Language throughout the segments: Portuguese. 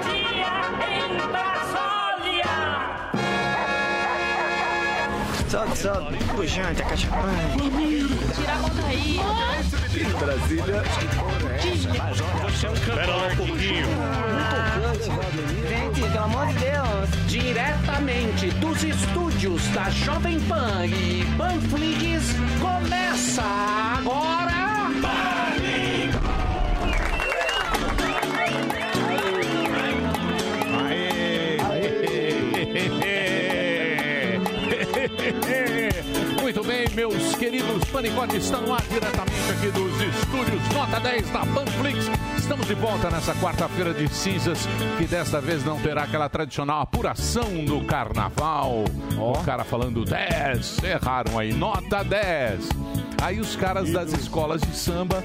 dia em Brasília. Sobe, sobe. Pujante, a caixa Tira a mão daí. Brasília. Espera lá um pouquinho. Gente, pelo amor de Deus. Diretamente dos estúdios da Jovem Pan e Panflix, começa agora. Meus queridos panicotes, estão no ar diretamente aqui dos estúdios Nota 10 da Panflix. Estamos de volta nessa quarta-feira de cinzas, que desta vez não terá aquela tradicional apuração do carnaval. O cara falando 10, erraram aí, nota 10. Aí os caras das escolas de samba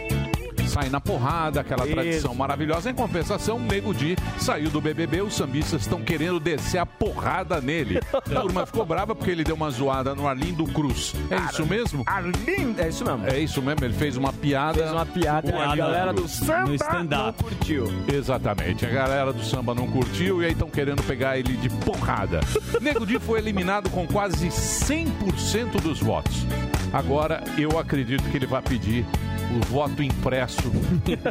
saem na porrada, aquela tradição maravilhosa. Em compensação, o Nego Di saiu do BBB, os sambistas estão querendo descer a porrada nele. A turma ficou brava porque ele deu uma zoada no Arlindo Cruz. É isso mesmo? Arlindo, é isso mesmo. É isso mesmo, ele fez uma piada. Fez uma piada e a galera do samba No stand-up. não curtiu. Exatamente, a galera do samba não curtiu e aí estão querendo pegar ele de porrada. Nego Di foi eliminado com quase 100% dos votos. Agora eu acredito que ele vai pedir o voto impresso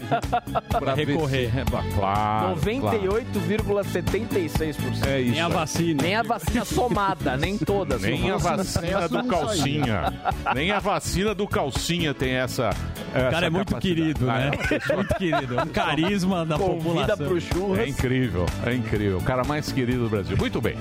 para recorrer. Claro, claro. 98,76%. É isso. Nem a vacina. Nem a vacina somada, nem todas. Nem a vacina do calcinha. Nem a vacina do calcinha tem essa. O cara é muito querido, né? Muito querido. Um carisma da Convida população. pro churras. É incrível, é incrível. O cara mais querido do Brasil. Muito bem.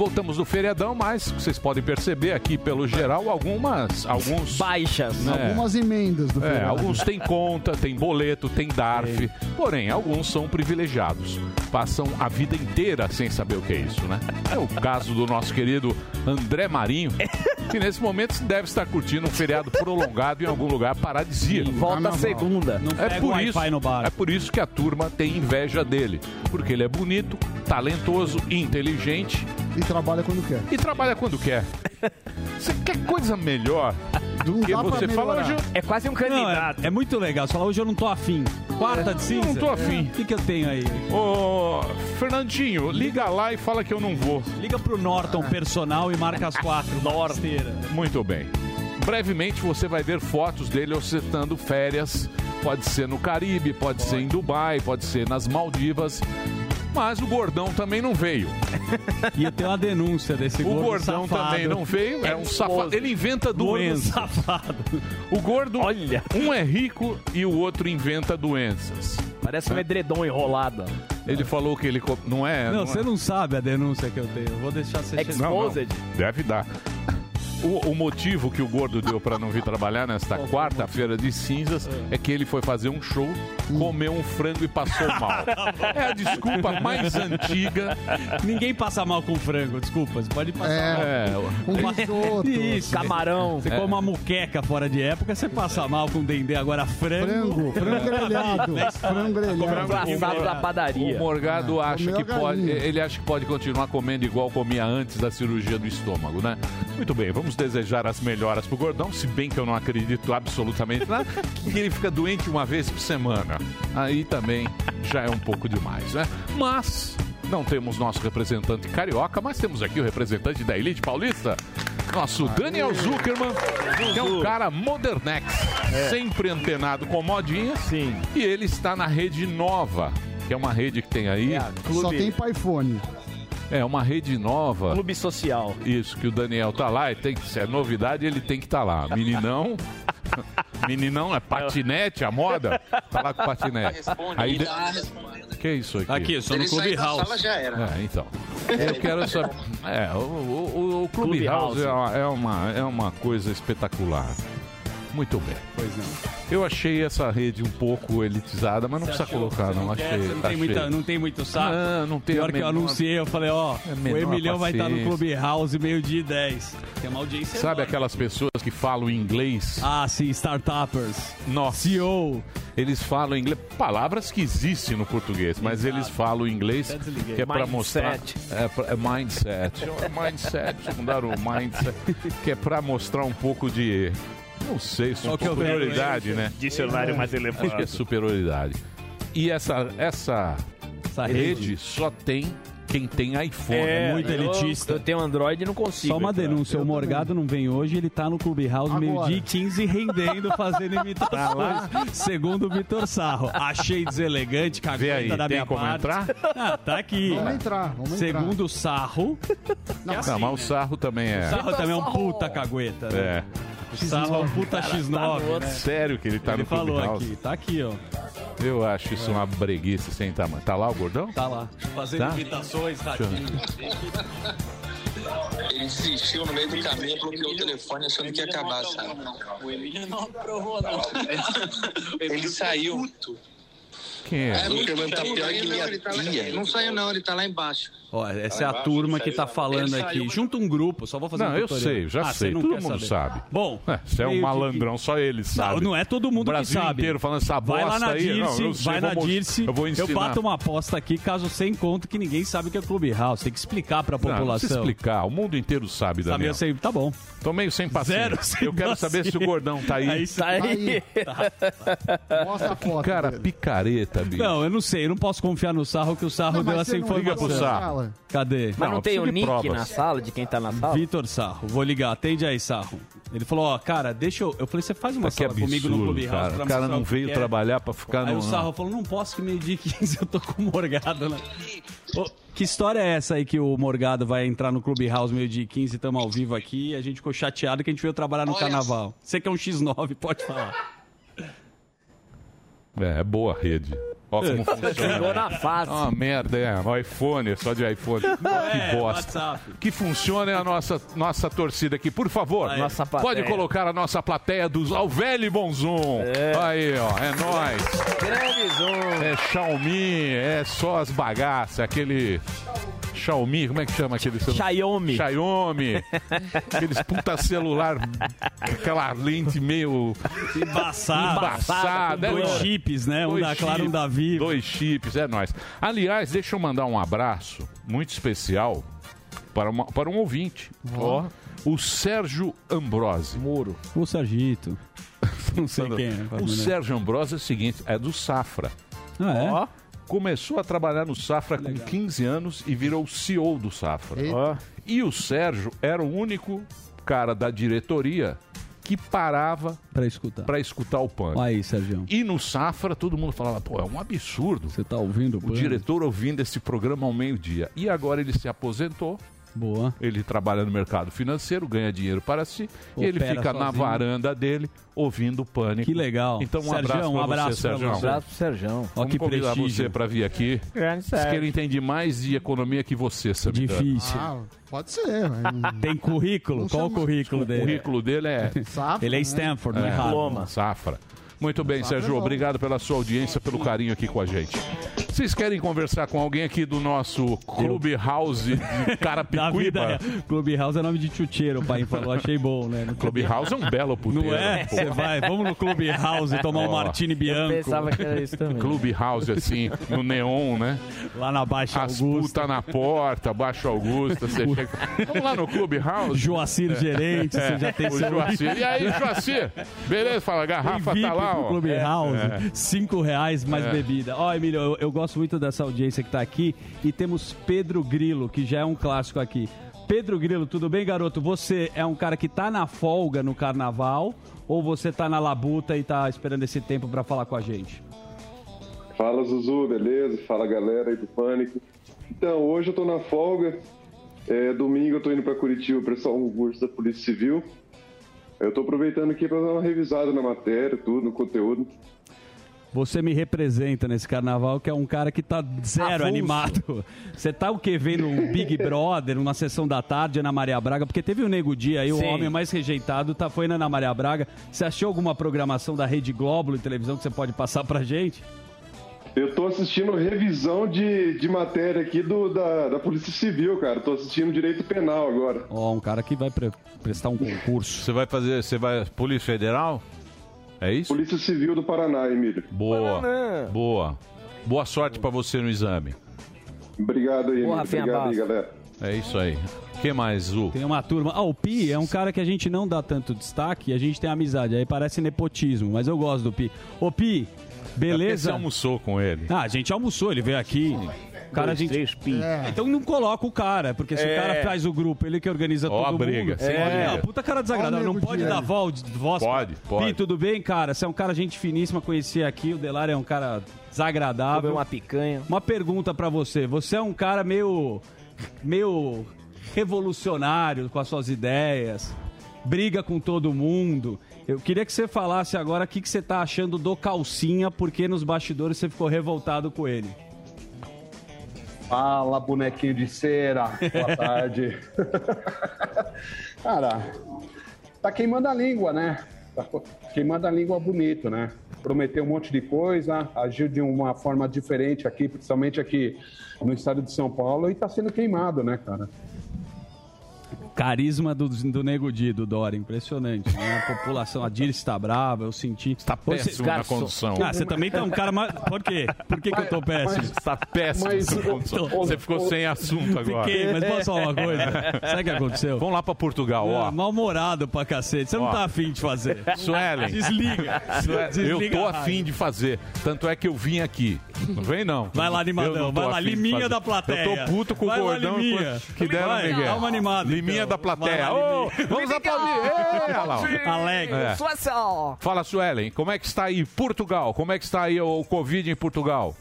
Voltamos do feriadão, mas vocês podem perceber aqui pelo geral algumas alguns baixas, né? Algumas emendas do É, feriado. alguns têm conta, tem boleto, tem DARF. Porém, alguns são privilegiados. Passam a vida inteira sem saber o que é isso, né? É o caso do nosso querido André Marinho, que nesse momento deve estar curtindo um feriado prolongado em algum lugar paradisíaco. Volta segunda. Não É pega por, o isso, Wi-Fi no bar. é por isso que a turma tem inveja dele. Porque ele é bonito, talentoso, inteligente E trabalha quando quer. e trabalha quando quer. Você quer coisa melhor? Dá pra você fala hoje. É quase um Não, é, candidato. é muito legal. Você fala, hoje eu não tô afim. Quarta de cinza. não tô afim. O que, que eu tenho aí? Ô, Fernandinho, liga lá e fala que eu não vou. Liga pro Norton personal e marca as quatro. Norton. Muito bem. Brevemente você vai ver fotos dele ostentando férias. Pode ser no Caribe, pode ser em Dubai, pode ser nas Maldivas. Mas o gordão também não veio. E eu tenho uma denúncia desse O gordo gordão safado. também não veio. É um safado. Ele inventa Gordo doenças. safado. O gordo, Olha. um é rico e o outro inventa doenças. Parece um edredom enrolado. Ele falou que ele co- não é. Não, é- você não sabe a denúncia que eu tenho. Eu Vou deixar você chegar. Não, não. Exposed. Deve dar. O, o motivo que o gordo deu para não vir trabalhar nesta quarta-feira de cinzas é que ele foi fazer um show, comeu um frango e passou mal. É a desculpa mais antiga. Ninguém passa mal com frango, desculpa. Você pode passar mal. É, Um risoto. Isso. Camarão. Você come uma muqueca fora de época, você passa mal com dendê. Agora Frango, frango. frango grelhado. Frango grelhado. Assado da o padaria. Morgado Ah, acha que pode, ele acha que pode continuar comendo igual comia antes da cirurgia do estômago, né? Muito bem, vamos desejar as melhoras pro gordão, se bem que eu não acredito absolutamente nada, que ele fica doente uma vez por semana. Aí também já é um pouco demais, né? Mas não temos nosso representante carioca, mas temos aqui o representante da elite paulista, nosso Daniel Zuckerman, que é um cara modernex, sempre antenado com modinhas. Sim. E ele está na rede nova, que é uma rede que tem aí. É Só tem para iPhone. É uma rede nova. clube social. Isso, que o Daniel tá lá, e tem que ser novidade, ele tem que estar lá. Meninão. Meninão é patinete, a moda? Tá lá com patinete. Aí de... Que é isso aqui? Aqui, sou no Clube House. já era. É, então. Eu quero saber. É, o, o, o- o Clube Clube House House. é uma, é, uma, é uma coisa espetacular. Muito bem. Pois não. Eu achei essa rede um pouco elitizada, mas não Você precisa achou? colocar, Você não. quer? Achei. Você não tem, achei. muita, não tem muito saco. Não, não tem a que eu menor- anunciei, eu falei, ó, É o menor Emilhão vai estar no paciência. Clube House meio-dia e 10. Tem uma audiência Sabe enorme. aquelas pessoas que falam inglês? Ah, sim, startuppers. Nossa. CEO. Eles falam inglês, palavras que existem no português, mas eles falam inglês Até desliguei. que é para mostrar Mindset. é, pra- é mindset, é mindset, mudaram o mindset, que é para mostrar um pouco de não sei, Qual que é o superioridade, verbo, né? Dicionário mais Acho que é elevado. superioridade. E essa essa Essa rede só tem quem tem iPhone. É, muito eu- elitista. Eu, tenho Android e não consigo. Só uma entrar. denúncia, o Morgado não vem hoje, ele tá no Clubhouse meio-dia e 15 rendendo, fazendo Tá imitações. Segundo o Vitor Sarro. Achei deselegante, cagada aí, da tem minha como parte. entrar? Ah, tá aqui. Vamos entrar, vamos entrar. Segundo o Sarro. Não, assim, Não, mas o sarro também é. O Sarro também é um puta cagueta. né? É. É um puta X9. né? Sério que ele tá Ele no falou aqui, tá aqui, ó. Eu acho isso uma breguice sem tamanho. Tá lá o gordão? Tá lá. Fazendo Tá? imitações, ver. Ele desistiu no meio do caminho, bloqueou o telefone achando que ia acabar, sabe? O Emílio não aprovou, não. Ele saiu. Quem é? É, problema tá pior que ele ia. Não saiu não, ele tá lá embaixo. Ó, essa é a turma que tá falando aqui. saiu. Junta um grupo, só vou fazer Não, um eu tutorial. sei, já Ah, sei. você não Todo quer mundo saber. sabe. Bom, É, você é um malandrão, só ele sabe. Não, não é todo mundo o Brasil que sabe. inteiro falando essa bosta Vai lá na aí. Dirce, Não, eu sei, vai na vou mos- Dirce. Eu vou ensinar. bato uma aposta aqui, caso você encontre que ninguém sabe o que é Clubhouse. Tem que explicar pra Não, não população. explicar. O mundo inteiro sabe, Sabe, Daniel. eu sei, tá bom. Tô meio sem paciência. Zero sem eu quero saber se o paciência. gordão tá aí. Aí Tá aí. Mostra a foto. Cara, picareta, bicho. Não, eu não sei, eu não posso confiar no Sarro, que o Sarro Não, deu essa você não liga informação. pro Sarro? Cadê? Mas não, Não, tem o nick provas. na sala de quem tá na sala? Vitor Sarro, vou ligar, atende aí, Sarro. Ele falou, ó, cara, deixa eu... Eu falei, você faz uma Que sala comigo no absurdo, Clubhouse cara. pra O cara mostrar não veio é. trabalhar pra ficar Aí no... o Sarro falou, não posso que meio-dia e 15 eu tô com o Morgado, né? Ô, que história é essa aí que o Morgado vai entrar no Clubhouse meio-dia e 15, estamos ao vivo aqui, e a gente ficou chateado que a gente veio trabalhar no Olha carnaval. Você que é um X9, pode falar. É, é boa a rede. Ó como Chegou funciona. na fase. É uma merda, é. O iPhone, só de iPhone. que bosta. Que funcione a nossa, nossa torcida aqui. Por favor, Nossa plateia. pode colocar a nossa plateia dos ao velho bom Zoom. Aí, ó, é nóis. Grande zoom. É Xiaomi, é só as bagaças, aquele Xiaomi, como é que chama aquele celular? Xiaomi. Xiaomi. Aqueles puta celular, aquela lente meio embaçada. Com é dois nóis. chips, né? Um Dois da Claro, um da Vivo. Dois chips, é nóis. Aliás, deixa eu mandar um abraço muito especial para, uma- para um ouvinte. Ó, o Sérgio Ambrosi. Muro. O Sargito. Não sei quem é. O Sérgio Ambrosi é o seguinte, é do Safra. Ah, é? Ó. Começou a trabalhar no Safra com 15 anos e virou CEO do Safra. Eita. E o Sérgio era o único cara da diretoria que parava Pra escutar. para escutar o pânico. Aí, Sérgio. E no Safra todo mundo falava, pô, é um absurdo. Você tá ouvindo O diretor ouvindo esse programa ao meio-dia. E agora ele se aposentou, Boa. ele trabalha no mercado financeiro, ganha dinheiro para si, e ele Opera fica na sozinho. varanda dele ouvindo o pânico. Que legal. Então um Sergião, abraço um para abraço você, Sérgio. você. Abraço pro Serjão. Ó, que convidar prestígio. você para vir aqui. Grande Diz que Sérgio. ele entende mais de economia que você, sabe? Difícil. Ah, pode ser. mas- Tem currículo? Não Qual o currículo O dele? currículo dele é Safra, Ele é né? Stanford, não é É. Harvard. Diploma. Safra. Muito bem, é Sérgio. Obrigado pela sua audiência, pelo carinho aqui com a gente. Vocês querem conversar com alguém aqui do nosso Clube House de Na vida Carapicuíba? real. Clubhouse é nome de chuteiro, o pai falou. Achei bom, né? No Clube House é um belo puteiro. Não é? pô. Você vai, vamos no Clubhouse tomar um Ó, Martini Bianco. Pensava que era isso também. Clube House, assim, no neon, né? Lá na Baixa As Augusta. putas na porta, Baixo Augusta, você chega... Vamos lá no Clube House? Joacir Gerente, você já tem É. O seu... Joacir. E aí, Joacir? Beleza? Fala, a garrafa tá lá, pro ó. Clubhouse, É. cinco reais mais É. bebida. Ó, Emílio, eu, eu gosto muito dessa audiência que tá aqui e temos Pedro Grilo, que já é um clássico aqui. Pedro Grilo, tudo bem, garoto? Você é um cara que tá na folga no carnaval ou você tá na labuta e tá esperando esse tempo pra falar com a gente? Fala Zuzu, beleza? Fala galera aí do Pânico. Então, hoje eu tô na folga. É, domingo eu tô indo pra Curitiba prestar um curso da Polícia Civil. Eu tô aproveitando aqui pra dar uma revisada na matéria, tudo, no conteúdo. Você me representa nesse carnaval, que é um cara que tá zero Avulso. animado. Você tá o quê? Vendo um Big Brother, uma sessão da tarde, Ana Maria Braga? Porque teve o Nego Dia aí, o Sim. homem mais rejeitado tá, foi na Ana Maria Braga. Você achou alguma programação da Rede Globo e televisão que você pode passar pra gente? Eu tô assistindo revisão de, de matéria aqui do, da, da Polícia Civil, cara. Tô assistindo direito penal agora. Ó, um cara que vai pre- prestar um concurso. Você vai fazer... Você vai... Polícia Federal? É isso? Polícia Civil do Paraná, Emílio. Boa. Paraná. Boa. Boa sorte pra você no exame. Obrigado aí, Emílio. Rafinha Obrigado aí, galera. É isso aí. O que mais, Zu? Tem uma turma. Ah, o Pi é um cara que a gente não dá tanto destaque e a gente tem amizade. Aí parece nepotismo, mas eu gosto do Pi. Ô, Pi, Porque Você beleza? almoçou com ele. Ah, a gente almoçou, ele veio aqui. cara, dois, a gente... três, pi. É. Então não coloca o cara, porque se É. o cara faz o grupo, ele que organiza Ó todo a briga. mundo. É. Olha, puta cara desagradável. O Não pode de dar ele. voz, voz Pode, pode. Pi, tudo bem, cara? Você é um cara gente finíssima, conheci aqui. O Delar é um cara desagradável. Comer uma picanha. Uma pergunta pra você. Você é um cara meio. meio revolucionário com as suas ideias, briga com todo mundo. Eu queria que você falasse agora o que, que você tá achando do Calcinha, porque nos bastidores você ficou revoltado com ele. Fala, bonequinho de cera. Boa tarde. Cara, tá queimando a língua, né? Tá queimando a língua bonito, né? Prometeu um monte de coisa, agiu de uma forma diferente aqui, principalmente aqui no estado de São Paulo, e tá sendo queimado, né, cara? Carisma do, do Nego Di, do Dória, impressionante. Né? A população, a Dirce está brava, eu senti. Tá péssimo na condução. Ah, você também tá um cara mais. Por quê? Por que, que eu tô péssimo? Está péssimo Mas- na condução. Tô- Você ficou sem assunto agora. Fiquei, mas posso falar uma coisa? Sabe o que aconteceu? Vamos lá pra Portugal, ó. Ah, Mal-humorado pra cacete. Você não Ó. tá afim de fazer. Suelen. Desliga. Suelen, Desliga eu tô afim de fazer. Tanto é que eu vim aqui. Não vem, não. Vai lá, animadão. não Vai lá, liminha da plateia. Eu tô puto com Vai o lá, gordão liminha. que deram Miguel. dá uma animada, Liminha então. da plateia. Vamos aplaudir. É, olha lá. ó. Alegre. É. Fala, Suelen, como é que está aí Portugal? Como é que está aí o Covid em Portugal?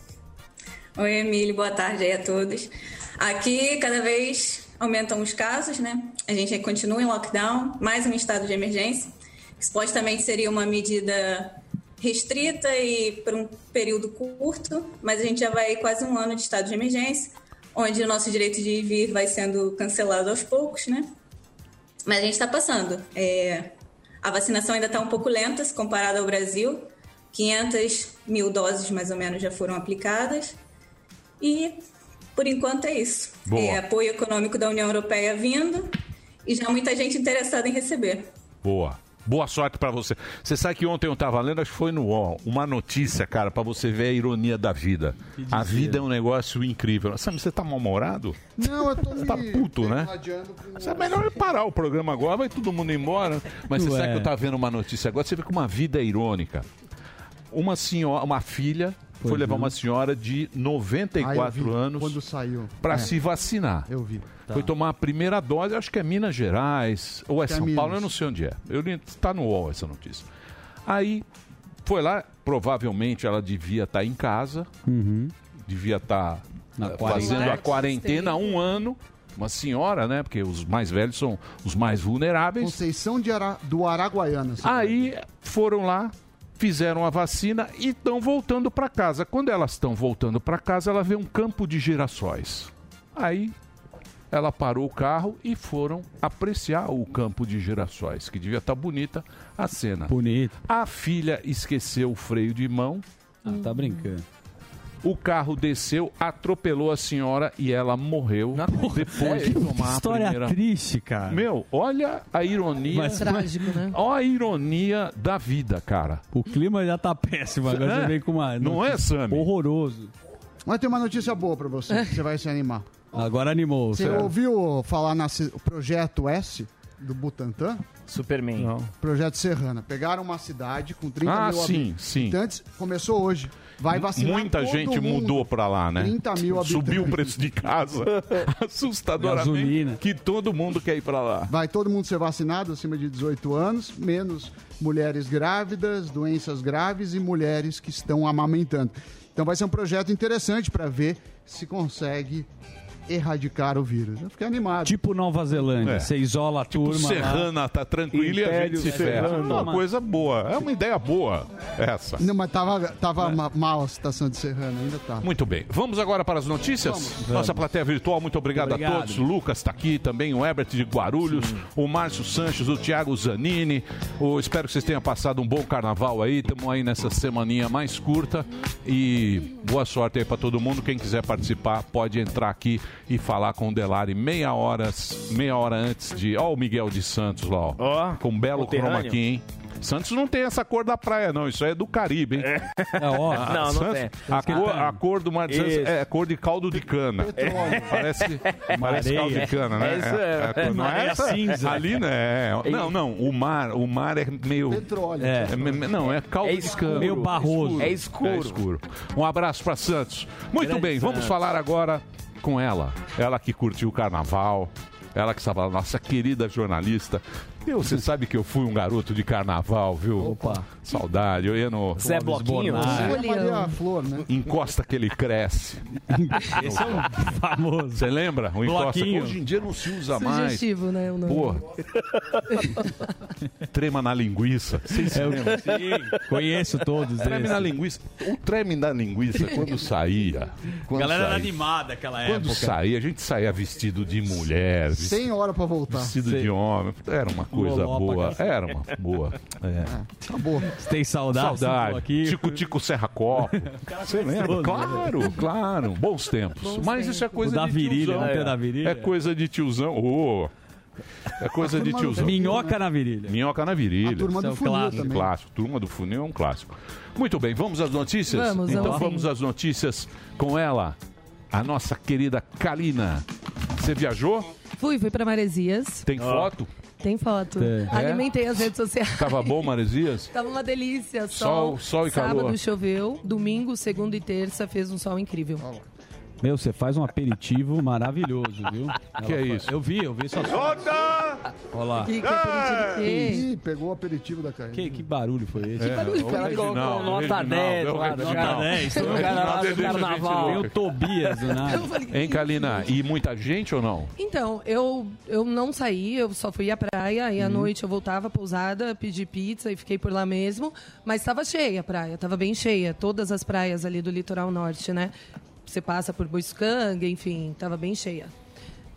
Oi, Emílio, boa tarde aí a todos. Aqui, cada vez aumentam os casos, né? A gente continua em lockdown, mais um estado de emergência, que supostamente seria uma medida restrita e por um período curto, mas a gente já vai quase um ano de estado de emergência, onde o nosso direito de ir vir vai sendo cancelado aos poucos, né? Mas a gente está passando. É, a vacinação ainda está um pouco lenta se comparada ao Brasil. 500 mil doses, mais ou menos, já foram aplicadas. E, por enquanto, é isso. Boa. É, apoio econômico da União Europeia vindo e já muita gente interessada em receber. Boa. Boa sorte pra você. Você sabe que ontem eu tava lendo, acho que foi no UOL, uma notícia, cara, pra você ver a ironia da vida. A vida é um negócio incrível. Sabe, você tá mal-humorado? Não, eu tô Você tá puto, né? Isso é melhor eu parar o programa agora, vai todo mundo embora. Mas você Ué. sabe que eu tava vendo uma notícia agora, você vê que uma vida é irônica. Uma senhora, uma filha foi Pois levar uma senhora de Ah, eu 94 vi anos Quando saiu. para É, se vacinar. Eu vi. Foi tomar a primeira dose, acho que é Minas Gerais, ou é que é São Paulo, Minas. eu não sei onde é. Eu está no UOL essa notícia. Aí foi lá, provavelmente ela devia estar em casa, devia estar Na eh, quarentena. fazendo a quarentena há um ano. Uma senhora, né? Porque os mais velhos são os mais vulneráveis. Conceição de Ara... do Araguaiana. assim. Aí foram lá, fizeram a vacina e estão voltando para casa. Quando elas estão voltando para casa, ela vê um campo de girassóis. Aí ela parou o carro e foram apreciar o campo de girassóis, que devia estar bonita a cena. Bonito. A filha esqueceu o freio de mão, Ah, tá brincando. O carro desceu, atropelou a senhora e ela morreu depois de Que tomar a história primeira... triste, cara. Meu, olha a ironia. Mas- Trágico, né? Olha a ironia da vida, cara. O clima já tá péssimo. Agora É? você vem com uma. Não é, Sammy? Horroroso. Mas tem uma notícia boa pra você, que você vai se animar. Agora animou. Você ouviu falar no projeto S do Butantan? Superman. Não. Projeto Serrana. Pegaram uma cidade com 30 Ah, mil sim, sim. habitantes. Começou hoje. Vai vacinar Muita todo gente mundo. mudou pra lá, né? 30 mil Subiu o habitantes. preço de casa assustadoramente. Gasolina. Que todo mundo quer ir pra lá. Vai todo mundo ser vacinado acima de 18 anos, menos mulheres grávidas, doenças graves e mulheres que estão amamentando. Então vai ser um projeto interessante para ver se consegue erradicar o vírus. Eu fiquei animado. Tipo Nova Zelândia. É. Você isola a turma. lá. Serrana tá tranquila e a gente se ferra. É uma coisa boa. É uma ideia boa essa. Não, mas tava, tava ma- mal a situação de Serrano, ainda tá. Muito bem. Vamos agora para as notícias? Nossa plateia virtual, muito obrigado, Obrigado. a todos. O Lucas está aqui também, o Herbert de Guarulhos, o Márcio Sanches, o Thiago Zanini. O, espero que vocês tenham passado um bom carnaval aí. Estamos aí nessa semaninha mais curta. E boa sorte aí para todo mundo. Quem quiser participar, pode entrar aqui e falar com o Delari meia hora, meia hora antes de. Ó, o Miguel de Santos lá, ó. Ó, com um belo chroma aqui, hein? Santos não tem essa cor da praia, não. Isso aí é do Caribe, hein? ó, Ah, não, não Santos- tem. A cor, a cor do Mar de Santos Isso. é cor de caldo de cana. Parece, parece Areia. caldo de cana, né? É isso, é. a cor- não é essa? cinza. Ali, né? Não, não. O mar, o mar é meio... Petróleo. É, não, é caldo É de escuro. cana. Meio barroso. É É escuro. escuro. Um abraço para Santos. Muito Grande bem, vamos Santos. falar agora com ela. Ela que curtiu o carnaval. Ela que estava, nossa querida jornalista. Você sabe que eu fui um garoto de carnaval, viu? Opa. Saudade. Eu ia no. Zé Bloquinho? Você é Maria Flor, né? Encosta que ele cresce. Esse é um famoso. Você lembra? O encosta. Bloquinho. Hoje em dia não se usa mais. Sugestivo, né? O nome. Pô. Trema na linguiça. Vocês se É, lembram? sim, conheço todos Treme na linguiça. O treme na linguiça, quando saía. Quando Galera era saía, animada aquela Quando época. saía, a gente saía vestido de mulher, vestido, 100 horas pra voltar. vestido de homem. Era uma coisa Pra boa. cacete. Era uma boa. É. Acabou. Você tem saudade? Saudade. Aqui. Tico Tico Serra Copo. Você lembra? gostoso, Claro, claro. Bons tempos. Bons Mas isso é coisa O da de virilha, tiozão. não tem da virilha? É coisa de tiozão. Ô, É coisa de tiozão. Minhoca na virilha. Minhoca na virilha. A turma Esse é do o funil clássico. também. Clássico. Turma do Funil é um clássico. Muito bem, vamos às notícias? Vamos, então vamos vamos às notícias com ela, a nossa querida Kalina. Você viajou? Fui, fui pra Maresias. Tem foto? Tem foto. Tem. Alimentei as redes sociais. Tava bom, Maresias? Tava uma delícia. Sol- Sol, sol e Sábado calor. choveu. Domingo, segunda e terça fez um sol incrível. Meu, você faz um aperitivo maravilhoso, viu? Que Ela é fa- isso? Eu vi, eu vi só. Olha lá. Que, que aperitivo que é? Ih, pegou o aperitivo da Karine. Que, que barulho foi esse? É, barulho foi? Ela colocou nota original, 10 é o lá, original. Nota 10. O cara lá do carnaval. Tem o Tobias do nada. Eu falei, Hein, Kalina? E muita gente ou não? Então, eu, eu não saí, eu só fui à praia e à noite eu voltava pousada, pedi pizza e fiquei por lá mesmo. Mas estava cheia a praia, estava bem cheia. Todas as praias ali do litoral norte, né? Você passa por Boiscanga, enfim, estava bem cheia.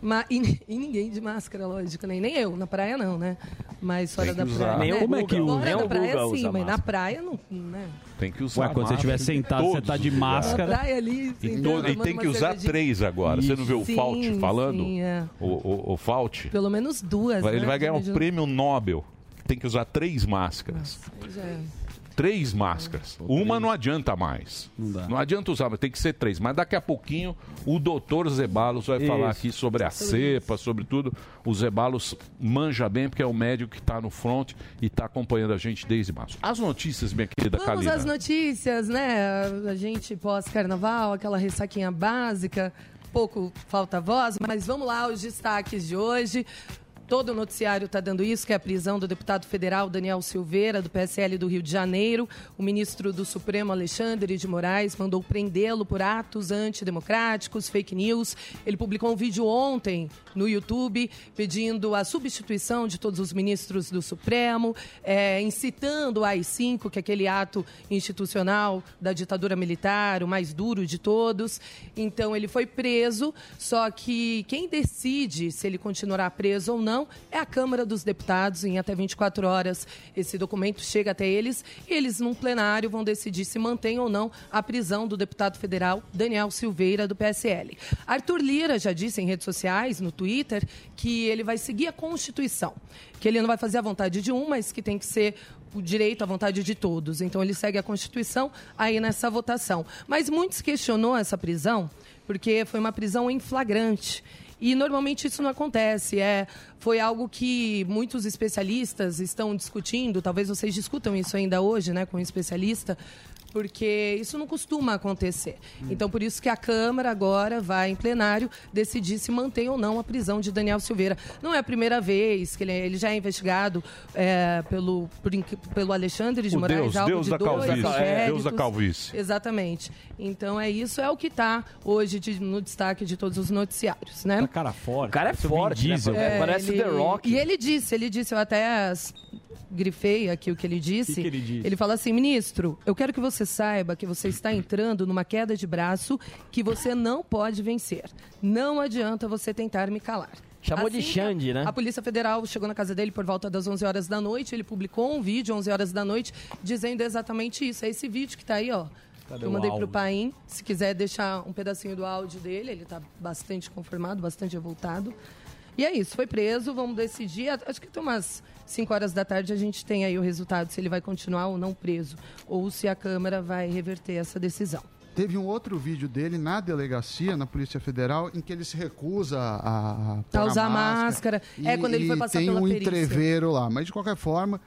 Mas, e, e ninguém de máscara, lógico, nem, nem eu, na praia não, né? Mas fora da praia. Nem né? Como é que Guga, usa? Fora da o praia Guga sim, mas na máscara. praia não, né? Tem que usar Ué, quando você máscara estiver sentado, você tá de os lugares. Na máscara. praia ali, E, todo- e tomando tem que usar três agora. Você não viu o Sim, Fault falando? sim, é. O, o, o Fault? Pelo menos duas, Ele né? vai ganhar um prêmio Nobel. Tem que usar três máscaras. Aí já é. Três máscaras. Uma não adianta mais. Não dá. Não adianta usar, mas tem que ser três. Mas daqui a pouquinho o doutor Zebalos vai falar Isso. aqui sobre a cepa, sobre tudo. O Zebalos manja bem, porque é o médico que está no front e está acompanhando a gente desde março. As notícias, minha querida Vamos Kalina. às notícias, né? A gente pós-carnaval, aquela ressaquinha básica, pouco falta voz, mas vamos lá, os destaques de hoje. Todo o noticiário está dando isso, que é a prisão do deputado federal Daniel Silveira, do PSL do Rio de Janeiro. O ministro do Supremo, Alexandre de Moraes, mandou prendê-lo por atos antidemocráticos, fake news. Ele publicou um vídeo ontem no YouTube pedindo a substituição de todos os ministros do Supremo, é, incitando o AI-5, que é aquele ato institucional da ditadura militar, o mais duro de todos. Então, ele foi preso, só que quem decide se ele continuará preso ou não é a Câmara dos Deputados. Em até 24 horas, esse documento chega até eles e eles, num plenário, vão decidir se mantém ou não a prisão do deputado federal Daniel Silveira, do PSL. Arthur Lira já disse em redes sociais, no Twitter, que ele vai seguir a Constituição, que ele não vai fazer a vontade de um, mas que tem que ser o direito à vontade de todos. Então ele segue a Constituição aí nessa votação. Mas muitos questionou essa prisão porque foi uma prisão em flagrante. E normalmente isso não acontece. É, foi algo que muitos especialistas estão discutindo. Talvez vocês discutam isso ainda hoje, né, com um especialista, porque isso não costuma acontecer. Então, por isso que a Câmara agora vai em plenário decidir se mantém ou não a prisão de Daniel Silveira. Não é a primeira vez que ele, ele já é investigado é, pelo, por pelo Alexandre de O Moraes, Deus, Deus de da dois calvície. É, Deus da calvície. Exatamente. Então é isso, é o que está hoje de- no destaque de todos os noticiários, né? Tá cara forte. O cara é o forte, né? É, Parece o The Rock. E ele disse, ele disse, eu até grifei aqui o que ele disse. Que que ele disse? fala assim, ministro, eu quero que você saiba que você está entrando numa queda de braço que você não pode vencer. Não adianta você tentar me calar. Chamou de que Xande, né? A Polícia Federal chegou na casa dele por volta das 11 horas da noite. Ele publicou um vídeo, 11 horas da noite, dizendo exatamente isso. É esse vídeo que está aí, ó. Cadê eu o mandei áudio? pro Paim. Se quiser deixar um pedacinho do áudio dele, ele está bastante conformado, bastante revoltado. E é isso, foi preso, vamos decidir. Acho que tem umas 5 horas da tarde a gente tem aí o resultado, se ele vai continuar ou não preso. Ou se a Câmara vai reverter essa decisão. Teve um outro vídeo dele na delegacia, na Polícia Federal, em que ele se recusa a, a, pôr A usar máscara. É, quando ele foi e passar tem pela um perícia. entreveiro lá. Mas, de qualquer forma,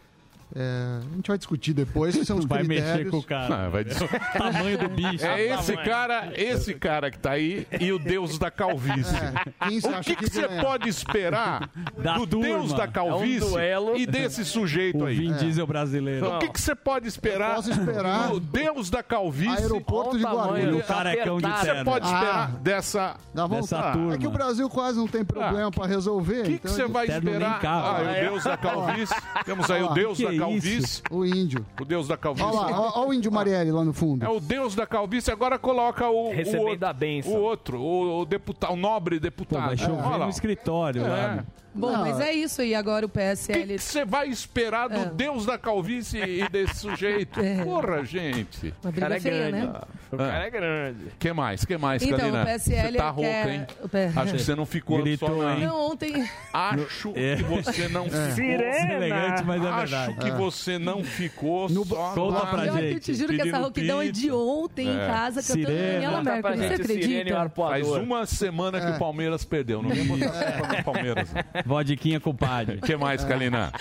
é, a gente vai discutir depois, que são os Vai critérios. mexer com o cara. Não, vai dizer- Tamanho do bicho. É esse Tamanho. cara, esse cara que tá aí e o deus da calvície. É, o que você ganha? pode esperar Da do turma. deus da calvície É um duelo. e desse sujeito O aí? Vin Diesel brasileiro. O que que você pode esperar, esperar do deus da calvície? Aeroporto de o Guarulhos. do carecão de O que você pode esperar Ah. dessa... Dessa turma. É que o Brasil quase não tem problema pra resolver. O que que então você ele- vai esperar? Ah, É. o deus da calvície. Temos aí o deus da? Calvície. O índio. O deus da calvície. Olha lá, olha o índio Marielle lá no fundo. É o deus da calvície, agora coloca o, o, Recebendo outro, a bênção. o outro, o, o deputado, o nobre Pô, deputado. vai chover lá. no escritório É. lá. Bom, Não, mas é isso aí. Agora o O que PSL. você vai esperar do É. deus da calvície e desse sujeito? É. Porra, gente. Uma O cara é feia, grande. né? O cara é grande. que mais? que mais, Então, Kalina? o PSL Você tá rouca, quer- hein? o P- Acho que você não ficou Gritou, só na... Não, ontem. Acho É. que você não ficou... Sirena. Elegante, mas é Acho verdade. que você não ficou No- só Conta na... pra que eu gente. te juro que essa rouquidão é de ontem em É. casa cantando Sirena. Daniela Mercury. Você gente, acredita? Faz uma semana que o Palmeiras perdeu. Não vem botar culpa no Palmeiras. Vodiquinha com padre. O que mais, Kalina?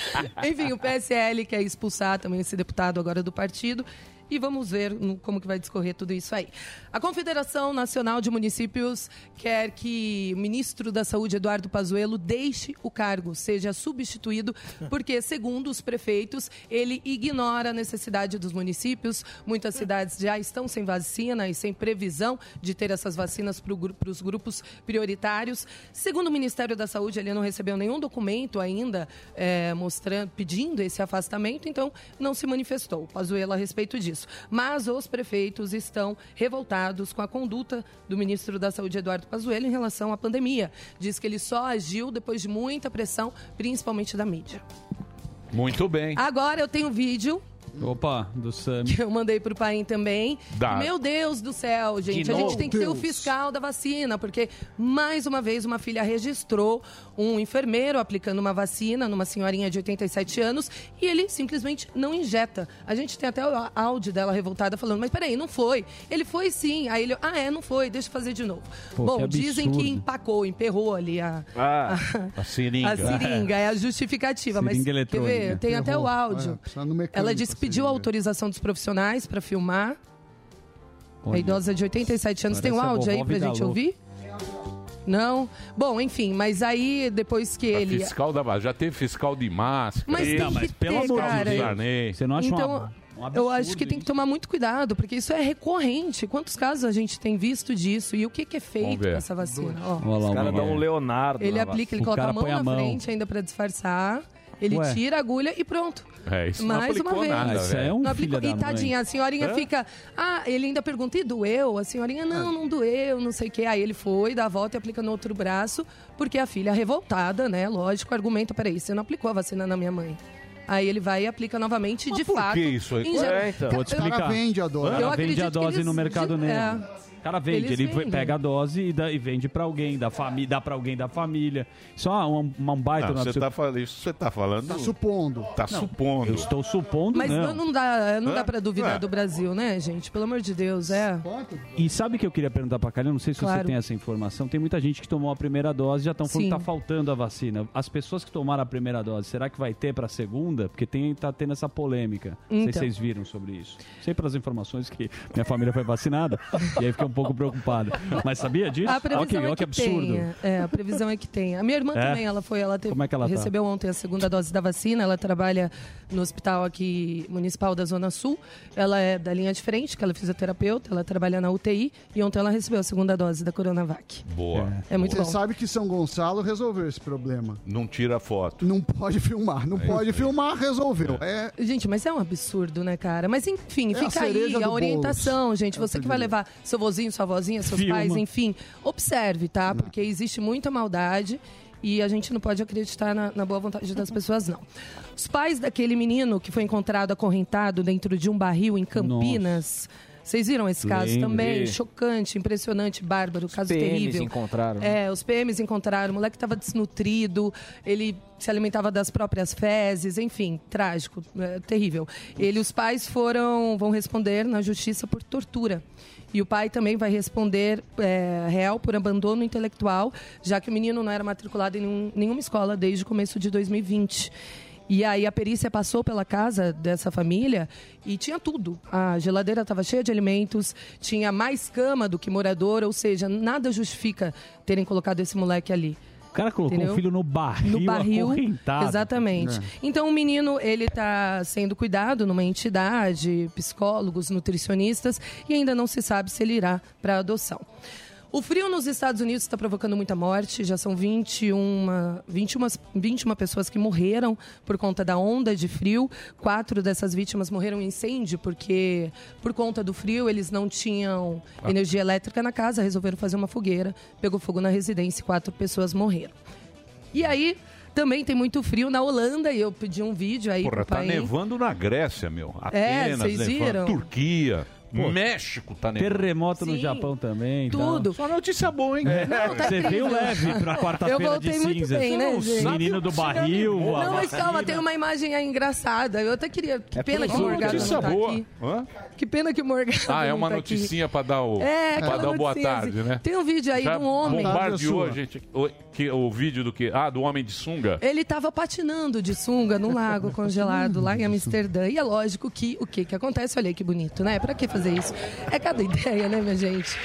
Enfim, o PSL quer expulsar também esse deputado agora do partido. E vamos ver no- como que vai discorrer tudo isso aí. A Confederação Nacional de Municípios quer que o ministro da Saúde, Eduardo Pazuello, deixe o cargo, seja substituído, porque, segundo os prefeitos, ele ignora a necessidade dos municípios. Muitas cidades já estão sem vacina e sem previsão de ter essas vacinas para os grupos prioritários. Segundo o Ministério da Saúde, ele não recebeu nenhum documento ainda eh, mostrando, pedindo esse afastamento, então não se manifestou. Pazuello a respeito disso. Mas os prefeitos estão revoltados com a conduta do ministro da Saúde, Eduardo Pazuello, em relação à pandemia. Diz que ele só agiu depois de muita pressão, principalmente da mídia. Muito bem. Agora eu tenho um vídeo Opa, do Sam. que eu mandei pro Paim também. Dá. Meu Deus do céu, gente. De a gente tem que ter o Deus. fiscal da vacina, porque mais uma vez uma filha registrou um enfermeiro aplicando uma vacina numa senhorinha de 87 anos e ele simplesmente não injeta. A gente tem até o áudio dela revoltada falando, mas peraí, não foi. Ele foi sim. Aí ele, ah, é, não foi, deixa eu fazer de novo. Pô, Bom, que dizem que empacou, emperrou ali a, Ah, A seringa. a seringa, é a justificativa. mas Seringa quer eletrônica. ver? Tem até o áudio. É, Ela disse que a pediu a seringa. autorização dos profissionais para filmar. A Olha, idosa de 87 anos. Tem um a áudio aí pra gente ouvir? Não? Bom, enfim, mas aí depois que A ele. Fiscal da já teve fiscal de máscara. Mas tem Não, mas que pelo ter, amor de. Deus. Você não acha Então, uma, um eu acho que tem que isso? tomar muito cuidado, porque isso é recorrente. Quantos casos a gente tem visto disso? E o que, que é feito com essa vacina? Ó, lá, os caras dão um Leonardo. ele na aplica, ele O coloca a mão põe a na mão. frente ainda para disfarçar. Ele Ué. tira a agulha e pronto. É, isso Mais uma aplicou vez. nada, Ah, isso velho. é um Não filho aplicou. da E tadinha, mãe. a senhorinha Hã? fica. Ah, ele ainda pergunta, e doeu? A senhorinha, não, não doeu, não sei o quê. Aí ele foi, dá a volta e aplica no outro braço, porque a filha revoltada, né? Lógico, argumenta: peraí, você não aplicou a vacina na minha mãe. Aí ele vai e aplica novamente, Mas de por fato. que isso aí? É, então. Vou te explicar. vende a dose. Cara vende a dose eles- no mercado de- negro. é. O cara vende, Eles ele vendem. pega a dose e, dá- e vende pra alguém, da família, dá pra alguém da família. Só um, um baita Não, no você tá falando isso, você tá falando. Tá supondo. Tá supondo. Eu estou supondo, Mas não. não, não dá, não Hã? dá para duvidar É. do Brasil, né, gente? Pelo amor de Deus, é. E sabe o que eu queria perguntar pra Kalina? Não sei se você Claro. tem essa informação. Tem muita gente que tomou a primeira dose e já estão falando que tá faltando a vacina. As pessoas que tomaram a primeira dose, será que vai ter pra segunda? Porque tem, tá tendo essa polêmica. Não sei Então. se vocês viram sobre isso. Sei pelas informações que minha família foi vacinada e aí fiquei um pouco preocupado. Mas sabia disso? A previsão que, é que, que absurdo. tenha. É, a previsão é que tenha. A minha irmã É? também, ela foi, ela teve, Como é que ela tá? recebeu ontem a segunda dose da vacina. Ela trabalha no hospital aqui municipal da Zona Sul. Ela é da linha de frente, que ela é fisioterapeuta, ela trabalha na UTI e ontem ela recebeu a segunda dose da Coronavac. Boa. É muito Você bom. sabe que São Gonçalo resolveu esse problema. Não tira foto. Não pode filmar. Não pode filmar, resolveu. É, Gente, mas é um absurdo, né, cara? Mas enfim, É a fica aí a orientação, gente. É Você que vai levar seu vozinho, sua vozinha, seus Filma. pais, enfim, observe, tá? Porque existe muita maldade e a gente não pode acreditar na, na boa vontade das pessoas, não. Os pais daquele menino que foi encontrado acorrentado dentro de um barril em Campinas. Vocês viram esse caso também? Chocante, impressionante, bárbaro, caso PMs terrível. encontraram. É, os PMs encontraram, o moleque estava desnutrido, ele se alimentava das próprias fezes, enfim, trágico, é, terrível. Ele, os pais foram, vão responder na justiça por tortura. E o pai também vai responder é, réu por abandono intelectual, já que o menino não era matriculado em nenhum- nenhuma escola desde o começo de 2020. E aí a perícia passou pela casa dessa família e tinha tudo. A geladeira estava cheia de alimentos, tinha mais cama do que morador, ou seja, nada justifica terem colocado esse moleque ali. O cara colocou Entendeu? o filho no barril, No barril, acorrentado. exatamente. É. Então o menino ele está sendo cuidado numa entidade, psicólogos, nutricionistas e ainda não se sabe se ele irá para adoção. O frio nos Estados Unidos está provocando muita morte. Já são 21, 21, 21 pessoas que morreram por conta da onda de frio. Quatro dessas vítimas morreram em incêndio porque, por conta do frio, eles não tinham Ah. energia elétrica na casa, resolveram fazer uma fogueira, pegou fogo na residência e quatro pessoas morreram. E aí, também tem muito frio na Holanda e eu pedi um vídeo aí Porra, tá pai. nevando na Grécia, meu. É, Atenas, vocês nevando. viram? Turquia, Pô, México tá nevando. Terremoto no Sim. Japão também. Tudo. Só notícia boa, hein? É, Não, tá você veio incrível. leve pra Eu quarta-feira de voltei muito cinzas. bem, né, gente? Menino do barril. a Não, mas calma, tem uma imagem aí engraçada. Eu até queria. Que É pena que o uma Morgado notícia não tá boa. aqui. Hã? Que pena que o Morgado Ah, é não uma tá aqui. noticinha pra dar o, É, pra aquela dar o boa noticinha, tarde, assim. né? Tem um vídeo aí Já de um homem. Bombardeou a gente. O, que, o vídeo do que? Ah, do homem de sunga. Ele estava patinando de sunga num lago congelado lá em Amsterdã. E é lógico que o que que acontece? Olha aí que bonito, né? Pra que fazer isso? É cada ideia, né, minha gente?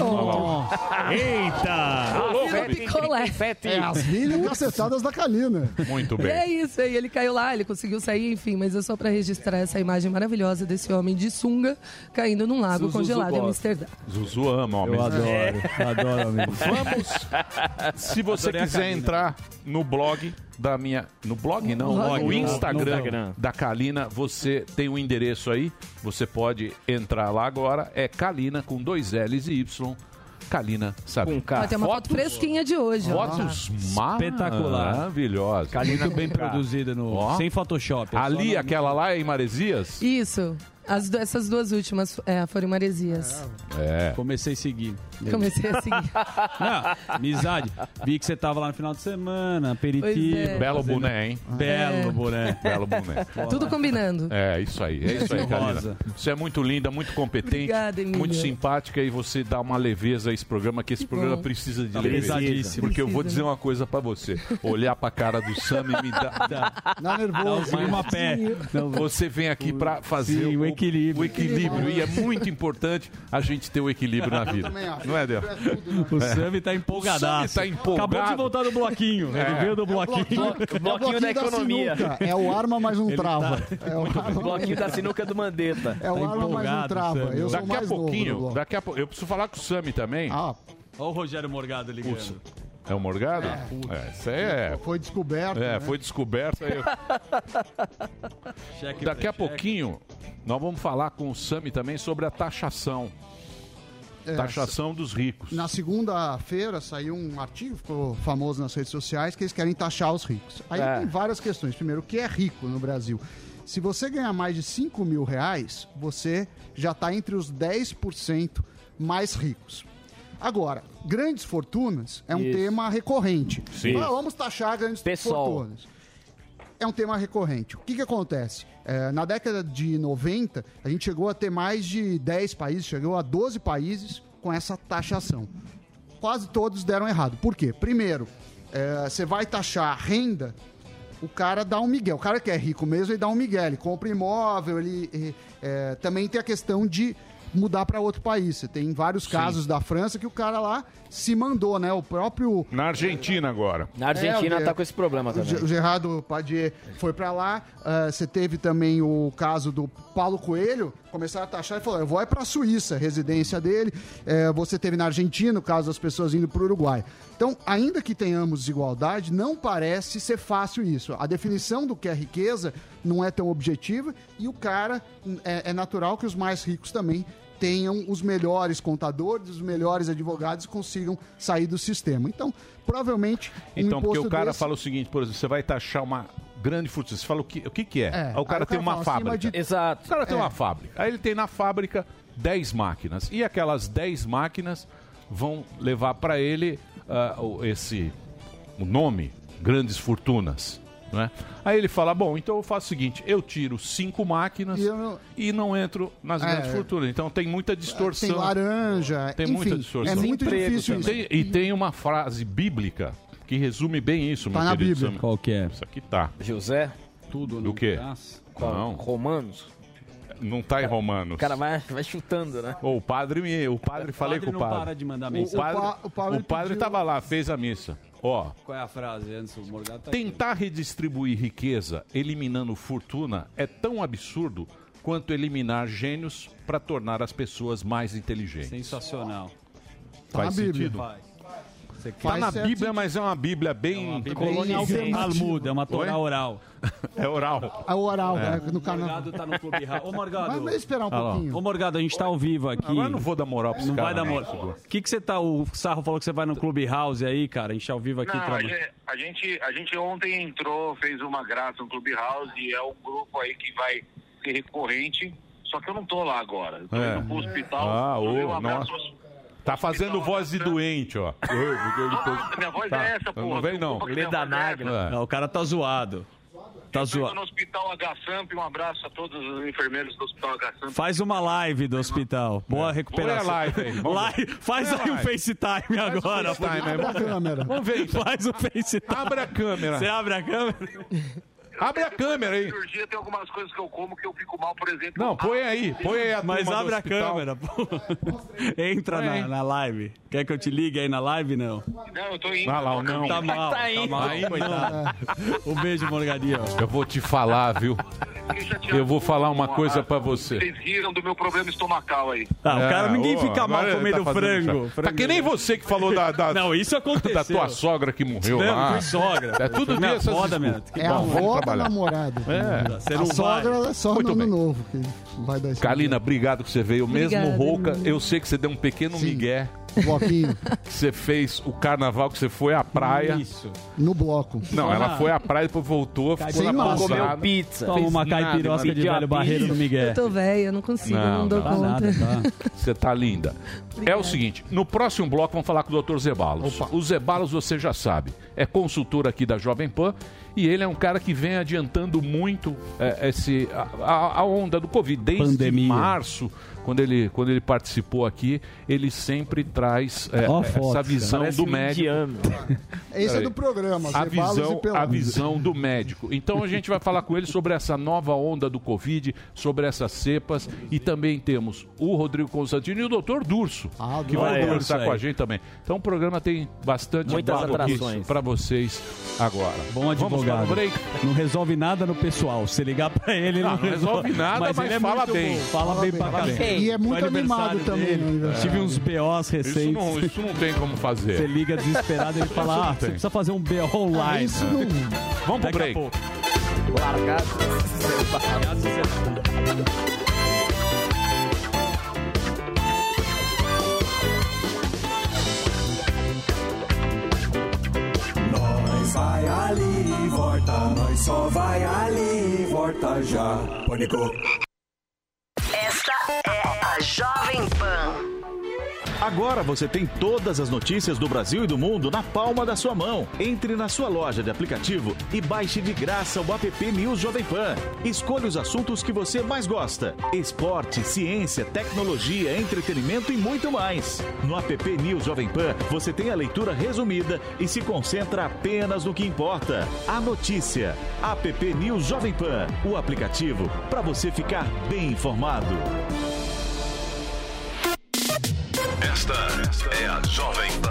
Oh. Eita! Picolé. É as milhas cacetadas da Kalina. Muito E é isso aí, ele caiu lá, ele conseguiu sair, enfim, mas é só pra registrar essa imagem maravilhosa desse homem de sunga caindo num lago Zuzu congelado em. Amsterdã. Zuzu ama homens. Eu adoro, adoro, amigo. Vamos. Se você quiser entrar no blog da minha. No blog não, Blog, no Instagram, no Instagram. da Kalina, você tem o endereço aí. Você pode entrar lá agora. É Kalina com dois L's e Y. Kalina, sabe? Com Ó, tem uma foto fresquinha de hoje. ó. Fotos Espetacular. maravilhosas. Kalina Muito bem produzida no- Ó. sem Photoshop, é Ali, aquela lá é em Maresias? Isso. As, essas duas últimas é, foram Maresias. É. Comecei a seguir. Comecei a seguir. Não, amizade. Vi que você tava lá no final de semana, aperitivo. É. Belo fazendo- boné, hein? Belo É. boné. Belo boné. Tudo combinando. É, isso aí, é isso aí, Kalina. Rosa. Você é muito linda, muito competente, Obrigada, Emílio. muito simpática e você dá uma leveza a esse programa, que esse programa bom. precisa de Tá leveza. pesadíssimo. Porque eu vou Precisa. dizer uma coisa pra você. Olhar pra cara do Sam e me dá... Não nervoso. Sim, uma pé. Não, Você vem aqui pra fazer Sim, o equilíbrio. o equilíbrio. E é muito importante a gente ter o equilíbrio na vida. também acho. Não é, Del? O Sammy tá empolgadaço. O Sammy tá empolgado. Acabou de voltar do bloquinho. É. Ele veio do bloquinho. O bloquinho da economia. sinuca. É o arma mais um Ele trava. tá- É o arma, Bloquinho da sinuca do Mandetta. é o Tá arma mais um empolgado, trava. Eu sou Daqui a pouquinho, daqui a pouco, eu preciso falar com o Sami também. Ah, Olha o Rogério Morgado ligando. É o Morgado? É, isso aí é. foi descoberto. É, né? foi descoberto aí. Cheque Daqui a cheque. pouquinho, nós vamos falar com o Sami também sobre a taxação. É, Taxação dos ricos. Na segunda-feira saiu um artigo, ficou famoso nas redes sociais, que eles querem taxar os ricos. Aí É. tem várias questões. Primeiro, o que é rico no Brasil? Se você ganhar mais de 5 mil reais, você já está entre os 10% mais ricos. Agora, grandes fortunas é um Isso. tema recorrente. Sim. Ah, vamos taxar grandes Pessoal. fortunas. É um tema recorrente. O que, que acontece? É, na década de 90, a gente chegou a ter mais de 10 países, chegou a 12 países com essa taxação. Quase todos deram errado. Por quê? Primeiro, é, você vai taxar renda, o cara dá um migué. O cara que é rico mesmo, ele dá um migué. Ele compra imóvel, ele eh, também tem a questão de mudar para outro país. Você tem vários casos da França que o cara lá se mandou, né? O próprio Na Argentina agora. Na Argentina É, o- tá com esse problema o também. o Gerardo Padier foi pra lá. ah, Você teve também o caso do Paulo Coelho. Começaram a taxar e falou: eu vou é pra Suíça, residência dele. Eh, você teve na Argentina, o caso das pessoas indo pro Uruguai. Então, ainda que tenhamos desigualdade, não parece ser fácil isso. A definição do que é riqueza não é tão objetiva e o cara é, é natural que os mais ricos também tenham os melhores contadores, os melhores advogados e consigam sair do sistema. Então, provavelmente, um Então, porque o cara desse- fala o seguinte, por exemplo, você vai taxar uma grande fortuna. Você fala o que, o que, que é? É, Aí o cara aí o tem cara uma fala, fábrica. de- Exato. O cara tem É. uma fábrica. Aí ele tem na fábrica 10 máquinas. E aquelas 10 máquinas vão levar para ele o- esse o nome, grandes fortunas. Né? Aí ele fala: Bom, então eu faço o seguinte: eu tiro cinco máquinas E e, eu não- não... entro nas É. grandes fortunas. Então tem muita distorção. Tem laranja, Tem enfim, muita distorção. é muito difícil isso. Tem- e tem uma frase bíblica que resume bem isso, Tá meu na querido Bíblia. Sam. Qual que é? Isso aqui tá. José? Tudo Do quê? Qual? Não, Romanos? Não tá em Romanos. O cara vai, vai chutando, né? Ô, o padre me, o padre falei padre com o não padre. para de mandar o mensagem. padre, O pa- o padre o padre pediu- tava lá, fez a missa. Ó, Qual é a frase antes? O Morgado tá aqui. tentar redistribuir riqueza eliminando fortuna é tão absurdo quanto eliminar gênios para tornar as pessoas mais inteligentes. Sensacional. Tá Faz Bíblia. sentido? Vai. Você Tá na certo Bíblia, mas é uma Bíblia bem Bíblia Bem colonizada. alternativo. Talmud, é uma Torá oral. É oral. É oral, né? No O carnaval. Morgado tá no Clube House. Ô, Morgado. Vai esperar um lá. pouquinho. Ô, Morgado, a gente tá ao vivo aqui. Agora eu não vou dar moral pra Não cara, vai dar não. moral. O que que você tá... O Sarro falou que você vai no Clube House aí, cara. A gente tá ao vivo aqui. Não, a gente, a, gente, a gente ontem entrou, fez uma graça no Clubhouse e é um grupo aí que vai ser recorrente, só que eu não tô lá agora. Eu tô É. indo pro hospital. Ah, ô, um abraço nossa. Tá fazendo voz de doente, ó. Nossa, minha voz Tá. é essa, porra. Não vem, não. Minha voz é essa. É. Não, o cara tá zoado. Tá Eu tô zoado. no hospital H-Samp, um abraço a todos os enfermeiros do hospital H-Samp. Faz uma live do hospital. Boa recuperação. Põe a live aí, Live-. Faz a aí o live. FaceTime agora. FaceTime, pô. é. Abre a câmera. Vamos ver então. Faz o FaceTime. Abre a câmera. Você abre a câmera? Abre a câmera aí. cirurgia tem algumas coisas que eu como que eu fico mal, por exemplo. Não, põe aí. Põe aí a Mas abre a câmera, pô. Entra na, na live. Quer que eu te ligue aí na live? Não. Não, eu tô indo. Ah lá, não. Tá mal, tá, indo. mal, coitado. Um beijo, Morgadinho. Eu vou te falar, viu? Eu vou falar uma coisa pra você. Vocês riram do meu problema estomacal aí. Ah, o cara, ninguém ô, fica mal comendo tá frango. chá. Tá que nem você que falou da, da, Não, isso aconteceu. da tua sogra que morreu Não, lá. foi sogra. É tudo minha dia essas foda, meu. É a avó trabalhar. namorada. É. Você A não vai. sogra é só Muito no ano bem. novo que vai dar esse Kalina, obrigado que você veio. Mesmo Obrigada, rouca, irmão. eu sei que você deu um pequeno Sim. migué. Bloquinho Que você fez o carnaval, que você foi à praia. Isso. no bloco. Não, ela foi à praia, depois voltou, ficou Sem na pousada. Comeu pizza. Toma uma nada, caipirosca de velho barreiro no Eu Miguel. tô velha, eu não consigo, Não, não, dou não. Conta. nada, tá. Você tá linda. É o seguinte, no próximo bloco vamos falar com o Dr. Zebalos. O Zebalos você já sabe, é consultor aqui da Jovem Pan e ele é um cara que vem adiantando muito é, esse, a, a- a onda do Covid. Desde Pandemia. março, quando ele, quando ele participou aqui, ele sempre traz é, a essa foto, visão do médico. Esse é do programa, a visão, e a visão do médico. Então a gente vai falar com ele sobre essa nova onda do Covid, sobre essas cepas e também temos o Rodrigo Constantino e o Dr. Durso, Ah, que vai conversar com a gente também. Então o programa tem bastante Muitas atrações. pra vocês agora. Bom Vamos para advogado. Não resolve nada no pessoal. Se ligar pra ele, Não, não, não resolve nada, mas ele é fala bem. bom, Fala, bem pra Fala caramba. E é muito animado também. dele. no aniversário. Tive uns BOs Isso recentes. não, isso não tem como Você fazer. liga desesperado e ele fala: Ah, você precisa fazer um BO Ah, online. Isso não... Vamos pro break. Largado. Nós vai ali e volta, nós só vai ali e volta já. Pânico. Jovem Pan. Agora você tem todas as notícias do Brasil e do mundo na palma da sua mão. Entre na sua loja de aplicativo e baixe de graça o app News Jovem Pan. Escolha os assuntos que você mais gosta: esporte, ciência, tecnologia, entretenimento e muito mais. No app News Jovem Pan, você tem a leitura resumida e se concentra apenas no que importa: a notícia. App News Jovem Pan, o aplicativo para você ficar bem informado. Esta é a Jovem Pan.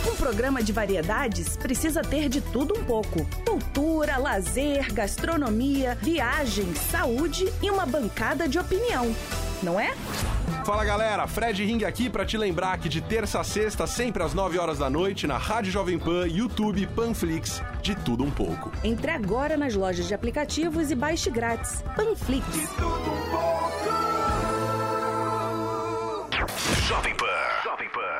100.9 Um programa de variedades precisa ter de tudo um pouco: cultura, lazer, gastronomia, viagem, saúde e uma bancada de opinião não é? Fala galera, Fred Ring aqui para te lembrar que de terça a sexta, sempre às 9 horas da noite, na Rádio Jovem Pan, YouTube, Panflix, de tudo um pouco. Entre agora nas lojas de aplicativos e baixe grátis. Panflix. De tudo um pouco. Jovem Pan. Jovem Pan.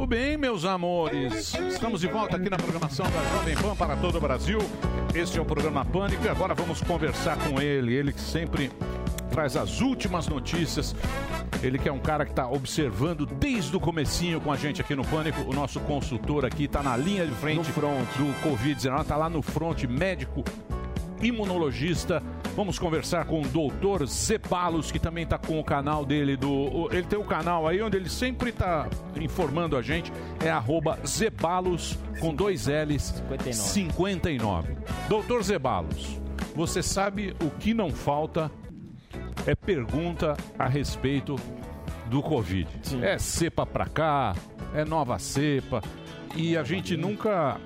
Muito bem, meus amores. Estamos de volta aqui na programação da Jovem Pan para todo o Brasil. Este é o programa Pânico e agora vamos conversar com ele. Ele que sempre traz as últimas notícias. Ele que é um cara que está observando desde o comecinho com a gente aqui no Pânico. O nosso consultor aqui está na linha de frente do Covid-19. Está lá no front médico imunologista. Vamos conversar com o doutor Zebalos, que também está com o canal dele. do Ele tem o canal aí onde ele sempre está informando a gente. É arroba Zebalos com dois L's 59. Doutor Zebalos, você sabe o que não falta é pergunta a respeito do Covid. É cepa pra cá, é nova cepa. E a gente nunca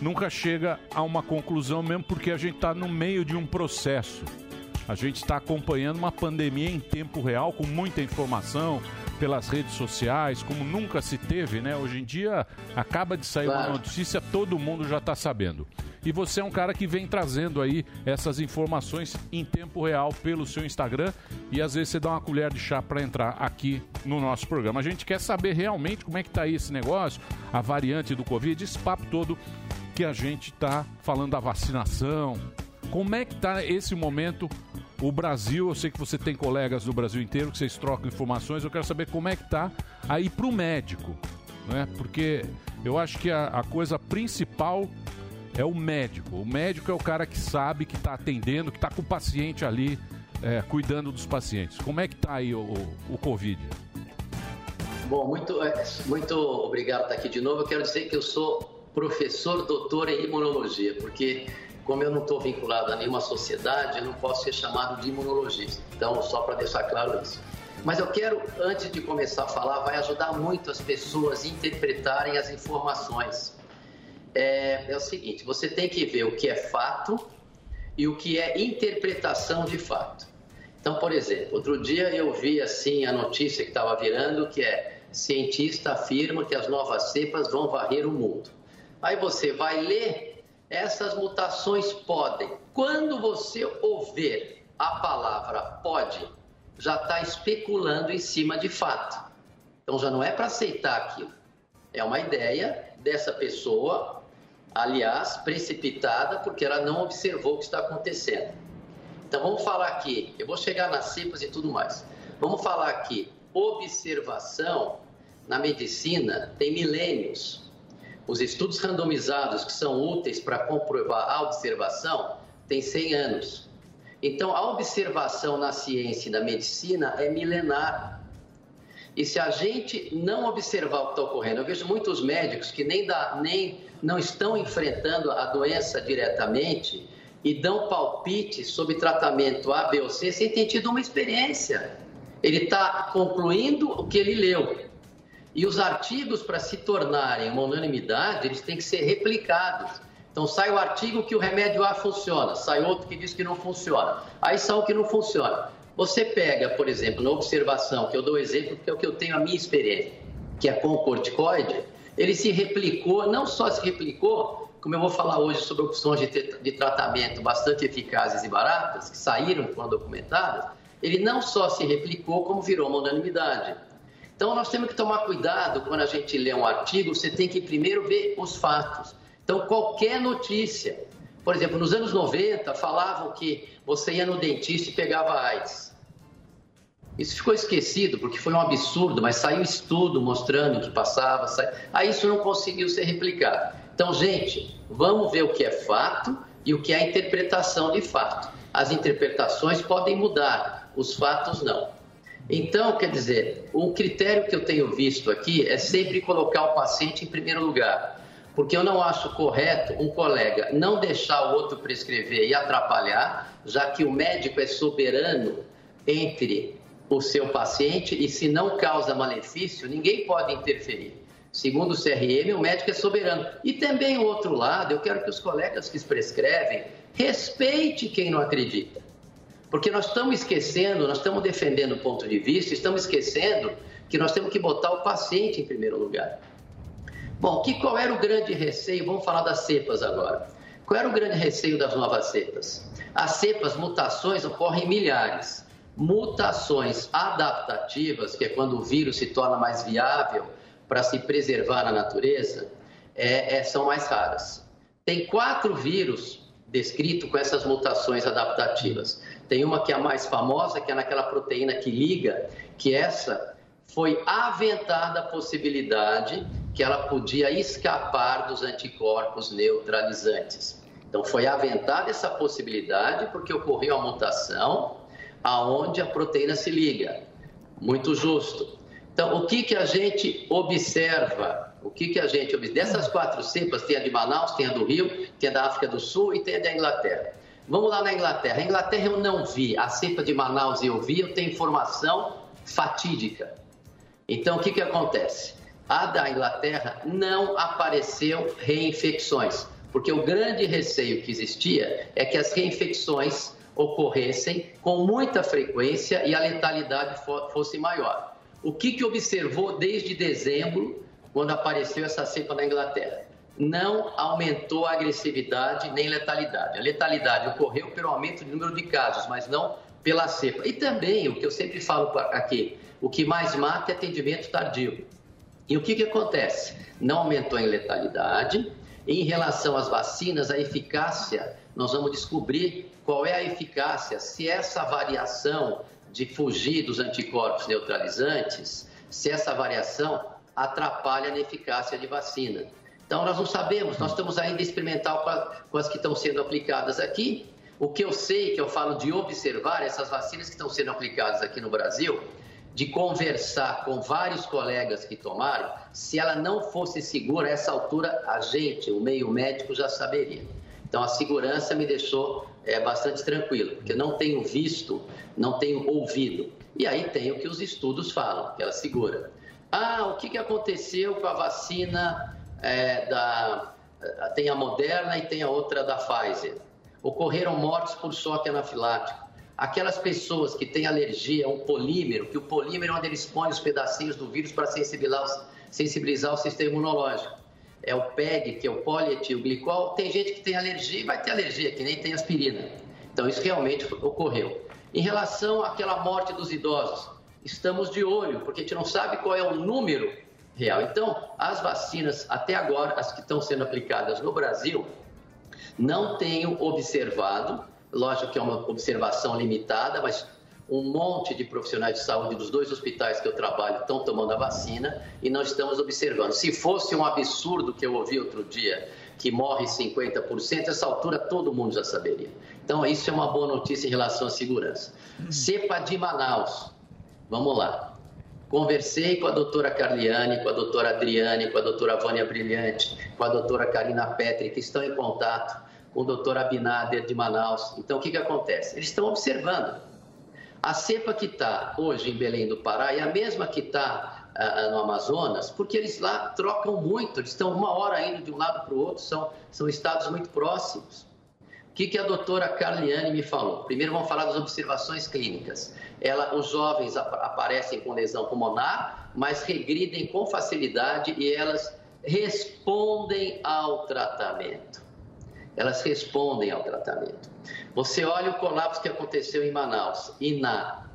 nunca chega a uma conclusão mesmo porque a gente está no meio de um processo. A gente está acompanhando uma pandemia em tempo real, com muita informação pelas redes sociais, como nunca se teve, né? Hoje em dia acaba de sair uma Claro. notícia, todo mundo já está sabendo. E você é um cara que vem trazendo aí essas informações em tempo real pelo seu Instagram e às vezes você dá uma colher de chá para entrar aqui no nosso programa. A gente quer saber realmente como é que tá aí esse negócio, a variante do Covid, esse papo todo que a gente tá falando da vacinação. Como é que tá esse momento o Brasil, eu sei que você tem colegas do Brasil inteiro que vocês trocam informações, eu quero saber como é que tá aí pro médico, né? Porque eu acho que a, a coisa principal é o médico. O médico é o cara que sabe, que está atendendo, que está com o paciente ali, é, cuidando dos pacientes. Como é que tá aí o, o, o Covid? Bom, muito, é, muito obrigado por estar aqui de novo. Eu quero dizer que eu sou professor doutor em imunologia, porque como eu não estou vinculado a nenhuma sociedade, eu não posso ser chamado de imunologista. Então, só para deixar claro isso. Mas eu quero, antes de começar a falar, vai ajudar muito as pessoas a interpretarem as informações. É, é o seguinte, você tem que ver o que é fato e o que é interpretação de fato. Então, por exemplo, outro dia eu vi assim a notícia que estava virando que é cientista afirma que as novas cepas vão varrer o mundo. Aí você vai ler essas mutações podem. Quando você ouvir a palavra pode, já está especulando em cima de fato. Então já não é para aceitar aquilo. É uma ideia dessa pessoa, aliás, precipitada, porque ela não observou o que está acontecendo. Então vamos falar aqui, eu vou chegar nas cepas e tudo mais. Vamos falar aqui, observação na medicina tem milênios. Os estudos randomizados que são úteis para comprovar a observação têm 100 anos. Então, a observação na ciência e na medicina é milenar. E se a gente não observar o que está ocorrendo, eu vejo muitos médicos que nem, dá, nem não estão enfrentando a doença diretamente e dão palpite sobre tratamento A, B ou C sem ter tido uma experiência. Ele está concluindo o que ele leu. E os artigos, para se tornarem uma unanimidade, eles têm que ser replicados. Então, sai o artigo que o remédio A funciona, sai outro que diz que não funciona. Aí sai o que não funciona. Você pega, por exemplo, na observação, que eu dou exemplo porque é o que eu tenho a minha experiência, que é com o corticoide, ele se replicou, não só se replicou, como eu vou falar hoje sobre opções de, de tratamento bastante eficazes e baratas, que saíram foram documentadas, ele não só se replicou, como virou uma unanimidade. Então, nós temos que tomar cuidado quando a gente lê um artigo, você tem que primeiro ver os fatos. Então, qualquer notícia, por exemplo, nos anos 90, falavam que você ia no dentista e pegava AIDS. Isso ficou esquecido porque foi um absurdo, mas saiu estudo mostrando que passava. Sa... Aí isso não conseguiu ser replicado. Então, gente, vamos ver o que é fato e o que é interpretação de fato. As interpretações podem mudar, os fatos não. Então, quer dizer, o critério que eu tenho visto aqui é sempre colocar o paciente em primeiro lugar, porque eu não acho correto um colega não deixar o outro prescrever e atrapalhar, já que o médico é soberano entre o seu paciente e se não causa malefício, ninguém pode interferir. Segundo o CRM, o médico é soberano. E também o outro lado, eu quero que os colegas que prescrevem respeite quem não acredita. Porque nós estamos esquecendo, nós estamos defendendo o ponto de vista, estamos esquecendo que nós temos que botar o paciente em primeiro lugar. Bom, que, qual era o grande receio? Vamos falar das cepas agora. Qual era o grande receio das novas cepas? As cepas, mutações, ocorrem em milhares. Mutações adaptativas, que é quando o vírus se torna mais viável para se preservar na natureza, é, é, são mais raras. Tem quatro vírus descritos com essas mutações adaptativas. Tem uma que é a mais famosa, que é naquela proteína que liga, que essa foi aventada a possibilidade que ela podia escapar dos anticorpos neutralizantes. Então foi aventada essa possibilidade porque ocorreu a mutação aonde a proteína se liga. Muito justo. Então, o que, que a gente observa? O que, que a gente observa? Dessas quatro cepas, tem a de Manaus, tem a do Rio, tem a da África do Sul e tem a da Inglaterra. Vamos lá na Inglaterra. A Inglaterra eu não vi. A cepa de Manaus eu vi, eu tenho informação fatídica. Então, o que, que acontece? A da Inglaterra não apareceu reinfecções, porque o grande receio que existia é que as reinfecções ocorressem com muita frequência e a letalidade fosse maior. O que, que observou desde dezembro, quando apareceu essa cepa na Inglaterra? Não aumentou a agressividade nem letalidade. A letalidade ocorreu pelo aumento do número de casos, mas não pela cepa. E também, o que eu sempre falo aqui, o que mais mata é atendimento tardio. E o que, que acontece? Não aumentou em letalidade Em relação às vacinas, a eficácia, nós vamos descobrir qual é a eficácia, se essa variação de fugir dos anticorpos neutralizantes, se essa variação atrapalha na eficácia de vacina. Então, nós não sabemos, nós estamos ainda experimental com, as que estão sendo aplicadas aqui. O que eu sei, que eu falo de observar essas vacinas que estão sendo aplicadas aqui no Brasil, de conversar com vários colegas que tomaram, se ela não fosse segura, a essa altura a gente, o meio médico, já saberia. Então a segurança me deixou é, bastante tranquilo, porque não tenho visto, não tenho ouvido. E aí tem o que os estudos falam, que ela segura. Ah, o que aconteceu com a vacina é, da. Tem a Moderna e tem a outra da Pfizer. Ocorreram mortes por choque anafilático. Aquelas pessoas que têm alergia a um polímero, que o polímero é onde eles põem os pedacinhos do vírus para sensibilizar, o- sensibilizar o sistema imunológico. É o PEG, que é o polietilglicol. Tem gente que tem alergia e vai ter alergia, que nem tem aspirina. Então, isso realmente ocorreu. Em relação àquela morte dos idosos, estamos de olho, porque a gente não sabe qual é o número real. Então, as vacinas, até agora, as que estão sendo aplicadas no Brasil, não tenho observado, lógico que é uma observação limitada, mas um monte de profissionais de saúde dos dois hospitais que eu trabalho estão tomando a vacina e nós estamos observando. Se fosse um absurdo que eu ouvi outro dia, que morre 50%, essa altura todo mundo já saberia. Então, isso é uma boa notícia em relação à segurança. Cepa de Manaus. Vamos lá. Conversei com a doutora Carliane, com a doutora Adriane, com a doutora Vânia Brilhante, com a doutora Karina Petri, que estão em contato com o doutor Abinader de Manaus. Então, o que, que acontece? Eles estão observando. A cepa que está hoje em Belém do Pará é a mesma que está ah, no Amazonas, porque eles lá trocam muito, eles estão uma hora indo de um lado para o outro, são, são estados muito próximos. O que, que a doutora Carliane me falou? Primeiro vamos falar das observações clínicas. Ela, os jovens ap- aparecem com lesão pulmonar, mas regridem com facilidade e elas respondem ao tratamento. Elas respondem ao tratamento. Você olha o colapso que aconteceu em Manaus e na,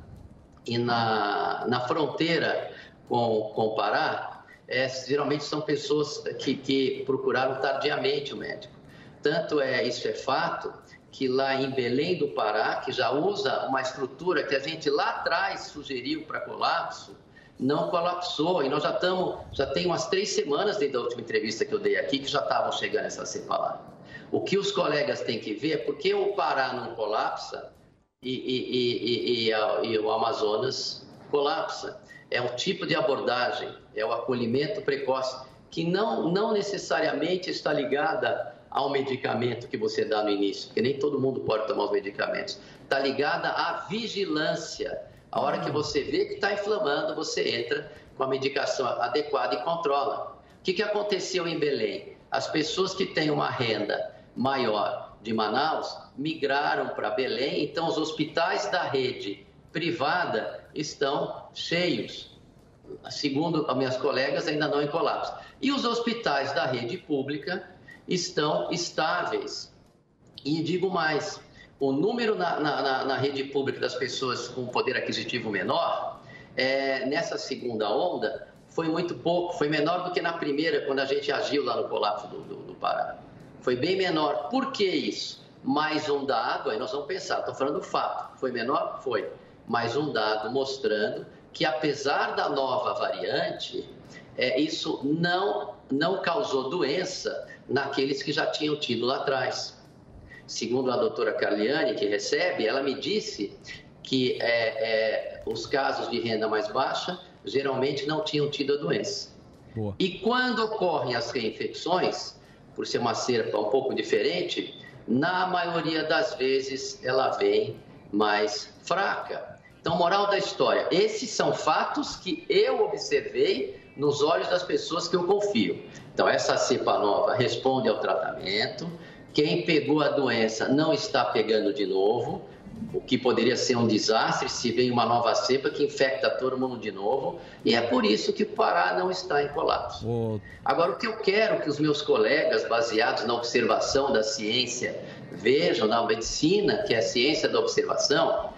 e na, na fronteira com, com o Pará, é, geralmente são pessoas que, que procuraram tardiamente o médico. Tanto é, isso é fato, que lá em Belém do Pará, que já usa uma estrutura que a gente lá atrás sugeriu para colapso, não colapsou. E nós já estamos, já tem umas três semanas desde a última entrevista que eu dei aqui, que já estavam chegando essa cepa lá. O que os colegas têm que ver é por que o Pará não colapsa e, e- e- e- e o Amazonas colapsa. É o tipo de abordagem, é o acolhimento precoce, que não, não necessariamente está ligada ao medicamento que você dá no início, porque nem todo mundo pode tomar os medicamentos. Está ligada à vigilância. A hora que você vê que está inflamando, você entra com a medicação adequada e controla. O que, que aconteceu em Belém? As pessoas que têm uma renda maior de Manaus migraram para Belém, então os hospitais da rede privada estão cheios. Segundo as minhas colegas, ainda não em colapso. E os hospitais da rede pública estão estáveis. E digo mais: o número na, na- na- rede pública das pessoas com poder aquisitivo menor, é, nessa segunda onda, foi muito pouco, foi menor do que na primeira, quando a gente agiu lá no colapso do, do, do Pará. Foi bem menor. Por que isso? Mais um dado, aí nós vamos pensar, estou falando do fato. Foi menor? Foi. Mais um dado mostrando que, apesar da nova variante, é, isso não, não causou doença naqueles que já tinham tido lá atrás. Segundo a doutora Carliane, que recebe, ela me disse que é, é, os casos de renda mais baixa geralmente não tinham tido a doença. Boa. E quando ocorrem as reinfecções, por ser uma cepa um pouco diferente, na maioria das vezes ela vem mais fraca. Então, moral da história: esses são fatos que eu observei nos olhos das pessoas que eu confio. Então, essa cepa nova responde ao tratamento. Quem pegou a doença não está pegando de novo, o que poderia ser um desastre se vem uma nova cepa que infecta todo mundo de novo. E é por isso que o Pará não está em colapso. Agora, o que eu quero que os meus colegas, baseados na observação da ciência, vejam na medicina, que é a ciência da observação,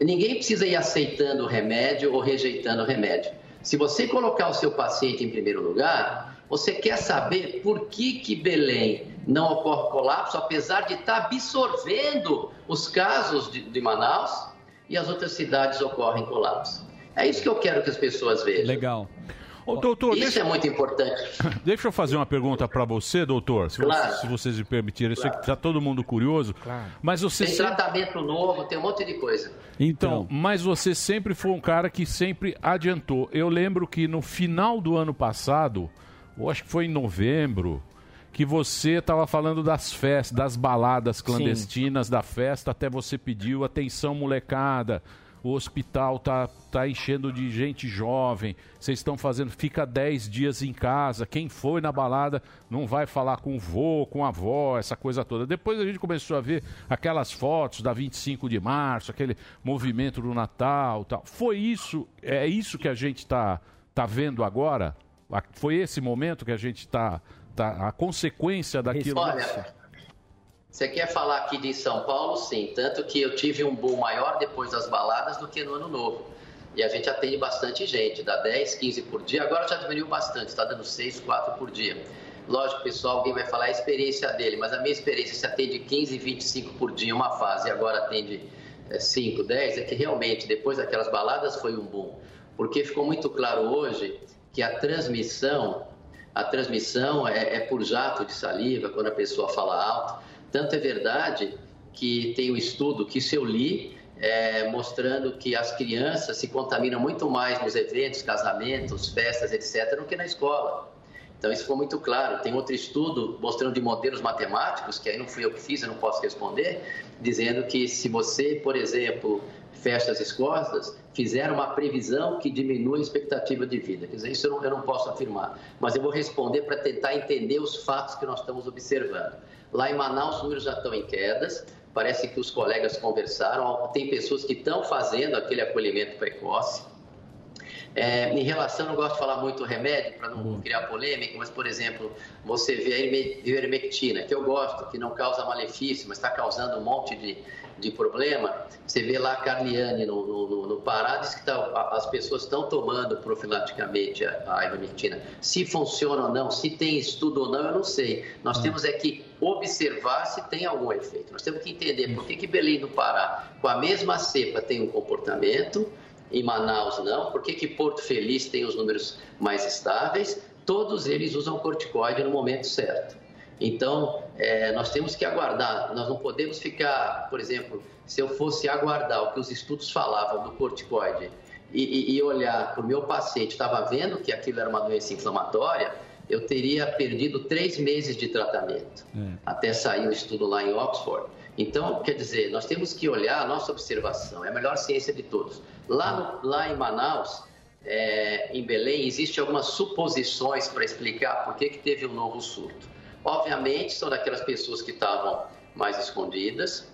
ninguém precisa ir aceitando o remédio ou rejeitando o remédio. Se você colocar o seu paciente em primeiro lugar, Você quer saber por que, que Belém não ocorre colapso, apesar de estar absorvendo os casos de, de Manaus e as outras cidades ocorrem colapso? É isso que eu quero que as pessoas vejam. Legal. Ô, doutor, Isso deixa, é muito importante. deixa eu fazer uma pergunta para você, doutor, se, Claro. você- se vocês me permitirem. Eu sei que está todo mundo curioso, mas você Tem sempre... tratamento novo, tem um monte de coisa. Então, mas você sempre foi um cara que sempre adiantou. Eu lembro que no final do ano passado, eu acho que foi em novembro, que você estava falando das festas, das baladas clandestinas da festa, até você pediu atenção molecada. O hospital tá, tá enchendo de gente jovem. Vocês estão fazendo, fica 10 dias em casa. Quem foi na balada não vai falar com o vô, com a avó, essa coisa toda. Depois a gente começou a ver aquelas fotos da 25 de março, aquele movimento do Natal, tal. Foi isso, é isso que a gente está tá vendo agora? Foi esse momento que a gente está tá, a consequência daquilo. Olha, você quer falar aqui de São Paulo? Sim. Tanto que eu tive um boom maior depois das baladas do que no ano novo. E a gente atende bastante gente, dá 10, 15 por dia. Agora já diminuiu bastante, está dando 6, 4 por dia. Lógico, pessoal, alguém vai falar a experiência dele, mas a minha experiência, se atende 15, 25 por dia uma fase e agora atende é, 5, 10, é que realmente depois daquelas baladas foi um boom. Porque ficou muito claro hoje que a transmissão a transmissão é, é por jato de saliva, quando a pessoa fala alto. Tanto é verdade que tem um estudo que isso eu li, é, mostrando que as crianças se contaminam muito mais nos eventos, casamentos, festas, etc., do que na escola. Então, isso ficou muito claro. Tem outro estudo mostrando de modelos matemáticos, que aí não fui eu que fiz, eu não posso responder, dizendo que se você, por exemplo, fecha as escolas, fizeram uma previsão que diminui a expectativa de vida. Quer dizer, isso eu não, eu não posso afirmar, mas eu vou responder para tentar entender os fatos que nós estamos observando. Lá em Manaus, os números já estão em quedas, parece que os colegas conversaram, tem pessoas que estão fazendo aquele acolhimento precoce, é, em relação, não gosto de falar muito remédio para não criar polêmica, mas, por exemplo, você vê a iverme- ivermectina, que eu gosto, que não causa malefício, mas está causando um monte de, de problema. Você vê lá a Carliane no, no, no- Pará, diz que tá- as pessoas estão tomando profilaticamente a, a ivermectina. Se funciona ou não, se tem estudo ou não, eu não sei. Nós temos é que observar se tem algum efeito. Nós temos que entender por que, que Belém do Pará, com a mesma cepa, tem um comportamento em Manaus não, por que, que Porto Feliz tem os números mais estáveis? Todos eles usam corticoide no momento certo. Então, eh, nós temos que aguardar, nós não podemos ficar, por exemplo, se eu fosse aguardar o que os estudos falavam do corticoide e, e- e olhar para o meu paciente, estava vendo que aquilo era uma doença inflamatória, eu teria perdido três meses de tratamento até sair o estudo lá em Oxford. Então, quer dizer, nós temos que olhar a nossa observação, é a melhor ciência de todos. Lá, no- lá em Manaus, é, em Belém, existem algumas suposições para explicar por que, que teve um novo surto. Obviamente, são daquelas pessoas que estavam mais escondidas.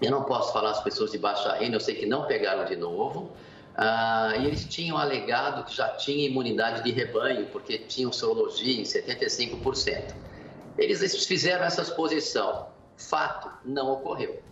Eu não posso falar as pessoas de baixa renda, eu sei que não pegaram de novo. Ah, e eles tinham alegado que já tinha imunidade de rebanho, porque tinham sorologia em 75%. Eles fizeram essa exposição. Fato, não ocorreu.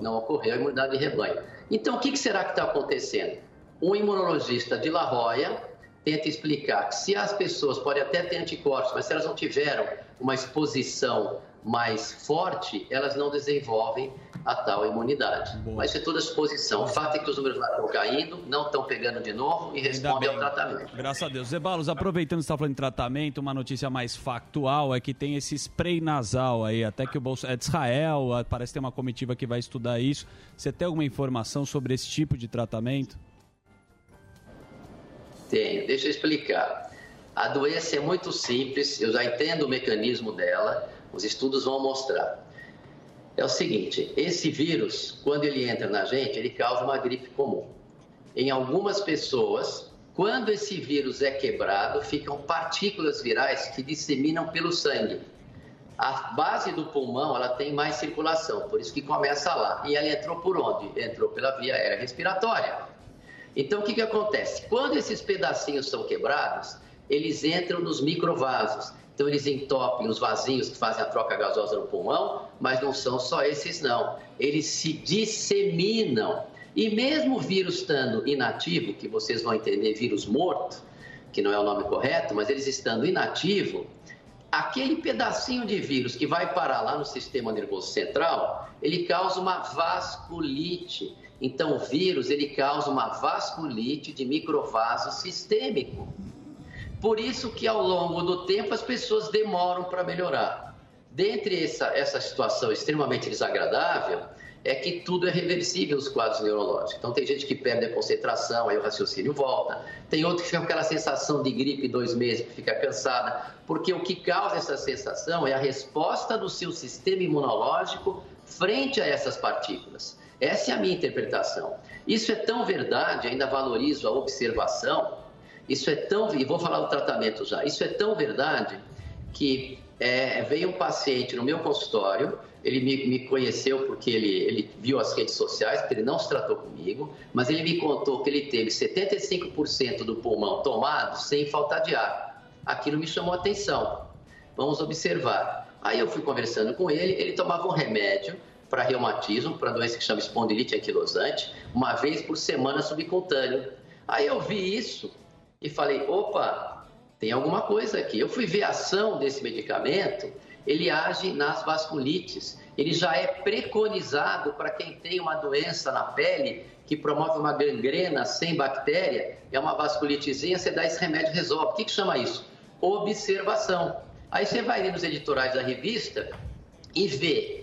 Não ocorreu a imunidade de rebanho. Então, o que será que está acontecendo? Um imunologista de La Jolla tenta explicar que se as pessoas podem até ter anticorpos, mas se elas não tiveram uma exposição mais forte, elas não desenvolvem a tal imunidade. Mas isso é toda exposição. O fato é que os números lá estão caindo, não estão pegando de novo e respondem ao tratamento. Graças a Deus. Zebalos, aproveitando que você está falando de tratamento, uma notícia mais factual é que tem esse spray nasal aí, até que o bolso é de Israel, parece que tem uma comitiva que vai estudar isso. Você tem alguma informação sobre esse tipo de tratamento? Tenho, deixa eu explicar. A doença é muito simples, eu já entendo o mecanismo dela, os estudos vão mostrar. É o seguinte, esse vírus, quando ele entra na gente, ele causa uma gripe comum. Em algumas pessoas, quando esse vírus é quebrado, ficam partículas virais que disseminam pelo sangue. A base do pulmão, ela tem mais circulação, por isso que começa lá. E ela entrou por onde? Entrou pela via aérea respiratória. Então, o que, que acontece? Quando esses pedacinhos são quebrados, eles entram nos microvasos. Então, eles entopem os vasinhos que fazem a troca gasosa no pulmão, mas não são só esses, não. Eles se disseminam. E mesmo o vírus estando inativo, que vocês vão entender, vírus morto, que não é o nome correto, mas eles estando inativo, aquele pedacinho de vírus que vai parar lá no sistema nervoso central, ele causa uma vasculite. Então, o vírus ele causa uma vasculite de microvaso sistêmico. Por isso que ao longo do tempo as pessoas demoram para melhorar. Dentre essa, essa situação extremamente desagradável, é que tudo é reversível os quadros neurológicos. Então tem gente que perde a concentração, aí o raciocínio volta. Tem outro que fica com aquela sensação de gripe dois meses, que fica cansada. Porque o que causa essa sensação é a resposta do seu sistema imunológico frente a essas partículas. Essa é a minha interpretação. Isso é tão verdade, ainda valorizo a observação. Isso é tão, e vou falar do tratamento já. Isso é tão verdade que é, veio um paciente no meu consultório, ele me, me conheceu porque ele, ele viu as redes sociais, porque ele não se tratou comigo, mas ele me contou que ele teve 75% do pulmão tomado sem faltar de ar. Aquilo me chamou a atenção. Vamos observar. Aí eu fui conversando com ele, ele tomava um remédio para reumatismo, para doença que chama espondilite anquilosante, uma vez por semana subcutâneo. Aí eu vi isso e falei, opa, tem alguma coisa aqui. Eu fui ver a ação desse medicamento, ele age nas vasculites. Ele já é preconizado para quem tem uma doença na pele que promove uma gangrena sem bactéria, é uma vasculitezinha, você dá esse remédio resolve. O que, que chama isso? Observação. Aí você vai nos editoriais da revista e vê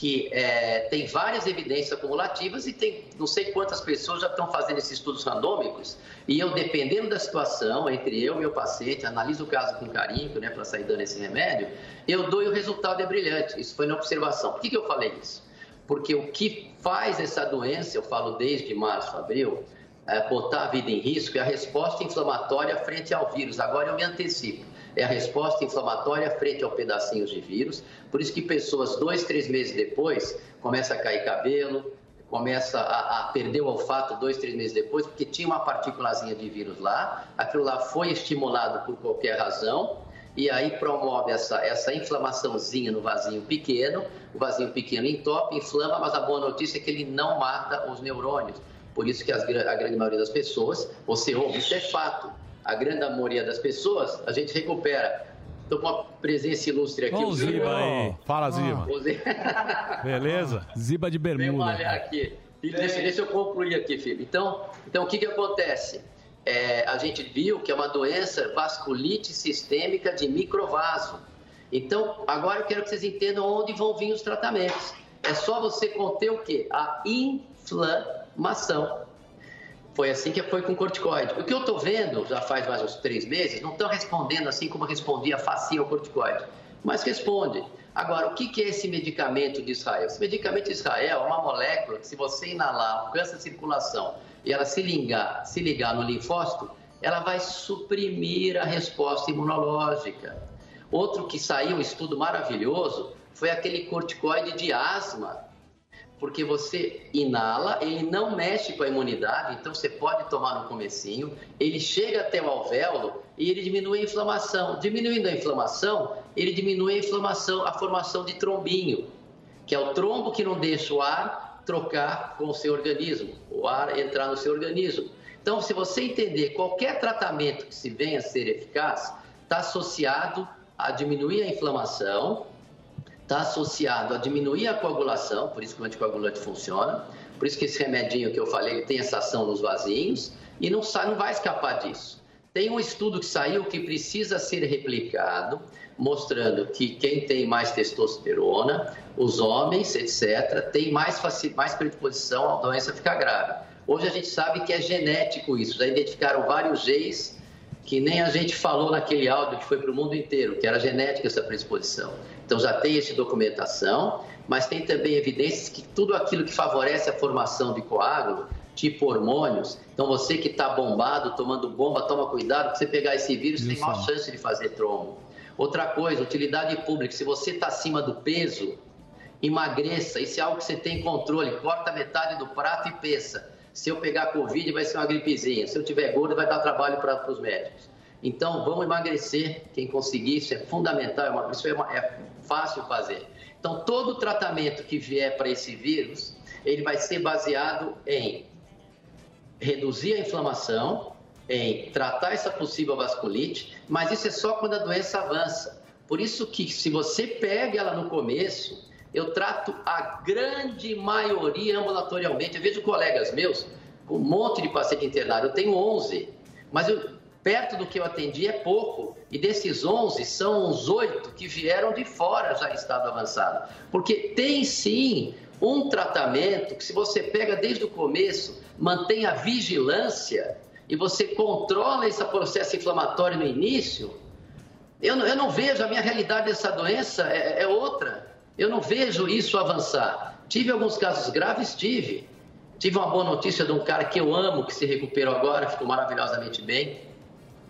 que é, tem várias evidências acumulativas e tem não sei quantas pessoas já estão fazendo esses estudos randômicos e eu, dependendo da situação, entre eu e meu paciente, analiso o caso com carinho, né, para sair dando esse remédio, eu dou e o resultado é brilhante. Isso foi na observação. Por que, que eu falei isso? Porque o que faz essa doença, eu falo desde março, abril, é, botar a vida em risco é a resposta inflamatória frente ao vírus. Agora eu me antecipo é a resposta inflamatória frente ao pedacinhos de vírus. Por isso que pessoas dois, três meses depois começa a cair cabelo, começa a, a, perder o olfato dois, três meses depois, porque tinha uma partículazinha de vírus lá, aquilo lá foi estimulado por qualquer razão, e aí promove essa, essa inflamaçãozinha no vasinho pequeno, o vasinho pequeno entope, inflama, mas a boa notícia é que ele não mata os neurônios. Por isso que as, a grande maioria das pessoas, você ouve, isso é fato, a grande maioria das pessoas, a gente recupera. Estou com uma presença ilustre aqui. Ó o Ziba aí. Fala, Ziba. Beleza? Ziba de Vem bermuda. malhar aqui. Filho, Deixa, deixa eu concluir aqui, filho. Então, então o que, que acontece? É, a gente viu que é uma doença vasculite sistêmica de microvaso. Então, agora eu quero que vocês entendam onde vão vir os tratamentos. É só você conter o quê? A inflamação. Foi assim que foi com corticoide. O que eu estou vendo, já faz mais uns três meses, não estão respondendo assim como respondia facinho ao corticoide, mas responde. Agora, o que é esse medicamento de Israel? Esse medicamento de Israel é uma molécula que, se você inalar, alcança a circulação e ela se ligar, se ligar no linfócito, ela vai suprimir a resposta imunológica. Outro que saiu, um estudo maravilhoso, foi aquele corticoide de asma, porque você inala, ele não mexe com a imunidade, então você pode tomar no comecinho, ele chega até o alvéolo e ele diminui a inflamação. Diminuindo a inflamação, ele diminui a inflamação, a formação de trombinho, que é o trombo que não deixa o ar trocar com o seu organismo, o ar entrar no seu organismo. Então, se você entender qualquer tratamento que se venha a ser eficaz, está associado a diminuir a inflamação, está associado a diminuir a coagulação, por isso que o anticoagulante funciona, por isso que esse remedinho que eu falei tem essa ação nos vasinhos e não, sai, não vai escapar disso. Tem um estudo que saiu que precisa ser replicado, mostrando que quem tem mais testosterona, os homens, etc., tem mais, mais predisposição à doença ficar grave. Hoje a gente sabe que é genético isso, já identificaram vários genes que nem a gente falou naquele áudio que foi para o mundo inteiro, que era genética essa predisposição. Então já tem essa documentação, mas tem também evidências que tudo aquilo que favorece a formação de coágulo, tipo hormônios, então você que está bombado, tomando bomba, toma cuidado, que você pegar esse vírus, tem maior chance de fazer trombo. Outra coisa, utilidade pública, se você está acima do peso, emagreça, isso é algo que você tem controle, corta metade do prato e pensa, se eu pegar Covid vai ser uma gripezinha, se eu tiver gordo vai dar trabalho para os médicos. Então, vamos emagrecer, quem conseguir, isso é fundamental, é uma- isso é, uma- é fácil fazer. Então, todo tratamento que vier para esse vírus, ele vai ser baseado em reduzir a inflamação, em tratar essa possível vasculite, mas isso é só quando a doença avança. Por isso que se você pega ela no começo, eu trato a grande maioria ambulatorialmente. Eu vejo colegas meus com um monte de paciente internado, eu tenho 11, mas eu, perto do que eu atendi é pouco. E desses 11, são uns 8 que vieram de fora já em estado avançado. Porque tem sim um tratamento que, se você pega desde o começo, mantém a vigilância e você controla esse processo inflamatório no início, eu não, eu não vejo, a minha realidade dessa doença é, é outra. Eu não vejo isso avançar. Tive alguns casos graves? Tive. Tive uma boa notícia de um cara que eu amo, que se recuperou agora, ficou maravilhosamente bem,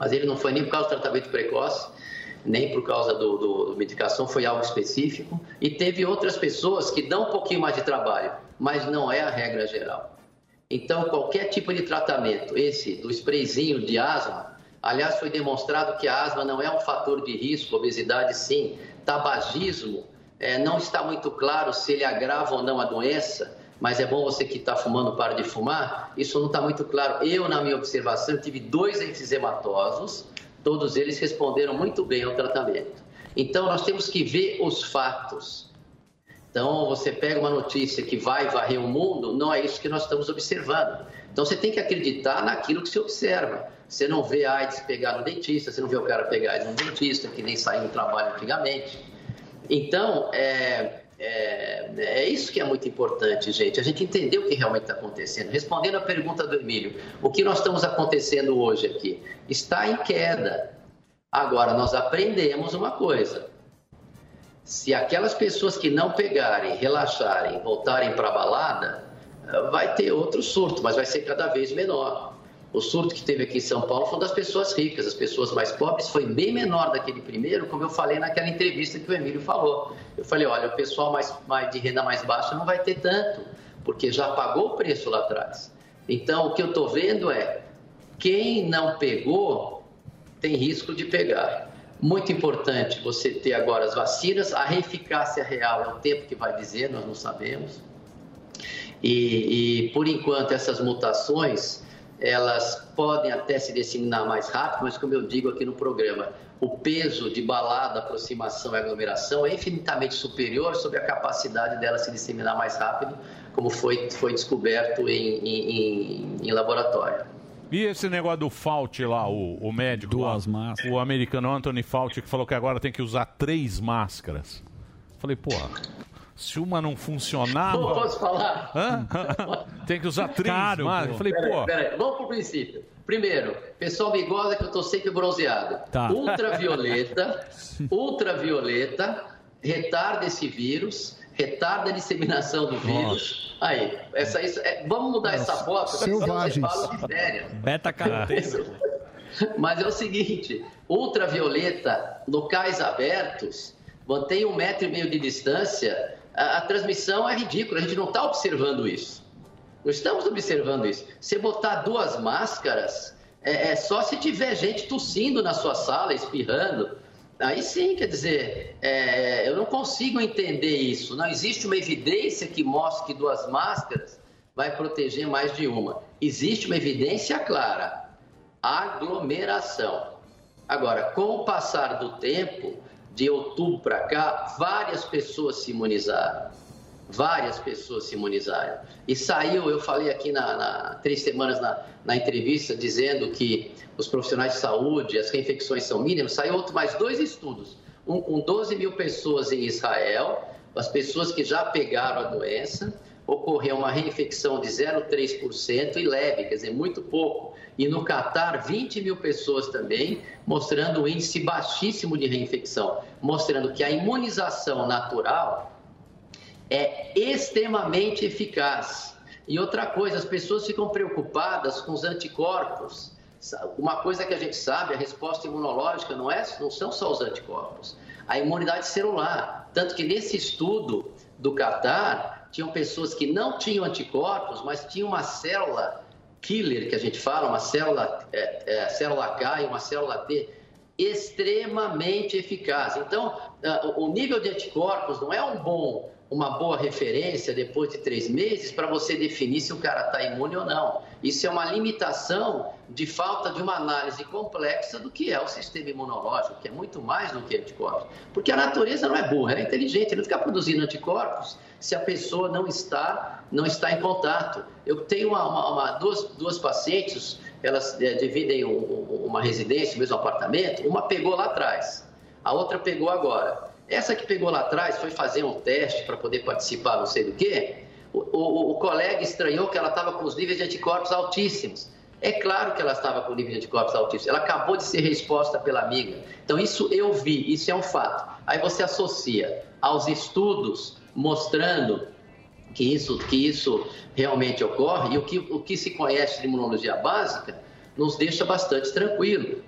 mas ele não foi nem por causa do tratamento precoce, nem por causa do, do, medicação, foi algo específico. E teve outras pessoas que dão um pouquinho mais de trabalho, mas não é a regra geral. Então, qualquer tipo de tratamento, esse do sprayzinho de asma, aliás, foi demonstrado que a asma não é um fator de risco, obesidade sim, tabagismo, é, não está muito claro se ele agrava ou não a doença, mas é bom você que está fumando para de fumar, isso não está muito claro. Eu, na minha observação, tive dois enfisematosos, todos eles responderam muito bem ao tratamento. Então, nós temos que ver os fatos. Então, você pega uma notícia que vai varrer o mundo, não é isso que nós estamos observando. Então, você tem que acreditar naquilo que se observa. Você não vê AIDS pegar no dentista, você não vê o cara pegar AIDS no dentista, que nem saiu no trabalho antigamente. Então, é, é, é isso que é muito importante, gente. A gente entender o que realmente está acontecendo. Respondendo à pergunta do Emílio, o que nós estamos acontecendo hoje aqui? Está em queda. Agora, nós aprendemos uma coisa. Se aquelas pessoas que não pegarem, relaxarem, voltarem para a balada, vai ter outro surto, mas vai ser cada vez menor. O surto que teve aqui em São Paulo foi das pessoas ricas, as pessoas mais pobres foi bem menor daquele primeiro, como eu falei naquela entrevista que o Emílio falou. Eu falei, olha, o pessoal mais, mais de renda mais baixa não vai ter tanto, porque já pagou o preço lá atrás. Então, o que eu estou vendo é, quem não pegou tem risco de pegar. Muito importante você ter agora as vacinas, a eficácia real é o tempo que vai dizer, nós não sabemos. E, e por enquanto essas mutações elas podem até se disseminar mais rápido, mas como eu digo aqui no programa, o peso de balada, aproximação e aglomeração é infinitamente superior sobre a capacidade dela se disseminar mais rápido, como foi, foi descoberto em, em, em laboratório. E esse negócio do Fauci lá, o, o médico Duas lá, o americano Anthony Fauci, que falou que agora tem que usar três máscaras. Falei, porra, se uma não funcionar... Não posso falar? Hã? tem que usar três máscaras. Falei, Peraí, pô... peraí, vamos pro princípio. Primeiro, pessoal me goza que eu tô sempre bronzeado. Tá. Ultravioleta, ultravioleta, retarda esse vírus, retarda a disseminação do vírus. Aí, essa, isso, é, vamos mudar essa foto, Selvagens. Beta caroteno. Mas é o seguinte, ultravioleta, locais abertos, mantém um metro e meio de distância, a, a transmissão é ridícula, a gente não está observando isso. Não estamos observando isso. Se botar duas máscaras, é, é só se tiver gente tossindo na sua sala, espirrando. Aí sim, quer dizer, é, eu não consigo entender isso. Não existe uma evidência que mostre que duas máscaras vai proteger mais de uma. Existe uma evidência clara: aglomeração. Agora, com o passar do tempo, de outubro para cá, várias pessoas se imunizaram. Várias pessoas se imunizaram. E saiu, eu falei aqui na, na três semanas na, na entrevista, dizendo que os profissionais de saúde, as reinfecções são mínimas. Saiu outro, mais dois estudos. Um com 12 mil pessoas em Israel, as pessoas que já pegaram a doença, ocorreu uma reinfecção de 0,3% e leve, quer dizer, muito pouco. E no Catar, 20 mil pessoas também, mostrando um índice baixíssimo de reinfecção, mostrando que a imunização natural é extremamente eficaz. E outra coisa, as pessoas ficam preocupadas com os anticorpos. Uma coisa que a gente sabe, a resposta imunológica não, é, não são só os anticorpos, a imunidade celular. Tanto que nesse estudo do Catar, tinham pessoas que não tinham anticorpos, mas tinham uma célula killer, que a gente fala, uma célula, é, é, célula K e uma célula T, extremamente eficaz. Então, ah, o nível de anticorpos não é um bom uma boa referência depois de três meses para você definir se o cara está imune ou não. Isso é uma limitação de falta de uma análise complexa do que é o sistema imunológico, que é muito mais do que anticorpos. Porque a natureza não é burra, ela é inteligente, não fica produzindo anticorpos se a pessoa não está, não está em contato. Eu tenho uma, uma- uma- duas, duas pacientes, elas eh, dividem um- um- uma residência, o mesmo apartamento, uma pegou lá atrás, a outra pegou agora. Essa que pegou lá atrás foi fazer um teste para poder participar, não sei do quê. O, o- o colega estranhou que ela estava com os níveis de anticorpos altíssimos. É claro que ela estava com nível de anticorpos altíssimos. Ela acabou de ser resposta pela amiga. Então, isso eu vi, isso é um fato. Aí você associa aos estudos mostrando que isso, que isso realmente ocorre e o que, o que se conhece de imunologia básica nos deixa bastante tranquilo,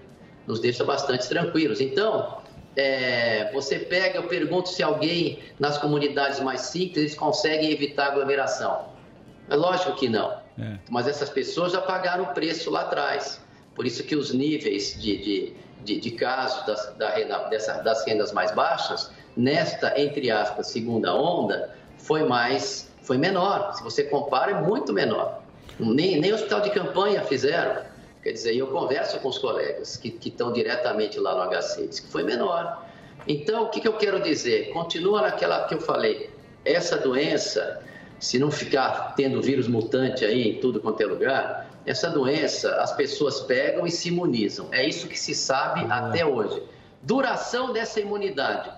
nos deixa bastante tranquilos. Então, é, você pega, eu pergunto se alguém nas comunidades mais simples eles conseguem evitar aglomeração. É lógico que não. Mas essas pessoas já pagaram o preço lá atrás. Por isso que os níveis de, de, de, de casos das, da renda, dessa, das rendas mais baixas, nesta, entre aspas, segunda onda, foi mais, foi menor. Se você compara, é muito menor. Nem, nem hospital de campanha fizeram. Quer dizer, eu converso com os colegas que, que estão diretamente lá no HC, diz que foi menor. Então, o que, que eu quero dizer? Continua naquela que eu falei. Essa doença, se não ficar tendo vírus mutante aí em tudo quanto é lugar, essa doença as pessoas pegam e se imunizam. É isso que se sabe até hoje. Duração dessa imunidade,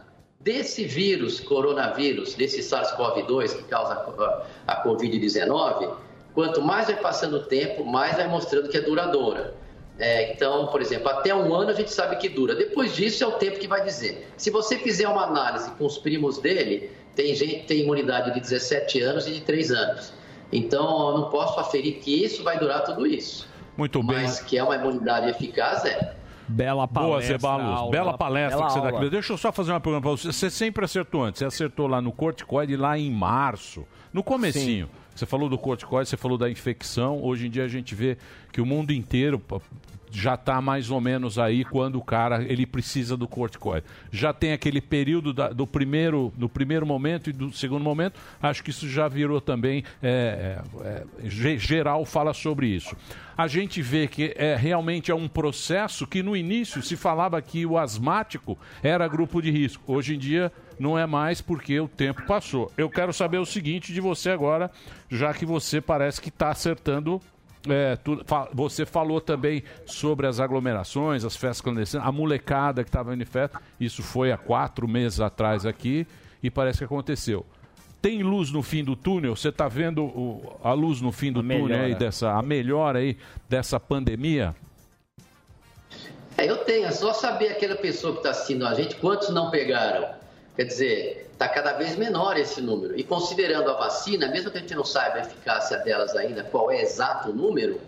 desse vírus, coronavírus, desse SARS-CoV-2 que causa a- a Covid-19, quanto mais vai passando o tempo, mais vai mostrando que é duradoura. É, então, por exemplo, até um ano a gente sabe que dura. Depois disso é o tempo que vai dizer. Se você fizer uma análise com os primos dele, tem gente tem imunidade de 17 anos e de 3 anos. Então, eu não posso aferir que isso vai durar tudo isso. Muito bem. Mas que é uma imunidade eficaz, é. Bela Boa, palestra. Zebalos. aula. Bela palestra Bela que você dá aqui. Deixa eu só fazer uma pergunta pra você. Você sempre acertou antes. Você acertou lá no corticoide lá em março. No comecinho. Você falou do corticoide, você falou da infecção. Hoje em dia a gente vê que o mundo inteiro já está mais ou menos aí quando o cara ele precisa do corticoide. Já tem aquele período da- do primeiro do primeiro momento e do segundo momento. Acho que isso já virou também é, é, é, ge- geral fala sobre isso. A gente vê que é realmente é um processo que no início se falava que o asmático era grupo de risco. Hoje em dia não é mais porque o tempo passou. Eu quero saber o seguinte de você agora, já que você parece que está acertando é, tu- fa- você falou também sobre as aglomerações, as festas clandestinas, a molecada que estava em festa. Isso foi há quatro meses atrás aqui e parece que aconteceu. Tem luz no fim do túnel? Você está vendo o- a luz no fim do túnel aí dessa a melhora aí dessa pandemia? É, eu tenho, é só saber aquela pessoa que está assistindo a gente, quantos não pegaram. Quer dizer, está cada vez menor esse número. E considerando a vacina, mesmo que a gente não saiba a eficácia delas ainda, qual é exato o número,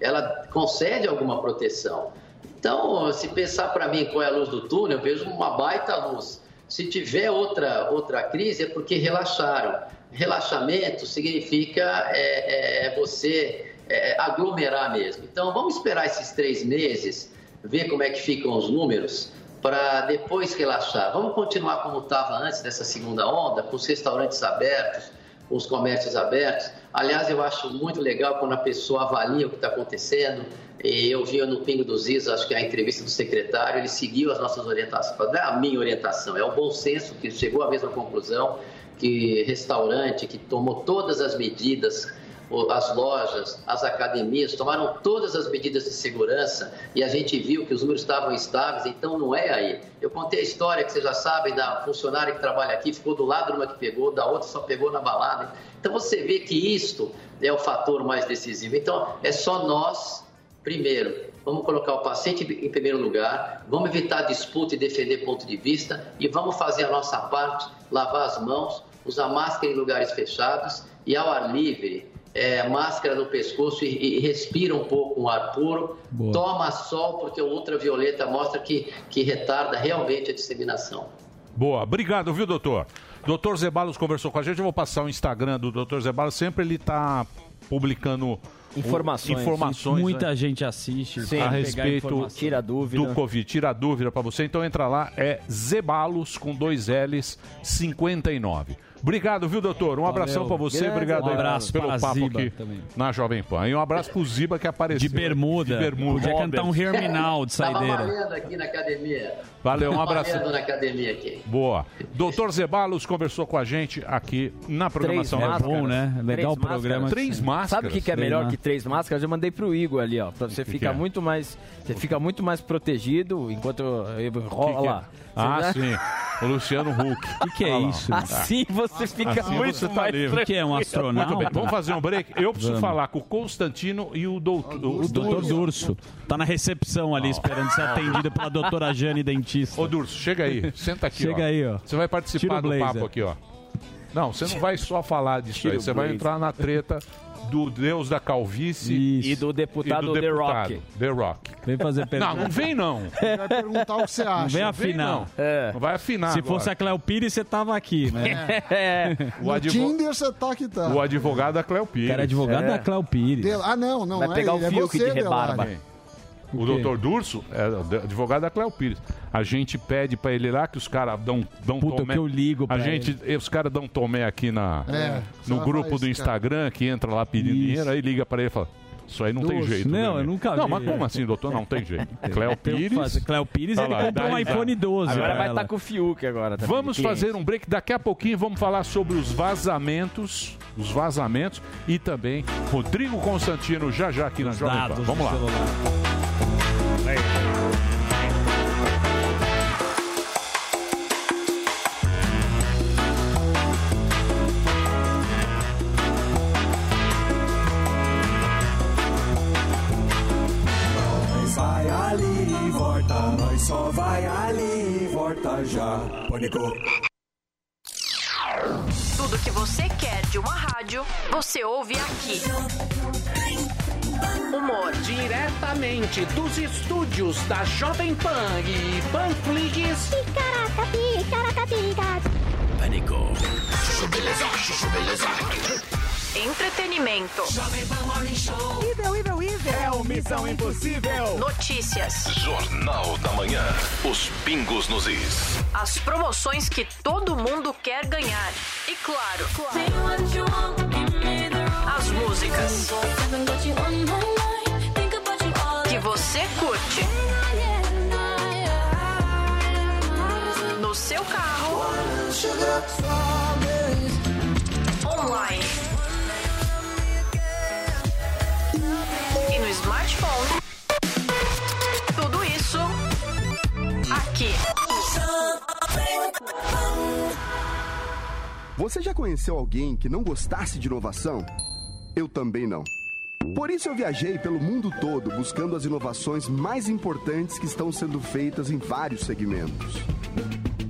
ela concede alguma proteção. Então, se pensar para mim qual é a luz do túnel, eu vejo uma baita luz. Se tiver outra, outra crise, é porque relaxaram. Relaxamento significa é, é, você é, aglomerar mesmo. Então, vamos esperar esses três meses, ver como é que ficam os números, para depois relaxar. Vamos continuar como estava antes dessa segunda onda, com os restaurantes abertos, com os comércios abertos. Aliás, eu acho muito legal quando a pessoa avalia o que está acontecendo. E eu vi no Pingo dos Is, acho que a entrevista do secretário, ele seguiu as nossas orientações. Não é a minha orientação, é o bom senso que chegou à mesma conclusão que restaurante que tomou todas as medidas, as lojas, as academias tomaram todas as medidas de segurança e a gente viu que os números estavam estáveis, então não é aí. Eu contei a história que vocês já sabem da funcionária que trabalha aqui, ficou do lado de uma que pegou, da outra só pegou na balada. Então você vê que isto é o fator mais decisivo. Então é só nós, primeiro, vamos colocar o paciente em primeiro lugar, vamos evitar disputa e defender ponto de vista e vamos fazer a nossa parte, lavar as mãos, usar máscara em lugares fechados e ao ar livre, é, máscara no pescoço e, e respira um pouco um ar puro, Boa. toma sol porque o ultravioleta mostra que, que retarda realmente a disseminação. Boa, obrigado, viu, doutor? Doutor Zebalos conversou com a gente. Eu vou passar o Instagram do doutor Zebalos. Sempre ele está publicando o- Informações. informações Muita né, gente assiste. a pra pegar respeito. Tira dúvida. do Covid. Tira a dúvida para você. Então entra lá, é Zebalos com dois L's 59. Obrigado, viu, doutor? Um abração pra você, Grande obrigado aí abraço pelo papo Ziba aqui também. na Jovem Pan. E um abraço pro Ziba que apareceu. De bermuda. De bermuda. Podia cantar um Hear Me Now de Tava saideira. malhando aqui na academia. Valeu, um Tava abraço. na academia aqui. Boa. Doutor Zebalos conversou com a gente aqui na programação Três da máscaras. Jovem Pan. Três máscaras. Três máscaras. Sabe o que, que é Três melhor que três máscaras? Eu mandei pro Igor ali, ó. Pra você que ficar é? muito mais. Você fica muito mais protegido enquanto eu- Que que rola é? lá. Ah, Você- sim. O Luciano Huck. O que é isso? Assim você fica Assim muito você tá mais livre. O que é um astronauta? Muito bem, vamos fazer um break. Eu preciso Vamos. falar com o Constantino e o doutor. O doutor Durso. Tá na recepção ali, esperando ser atendido pela doutora Jane, dentista. Ô, Durso, chega aí. Senta aqui, Chega ó. aí, ó. Você vai participar do papo aqui, ó. Não, você não vai só falar disso Tira aí. Você vai entrar na treta do deus da calvície E do deputado The Rock. The Rock. Vem fazer pergunta. Não, não vem não. Vai perguntar o que você acha. Não vem afinar. não. Não vai afinar Se agora. fosse a Cleo Pires, você tava aqui, né? O, No advo- Tinder você tá que tá. o advogado da Cleo Pires. O cara é advogado da Cleo Pires. Del- Ah, não, não. Vai é pegar o é Fiuk você, de rebarba. Delari. O doutor Durso é advogado da Cleo Pires. A gente pede pra ele lá que os caras dão, dão Puta, tomé. que eu ligo pra A gente, Os caras dão tomé aqui na, É, no grupo do Instagram, que entra lá pedindo Isso. dinheiro, aí liga pra ele e fala... Isso aí não tem Durso. jeito. Não, eu amigo?" nunca Não, vi. mas como assim, doutor? Não tem jeito. Cleo Tem o que Pires... Cleo Pires, Tá ele lá, comprou um iPhone 12 Agora vai estar com o Fiuk agora também. Vamos cliente. fazer um break. Daqui a pouquinho vamos falar sobre os vazamentos, os vazamentos e também Rodrigo Constantino já já aqui na Jovem Pan. Vamos lá. celular. Só vai ali e volta já. Pânico. Tudo que você quer de uma rádio, você ouve aqui. Humor diretamente dos estúdios da Jovem Pan e Panflix. Pânico. Entretenimento. Ível, ível, ível. É o Missão Impossível. Notícias. Jornal da Manhã. Os pingos nos is. As promoções que todo mundo quer ganhar. E claro, as músicas que você curte. No seu carro. Online. Smartphone. Tudo isso aqui. Você já conheceu alguém que não gostasse de inovação? Eu também não. Por isso eu viajei pelo mundo todo buscando as inovações mais importantes que estão sendo feitas em vários segmentos.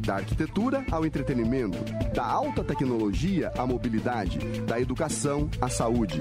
Da arquitetura ao entretenimento, da alta tecnologia à mobilidade, da educação à saúde.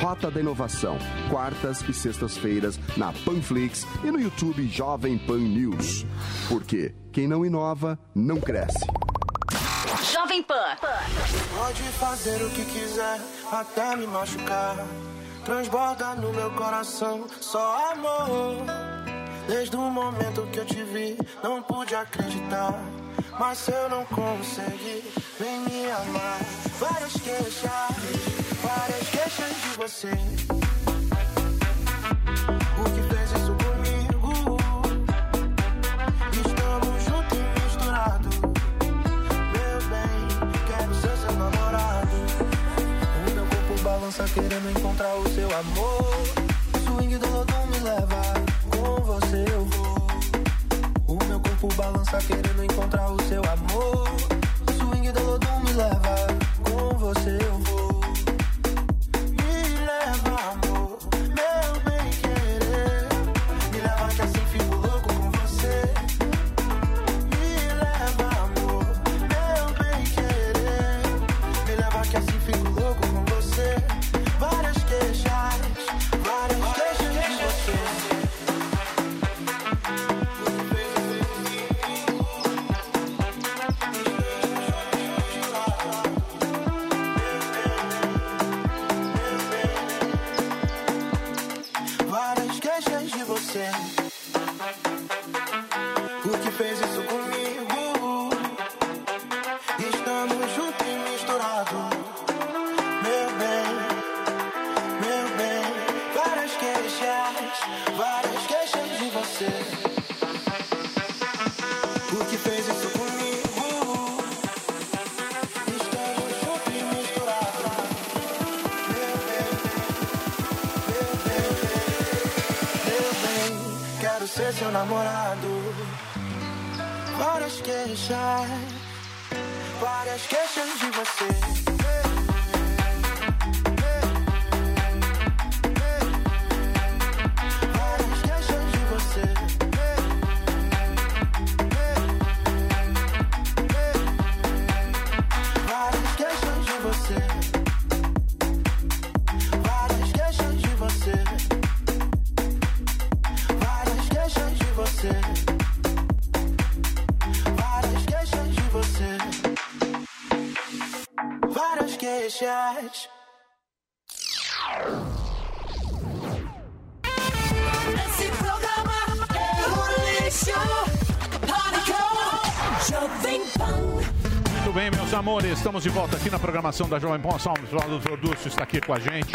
Rota da Inovação, quartas e sextas-feiras na Panflix e no YouTube Jovem Pan News. Porque quem não inova não cresce. Jovem Pan. Pode fazer o que quiser, até me machucar. Transborda no meu coração só amor. Desde o momento que eu te vi, não pude acreditar. Mas se eu não conseguir, vem me amar. Várias queixas, várias queixas de você. O que fez isso comigo? Estamos juntos e misturados. Meu bem, quero ser seu namorado. O meu corpo balança querendo encontrar o seu amor. Swing do lodum me leva, com você. O meu corpo balança querendo encontrar o seu amor. Swing do lodum me leva, com você. Programação da Jovem Pan. Salve, o doutor Dúcio está aqui com a gente.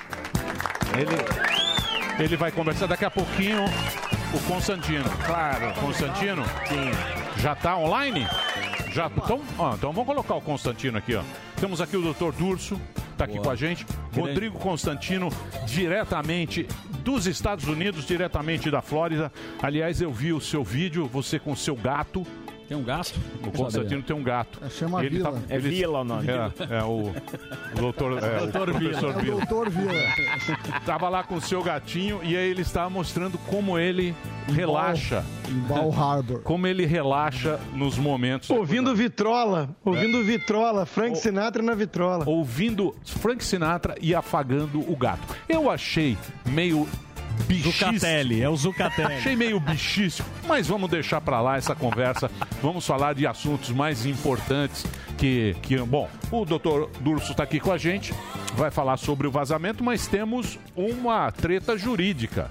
Ele, ele vai conversar daqui a pouquinho o Constantino. Claro. Constantino? Sim. Já está online? Já, então, ó, então vamos colocar o Constantino aqui, ó. Temos aqui o doutor Durso, está aqui Boa. com a gente. Rodrigo Constantino, diretamente dos Estados Unidos, diretamente da Flórida. Aliás, eu vi o seu vídeo, você com o seu gato. Tem um gato? O Constantino tem um gato. chama Vila. tá- É Vila o nome. É, é o, o doutor, é, o Doutor Vila. professor É o Vila. doutor Vila. Tava lá com o seu gatinho e aí ele estava mostrando como ele relaxa. Em Bal Harbor. Como ele relaxa nos momentos. Ouvindo Vitrola, ouvindo Vitrola, Frank Sinatra na Vitrola. Ouvindo Frank Sinatra e afagando o gato. Eu achei meio bichíssimo. Zucatelli, é o Zucatelli. Achei meio bichíssimo, mas vamos deixar pra lá essa conversa. Vamos falar de assuntos mais importantes que, que bom, o doutor Durso está aqui com a gente, vai falar sobre o vazamento, mas temos uma treta jurídica.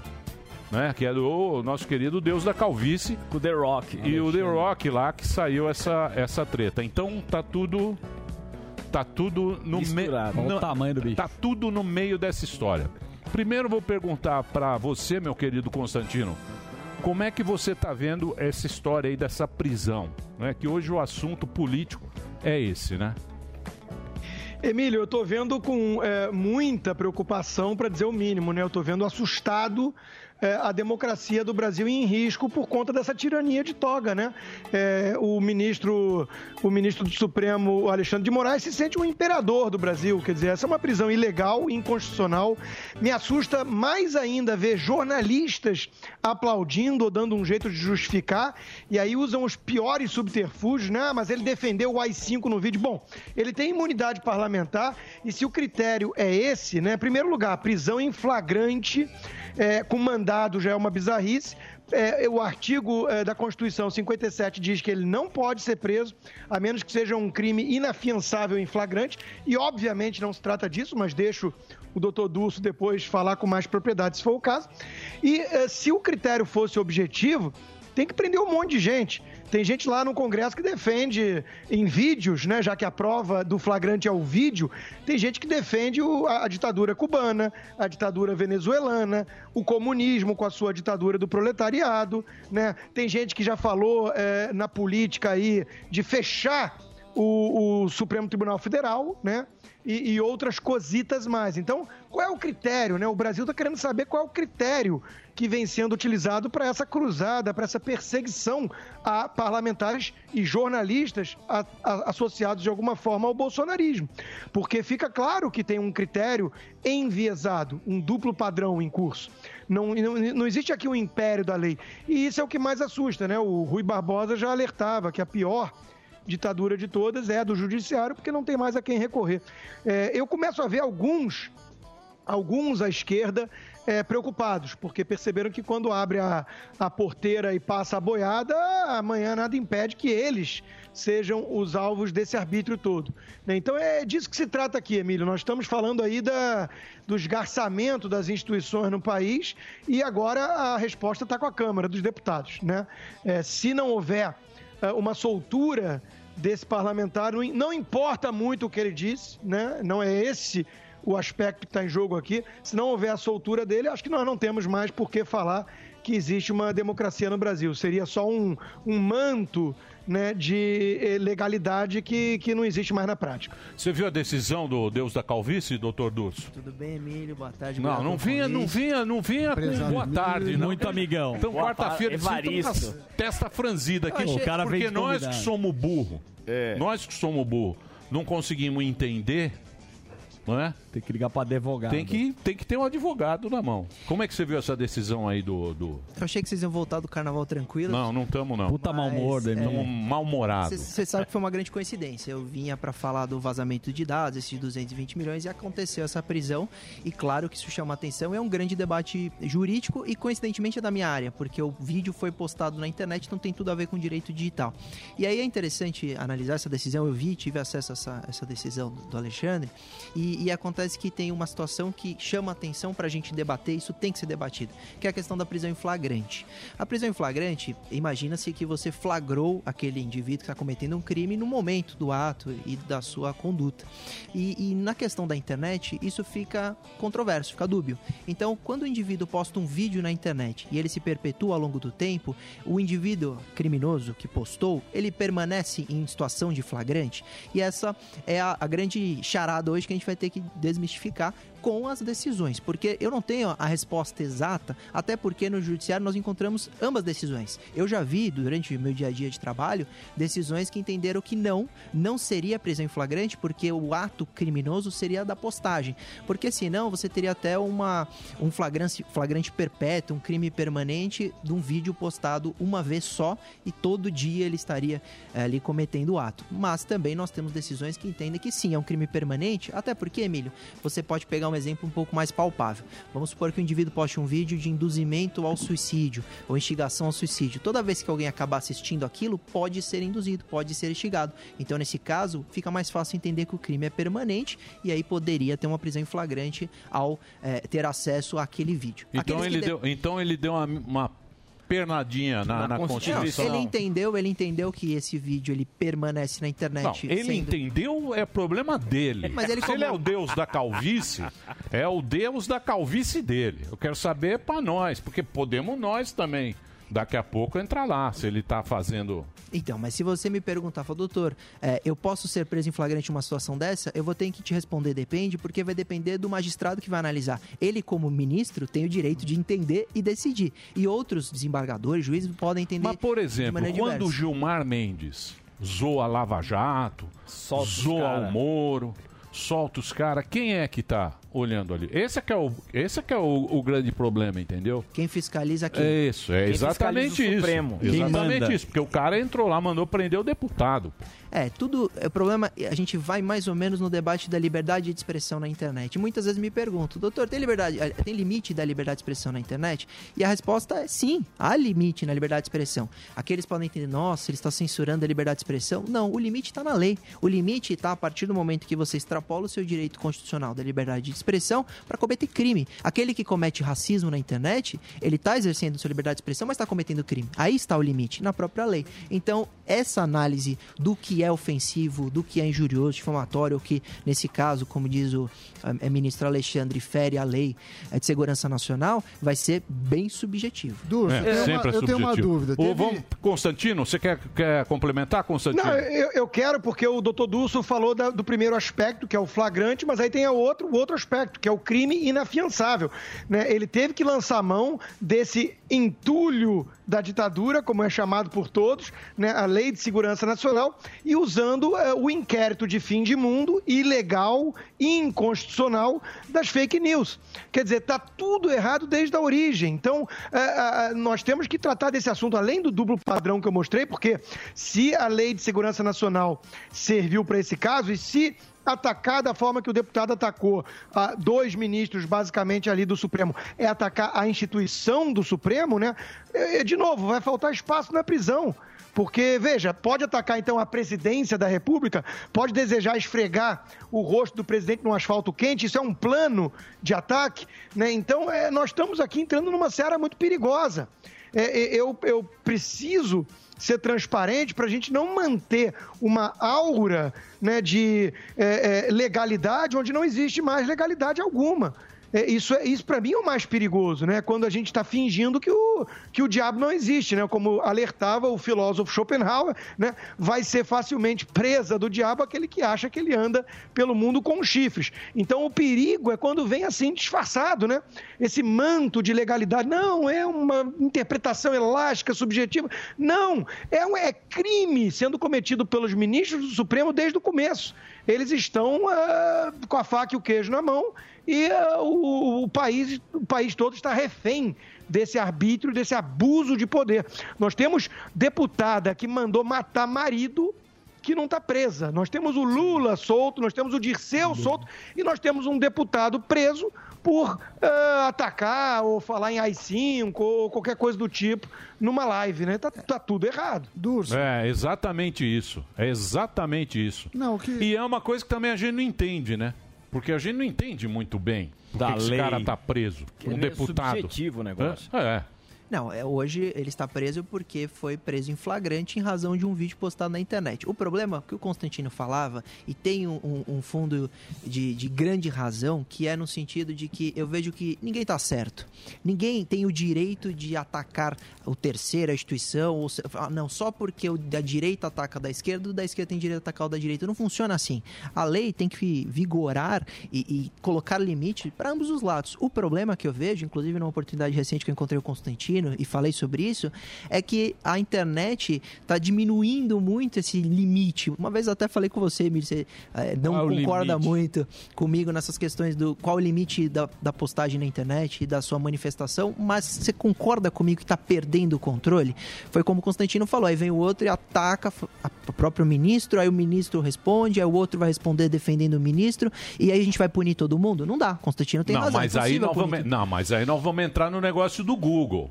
Né, que é do nosso querido Deus da Calvície. O The Rock. E o The Rock lá que saiu essa, essa treta. Então tá tudo. Tá tudo no meio. Tá tudo no meio dessa história. Primeiro vou perguntar pra você, meu querido Constantino, como é que você tá vendo essa história aí dessa prisão? Né? Que hoje o assunto político é esse, né? Emílio, eu tô vendo com é, muita preocupação, para dizer o mínimo, né? Eu tô vendo assustado é, a democracia do Brasil em risco por conta dessa tirania de toga, né? É, o ministro, o ministro do Supremo, Alexandre de Moraes, se sente um imperador do Brasil. Quer dizer, essa é uma prisão ilegal, inconstitucional. Me assusta mais ainda ver jornalistas aplaudindo ou dando um jeito de justificar e aí usam os piores subterfúgios, né? Ah, Mas ele defendeu o AI-5 no vídeo. Bom, ele tem imunidade parlamentar e se o critério é esse, né? Primeiro lugar, prisão em flagrante é, com mandado já é uma bizarrice. É, o artigo é, da Constituição 57 diz que ele não pode ser preso, a menos que seja um crime inafiançável em flagrante, e obviamente não se trata disso, mas deixo o doutor Dulce depois falar com mais propriedade, se for o caso. E é, se o critério fosse objetivo, tem que prender um monte de gente. Tem gente lá no Congresso que defende em vídeos, né, já que a prova do flagrante é o vídeo, tem gente que defende o- a, a ditadura cubana, a ditadura venezuelana, o comunismo com a sua ditadura do proletariado, né? Tem gente que já falou eh, na política aí de fechar o, o Supremo Tribunal Federal, né? E, e outras cositas mais. Então, qual é o critério, né? O Brasil está querendo saber qual é o critério que vem sendo utilizado para essa cruzada, para essa perseguição a parlamentares e jornalistas a- a- associados de alguma forma ao bolsonarismo. Porque fica claro que tem um critério enviesado, um duplo padrão em curso. Não, não, não existe aqui um império da lei. E isso é o que mais assusta, né? O Rui Barbosa já alertava que a pior ditadura de todas é a do judiciário, porque não tem mais a quem recorrer. É, eu começo a ver alguns, alguns à esquerda é, preocupados, porque perceberam que quando abre a, a porteira e passa a boiada, amanhã nada impede que eles sejam os alvos desse arbítrio todo. né? Então é disso que se trata aqui, Emílio. Nós estamos falando aí da, do esgarçamento das instituições no país e agora a resposta está com a Câmara dos Deputados. Né? É, se não houver eh, uma soltura desse parlamentar. Não, não importa muito o que ele disse, né? Não é esse o aspecto que está em jogo aqui. Se não houver a soltura dele, acho que nós não temos mais por que falar que existe uma democracia no Brasil. Seria só um, um manto né, de eh, legalidade que, que não existe mais na prática. Você viu a decisão do Deus da Calvície, doutor Durso? Tudo bem, Emílio? Boa tarde. Não, não vinha, não convite. vinha, não vinha com boa tarde. Não. muito amigão. Então, quarta-feira, tarde, vocês estão com Evaristo. a testa franzida aqui. Achei- O cara porque nós que somos burro, nós que somos burro, não conseguimos entender, não é? Tem que ligar para advogado. Tem que, tem que ter um advogado na mão. Como é que você viu essa decisão aí do... do... Eu achei que vocês iam voltar do carnaval tranquilo. Não, não estamos não. Puta mau humor, é, Estamos mal-humorados. Você sabe que foi uma grande coincidência. Eu vinha pra falar do vazamento de dados, esses 220 milhões, e aconteceu essa prisão. E claro que isso chama atenção. É um grande debate jurídico e coincidentemente é da minha área, porque o vídeo foi postado na internet, então tem tudo a ver com direito digital. E aí é interessante analisar essa decisão. Eu vi, tive acesso a essa, essa decisão do do Alexandre. E, e acontece que tem uma situação que chama atenção pra gente debater, isso tem que ser debatido, que é a questão da prisão em flagrante. A prisão em flagrante, imagina-se que você flagrou aquele indivíduo que está cometendo um crime no momento do ato e da sua conduta. E, e na questão da internet, isso fica controverso, fica dúbio. Então, quando o indivíduo posta um vídeo na internet e ele se perpetua ao longo do tempo, o indivíduo criminoso que postou, ele permanece em situação de flagrante. E essa é a, a grande charada hoje que a gente vai ter que desmistificar com as decisões, porque eu não tenho a resposta exata, até porque no judiciário nós encontramos ambas decisões. Eu já vi durante o meu dia a dia de trabalho decisões que entenderam que não, não seria prisão em flagrante, porque o ato criminoso seria da postagem, porque senão você teria até uma um flagrante, flagrante perpétuo, um crime permanente de um vídeo postado uma vez só e todo dia ele estaria eh, ali cometendo o ato. Mas também nós temos decisões que entendem que sim, é um crime permanente, até porque, Emílio, você pode pegar um exemplo um pouco mais palpável. Vamos supor que o indivíduo poste um vídeo de induzimento ao suicídio ou instigação ao suicídio. Toda vez que alguém acabar assistindo aquilo, pode ser induzido, pode ser instigado. Então, nesse caso, fica mais fácil entender que o crime é permanente e aí poderia ter uma prisão em flagrante ao eh, ter acesso àquele vídeo. Então Aqueles ele, de- deu, então ele deu uma, uma pernadinha na, na, Constituição. Ele entendeu, ele entendeu que esse vídeo ele permanece na internet. Não, ele sendo- entendeu, é problema dele. Mas ele Se como- ele é o deus da calvície, é o deus da calvície dele. Eu quero saber para nós, porque podemos nós também, daqui a pouco, entrar lá, se ele tá fazendo... Então, mas se você me perguntar, fala, doutor, é, eu posso ser preso em flagrante numa situação dessa? Eu vou ter que te responder, depende, porque vai depender do magistrado que vai analisar. Ele, como ministro, tem o direito de entender e decidir. E outros desembargadores, juízes, podem entender. Mas, por exemplo, quando o diversa. Gilmar Mendes zoa a Lava Jato, zoa cara. o Moro, solta os caras, quem é que tá olhando ali? Esse é que é o, esse é que é o, o grande problema, entendeu? Quem fiscaliza quem? É isso, é Quem exatamente isso. Supremo. Exatamente isso, porque o cara entrou lá, mandou prender o deputado. É, tudo. O problema, a gente vai mais ou menos no debate da liberdade de expressão na internet. Muitas vezes me pergunto, doutor, tem liberdade, eh, tem limite da liberdade de expressão na internet? E a resposta é sim, há limite na liberdade de expressão. Aqueles podem entender, nossa, ele está censurando a liberdade de expressão. Não, o limite está na lei. O limite está a partir do momento que você extrapola o seu direito constitucional da liberdade de expressão para cometer crime. Aquele que comete racismo na internet, ele está exercendo sua liberdade de expressão, mas está cometendo crime. Aí está o limite, na própria lei. Então, essa análise do que é ofensivo, do que é injurioso, difamatório, ou que, nesse caso, como diz o eh, ministro Alexandre, fere a lei eh, de segurança nacional, vai ser bem subjetivo. É, sempre é subjetivo. Ô, vamos, Constantino, você quer, quer complementar, Constantino? Não, eu, eu quero, porque o doutor Dulso falou da- do primeiro aspecto, que é o flagrante, mas aí tem a outro, o outro aspecto, que é o crime inafiançável. Né? Ele teve que lançar mão desse entulho da ditadura, como é chamado por todos, né? a Lei de Segurança Nacional, e usando eh, o inquérito de fim de mundo ilegal e inconstitucional das fake news. Quer dizer, está tudo errado desde a origem. Então, eh, ah, nós temos que tratar desse assunto, além do duplo padrão que eu mostrei, porque se a Lei de Segurança Nacional serviu para esse caso, e se atacar da forma que o deputado atacou ah, dois ministros, basicamente, ali do Supremo, é atacar a instituição do Supremo, né? Eh, De novo, vai faltar espaço na prisão. Porque, veja, pode atacar então a presidência da República, pode desejar esfregar o rosto do presidente num asfalto quente, isso é um plano de ataque, né? Então, eh, nós estamos aqui entrando numa seara muito perigosa. É, é, eu, eu preciso ser transparente para a gente não manter uma aura né, de é, é, legalidade onde não existe mais legalidade alguma. É, isso é, isso para mim é o mais perigoso, né? Quando a gente está fingindo que o, que o diabo não existe, né? Como alertava o filósofo Schopenhauer, né? Vai ser facilmente presa do diabo aquele que acha que ele anda pelo mundo com chifres. Então o perigo é quando vem assim disfarçado, né? Esse manto de legalidade. Não, é uma interpretação elástica, subjetiva. Não, é, um, é crime sendo cometido pelos ministros do Supremo desde o começo. Eles estão ah, com a faca e o queijo na mão e ah, o, o país, o país todo está refém desse arbítrio, desse abuso de poder. Nós temos deputada que mandou matar marido que não está presa. Nós temos o Lula solto, nós temos o Dirceu solto e nós temos um deputado preso por ah, atacar ou falar em AI-5 ou qualquer coisa do tipo numa live, né? Tá, tá tudo errado. Durso. É, exatamente isso. É exatamente isso. Não, que... E é uma coisa que também a gente não entende, né? Porque a gente não entende muito bem por Da que que esse cara tá preso. Que Um é deputado. subjetivo o negócio. É. é. Não, é, hoje ele está preso porque foi preso em flagrante em razão de um vídeo postado na internet. O problema que o Constantino falava, e tem um, um- fundo de, de grande razão, que é no sentido de que eu vejo que ninguém está certo. Ninguém tem o direito de atacar o terceiro, a instituição, ou ah, não, só porque o da direita ataca da esquerda, o da esquerda tem direito a atacar o da direita. Não funciona assim. A lei tem que vigorar e, e colocar limite para ambos os lados. O problema que eu vejo, inclusive numa oportunidade recente que eu encontrei o Constantino e falei sobre isso, é que a internet está diminuindo muito esse limite. Uma vez eu até falei com você, Emílio, você eh, não Qual é concorda limite? muito comigo nessas questões do qual o limite da, da postagem na internet e da sua manifestação, mas você concorda comigo que está perdendo o controle? Foi como o Constantino falou, aí vem o outro e ataca o próprio ministro, aí o ministro responde, aí o outro vai responder defendendo o ministro, e aí a gente vai punir todo mundo? Não dá, Constantino tem não, razão. mas é aí nós punir vamos, não, mas aí nós vamos entrar no negócio do Google.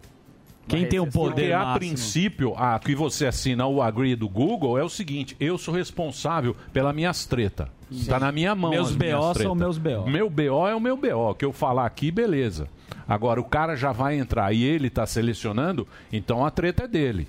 Quem tem o poder Porque a máximo? princípio, a que você assina o agree do Google é o seguinte: eu sou responsável pelas minhas tretas. Sim. Tá na minha mão. Meus BO são meus BO. Meu BO é o meu BO. O que eu falar aqui, beleza. Agora o cara já vai entrar e ele tá selecionando, então a treta é dele.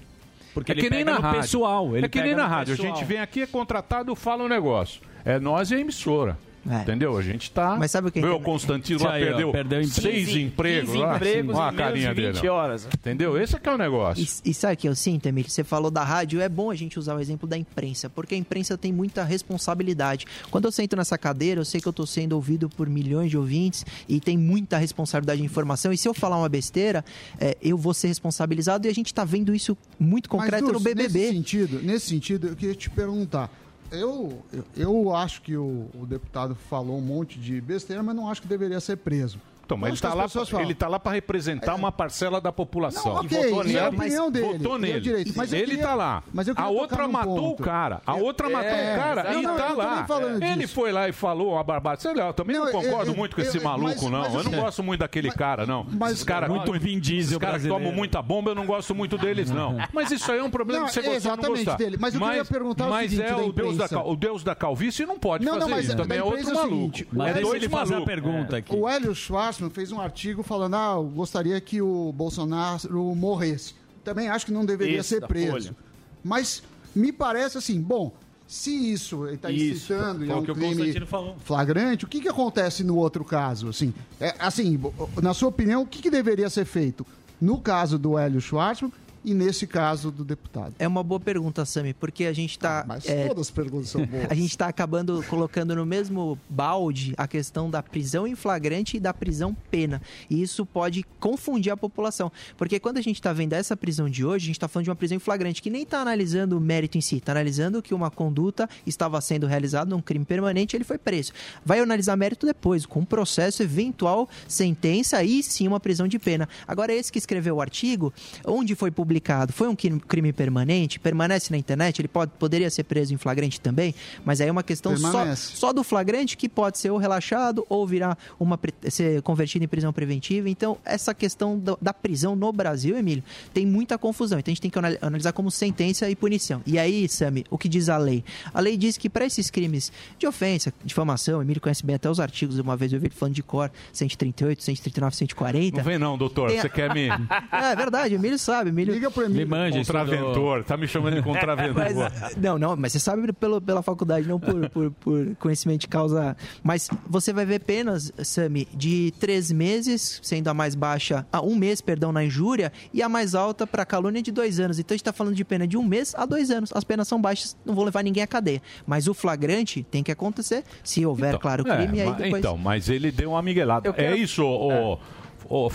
Porque é ele que nem na no rádio. pessoal, ele é que nem na rádio. A pessoal. gente vem aqui, é contratado, fala um negócio. É nós e a emissora. Entendeu? A gente tá. Mas sabe o que Meu, que- o Constantino lá Aí, ó, perdeu, seis 15 empregos 15 lá. empregos Olha em a carinha de 20 dele. horas. Entendeu? Esse é que é o negócio. E, e sabe o que eu sinto, Emílio? Você falou da rádio, é bom a gente usar o exemplo da imprensa, porque a imprensa tem muita responsabilidade. Quando eu sento nessa cadeira, eu sei que eu estou sendo ouvido por milhões de ouvintes e tem muita responsabilidade de informação. E se eu falar uma besteira, é, eu vou ser responsabilizado e a gente está vendo isso muito concreto Mas, no BBB. Nesse sentido, nesse sentido, eu queria te perguntar. Eu, eu, acho que o, o deputado falou um monte de besteira, mas não acho que deveria ser preso. Então, mas ele tá, lá, ele tá lá para representar uma parcela da população. Não, ok, isso é a opinião dele, Votou ele é o nele. direito, mas ele queria- tá lá. mas eu a outra num matou ponto. o cara. A outra matou É, o cara não, e não, tá lá. ele foi lá e falou uma barbada. Sei lá, eu também não, concordo eu- muito com eu- esse maluco, não. mas eu não assim- gosto muito daquele cara, não. mas- Esses caras Muito Vin Diesel Esses caras tomam muita bomba, eu não gosto muito deles, não. Mas isso aí é um problema que você gosta ou não exatamente gostar. dele. Mas eu queria perguntar o mas seguinte é da o Deus da, o Deus da calvície não pode Não, não, fazer mas isso. Também é outro é o maluco. seguinte, Mas é dois ele fazer a pergunta aqui. O Hélio Schwarzman fez um artigo falando: ah, eu gostaria que o Bolsonaro morresse. Também acho que não deveria Esse ser preso. Folha. Mas me parece assim, bom, se isso ele está Isso, incitando e foi é o um que o crime falou. flagrante, o que, que acontece no outro caso? Assim, é, assim, na sua opinião, o que, que deveria ser feito no caso do Hélio Schwarzman e nesse caso do deputado? É uma boa pergunta, Sami, porque a gente está. Mas todas as perguntas são boas. A gente está acabando colocando no mesmo balde a questão da prisão em flagrante e da prisão pena. E isso pode confundir a população. Porque quando a gente está vendo essa prisão de hoje, a gente está falando de uma prisão em flagrante, que nem está analisando o mérito em si, está analisando que uma conduta estava sendo realizada num crime permanente ele foi preso. Vai analisar mérito depois, com um processo, eventual sentença e sim uma prisão de pena. Agora, esse que escreveu o artigo, onde foi publicado, publicado foi um crime, permanente, permanece na internet, ele pode, poderia ser preso em flagrante também, mas aí é uma questão só, Permanece. só do flagrante que pode ser ou relaxado ou virar uma ser convertido em prisão preventiva. Então, essa questão do- da prisão no Brasil, Emílio, tem muita confusão. Então, a gente tem que anal- analisar como sentença e punição. E aí, Sami, o que diz a lei? A lei diz que para esses crimes de ofensa, difamação, o Emílio conhece bem até os artigos, uma vez eu vi ele falando de cor, 138, 139, 140. Não vem não, doutor. A- Você quer me... É verdade, o Emílio sabe. Emílio... Liga pro Me manja, Contraventor. Tá me chamando de contraventor. Mas, não, não, mas você sabe pelo, pela faculdade, não por, por, por conhecimento de causa. Mas você vai ver penas, Sami, de três meses, sendo a mais baixa, a um mês, perdão, na injúria, e a mais alta para calúnia de dois anos. Então a gente está falando de pena de um mês a dois anos. As penas são baixas, não vão levar ninguém à cadeia. Mas o flagrante tem que acontecer, se houver, claro, É, crime, e aí mas- depois. Então, mas ele deu uma miguelada. Quero- É isso, o,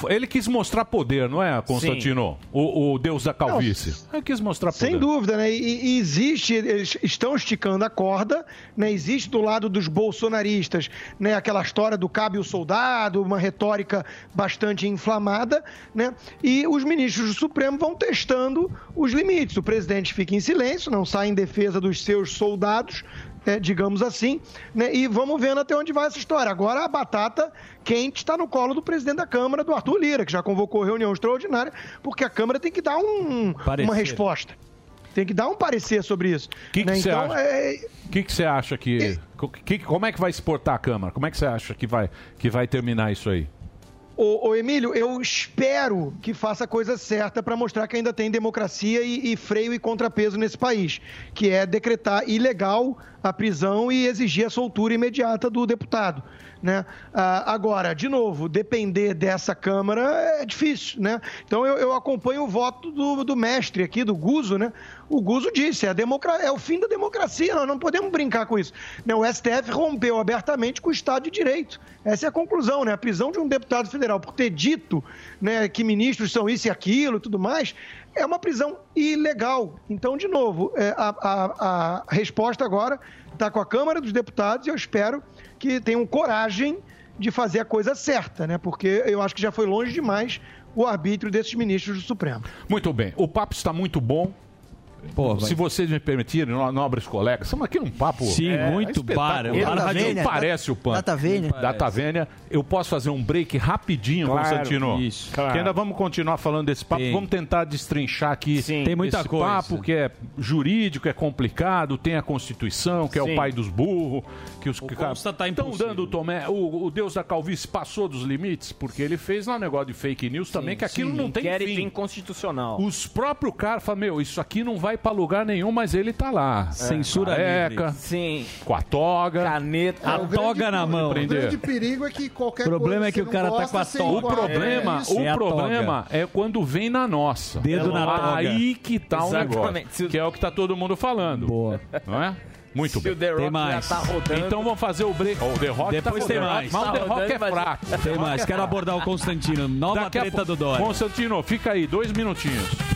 ele quis mostrar poder, não é, Constantino? O, o deus da calvície. Ele quis mostrar poder. Sem dúvida, né? E, e existe, eles estão esticando a corda, né? Existe do lado dos bolsonaristas, né? Aquela história do cabe o soldado, uma retórica bastante inflamada, né? E os ministros do Supremo vão testando os limites. O presidente fica em silêncio, não sai em defesa dos seus soldados, né, digamos assim, né, e vamos vendo até onde vai essa história. Agora a batata quente está no colo do presidente da Câmara, do Arthur Lira, que já convocou reunião extraordinária, porque a Câmara tem que dar um- uma resposta. Tem que dar um parecer sobre isso. O que né? você então, acha? é- O que que você acha que, que- Como é que vai se portar a Câmara? Como é que você acha que vai, que vai terminar isso aí? Ô, ô, Emílio, eu espero que faça a coisa certa para mostrar que ainda tem democracia e, e freio e contrapeso nesse país, que é decretar ilegal a prisão e exigir a soltura imediata do deputado. Né? Ah, agora, de novo, depender dessa Câmara é difícil. Né? Então eu, eu acompanho o voto do, do mestre aqui, do Guzo. Né? O Guzo disse, é, é o fim da democracia, nós não podemos brincar com isso. O STF rompeu abertamente com o Estado de Direito. Essa é a conclusão, né? A prisão de um deputado federal por ter dito né, que ministros são isso e aquilo e tudo mais, é uma prisão ilegal. Então, de novo, é, a, a- a resposta agora está com a Câmara dos Deputados e eu espero que tenham coragem de fazer a coisa certa, né? Porque eu acho que já foi longe demais o arbítrio desses ministros do Supremo. Muito bem. O papo está muito bom. Se vocês me permitirem, no- nobres colegas, estamos aqui num papo. Sim, muito bar, é um bar radiofônico. Parece o PAN. Data Vênia. Data Vênia. Eu posso fazer um break rapidinho, Claro, Constantino? isso. Que Claro. ainda vamos continuar falando desse papo. Sim. Vamos tentar destrinchar aqui Tem muita esse coisa. papo que é jurídico, é complicado, tem a Constituição, que é Sim. o pai dos burros, que os que Consta tá estão dando o Tomé. O, o Deus da calvície passou dos limites, porque ele fez lá um negócio de fake news também, que aquilo não tem Inquérito fim. inconstitucional. Os próprios caras falam, meu, isso aqui não vai pra lugar nenhum, mas ele tá lá. Censura Careca, livre. Sim. Com a toga. Caneta. A toga na mão. O grande perigo é que qualquer O problema coisa é que o cara tá com a toga. O problema, É isso. o É a problema é quando vem na nossa. Dedo É na toga. Aí que tá o Exatamente. negócio. Que é o que tá todo mundo falando. Boa. Não é? Muito Se bem. o The Rock Tem mais. já tá rodando. Então vamos fazer o break. Ó, o The Rock Depois tá tem rodando. mais. Mas Tá o The Rock rodando, é mas- fraco. Tem mais, quero abordar o Constantino. Nova Daqui a treta pouco- do Dória. Constantino, fica aí, dois minutinhos.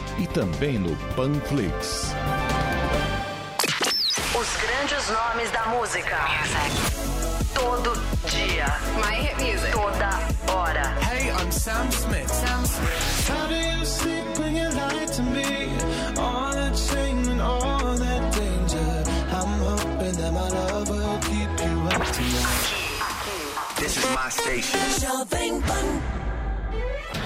e também no Panflix. Os grandes nomes da música. Todo dia. My hit music. Toda hora. Hey, I'm Sam Smith. Sam Smith. How do you sleep when you lie to me? All that shame and all that danger. I'm hoping that my love will keep you up tonight. This is my station. Jovem Pan.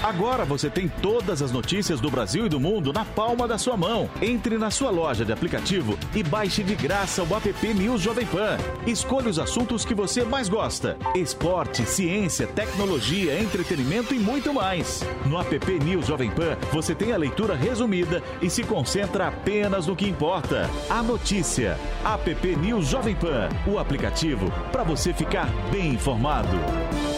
Agora você tem todas as notícias do Brasil e do mundo na palma da sua mão. Entre na sua loja de aplicativo e baixe de graça o app News Jovem Pan. Escolha os assuntos que você mais gosta: esporte, ciência, tecnologia, entretenimento e muito mais. No app News Jovem Pan, você tem a leitura resumida e se concentra apenas no que importa: a notícia. App News Jovem Pan, o aplicativo para você ficar bem informado.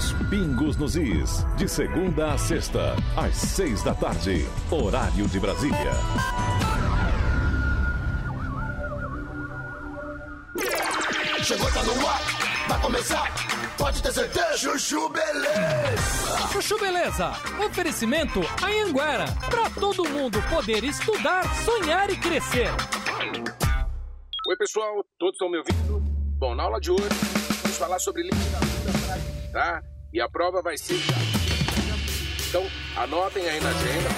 Os Pingos nos Is, de segunda a sexta, às seis da tarde, horário de Brasília. Chegou, tá no ar, vai começar, pode ter certeza. Chuchu Beleza. Chuchu Beleza, oferecimento Anhanguera, para todo mundo poder estudar, sonhar e crescer. Oi, pessoal, todos estão me ouvindo? Bom, na aula de hoje, vamos falar sobre literatura tá? E a prova vai ser. Então, anotem aí na agenda.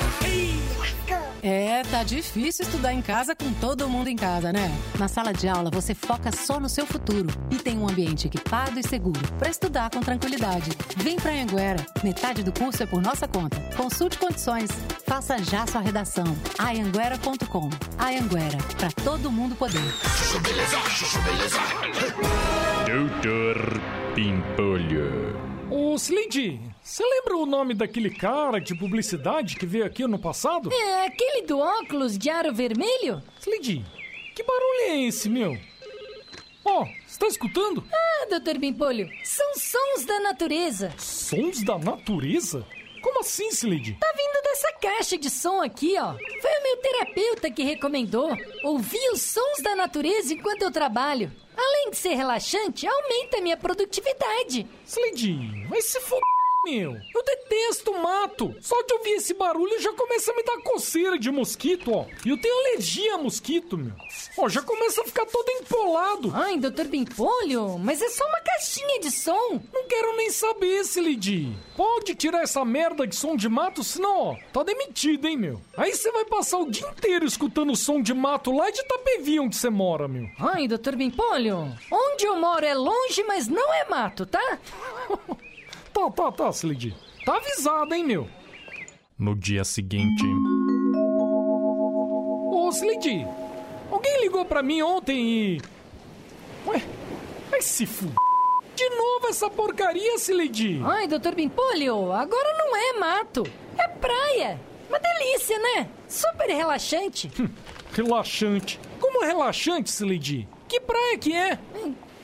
É, tá difícil estudar em casa com todo mundo em casa, né? Na sala de aula você foca só no seu futuro e tem um ambiente equipado e seguro para estudar com tranquilidade. Vem pra Anguera. Metade do curso é por nossa conta. Consulte condições. Faça já sua redação. Ayanguera.com. Ayanguera, para todo mundo poder. Chuchu Beleza, Chuchu Beleza. Doutor Pimpolho. Ô, Slindy, você lembra o nome daquele cara de publicidade que veio aqui ano passado? É aquele do óculos de aro vermelho? Slindy, que barulho é esse, meu? Ó, você tá escutando? Ah, doutor Bimpolho, são sons da natureza. Sons da natureza? Como assim, Slindy? Tá vindo dessa caixa de som aqui, ó. Foi o meu terapeuta que recomendou. Ouvir os sons da natureza enquanto eu trabalho. Além de ser relaxante, aumenta a minha produtividade. Slindy, vai se f... meu. Eu detesto mato. Só de ouvir esse barulho já começa a me dar coceira de mosquito, ó. E eu tenho alergia a mosquito, meu. Ó, já começa a ficar todo empolado. Ai, doutor Bimpolho, mas é só uma caixinha de som. Não quero nem saber, Slidy. Pode tirar essa merda de som de mato, senão, ó, tá demitido, hein, meu. Aí você vai passar o dia inteiro escutando som de mato lá de Itapevi, onde você mora, meu. Ai, doutor Bimpolho, onde eu moro é longe, mas não é mato, tá? Tá, tá, tá, Slidy. Tá avisado, hein, meu. No dia seguinte. Ô, Slidy, alguém ligou pra mim ontem e... Ué, vai se f... De novo essa porcaria, Slidy. Ai, doutor Bimpolho, agora não é mato, é praia. Uma delícia, né? Super relaxante. Relaxante. Como relaxante, Slidy? Que praia que é?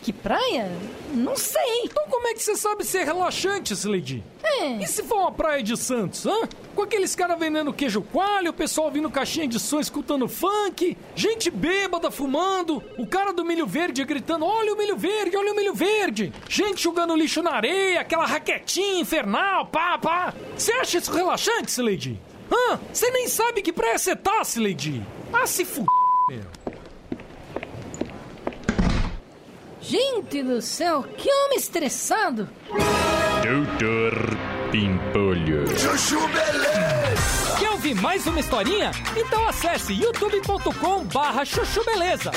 Que praia? Não sei. Então como é que você sabe se é relaxante, Slidy? É. E se for uma praia de Santos, hã? Com aqueles caras vendendo queijo coalho, o pessoal ouvindo caixinha de som, escutando funk, gente bêbada fumando, o cara do milho verde gritando: Olha o milho verde, olha o milho verde! Gente jogando lixo na areia, aquela raquetinha infernal, pá, pá! Você acha isso relaxante, Slade? Hã? Você nem sabe que praia você tá, Slade? Ah, se f. meu. Gente do céu, que homem estressado. Doutor Pimpolho. Chuchu Beleza. Quer ouvir mais uma historinha? Então acesse youtube.com barra chuchu beleza.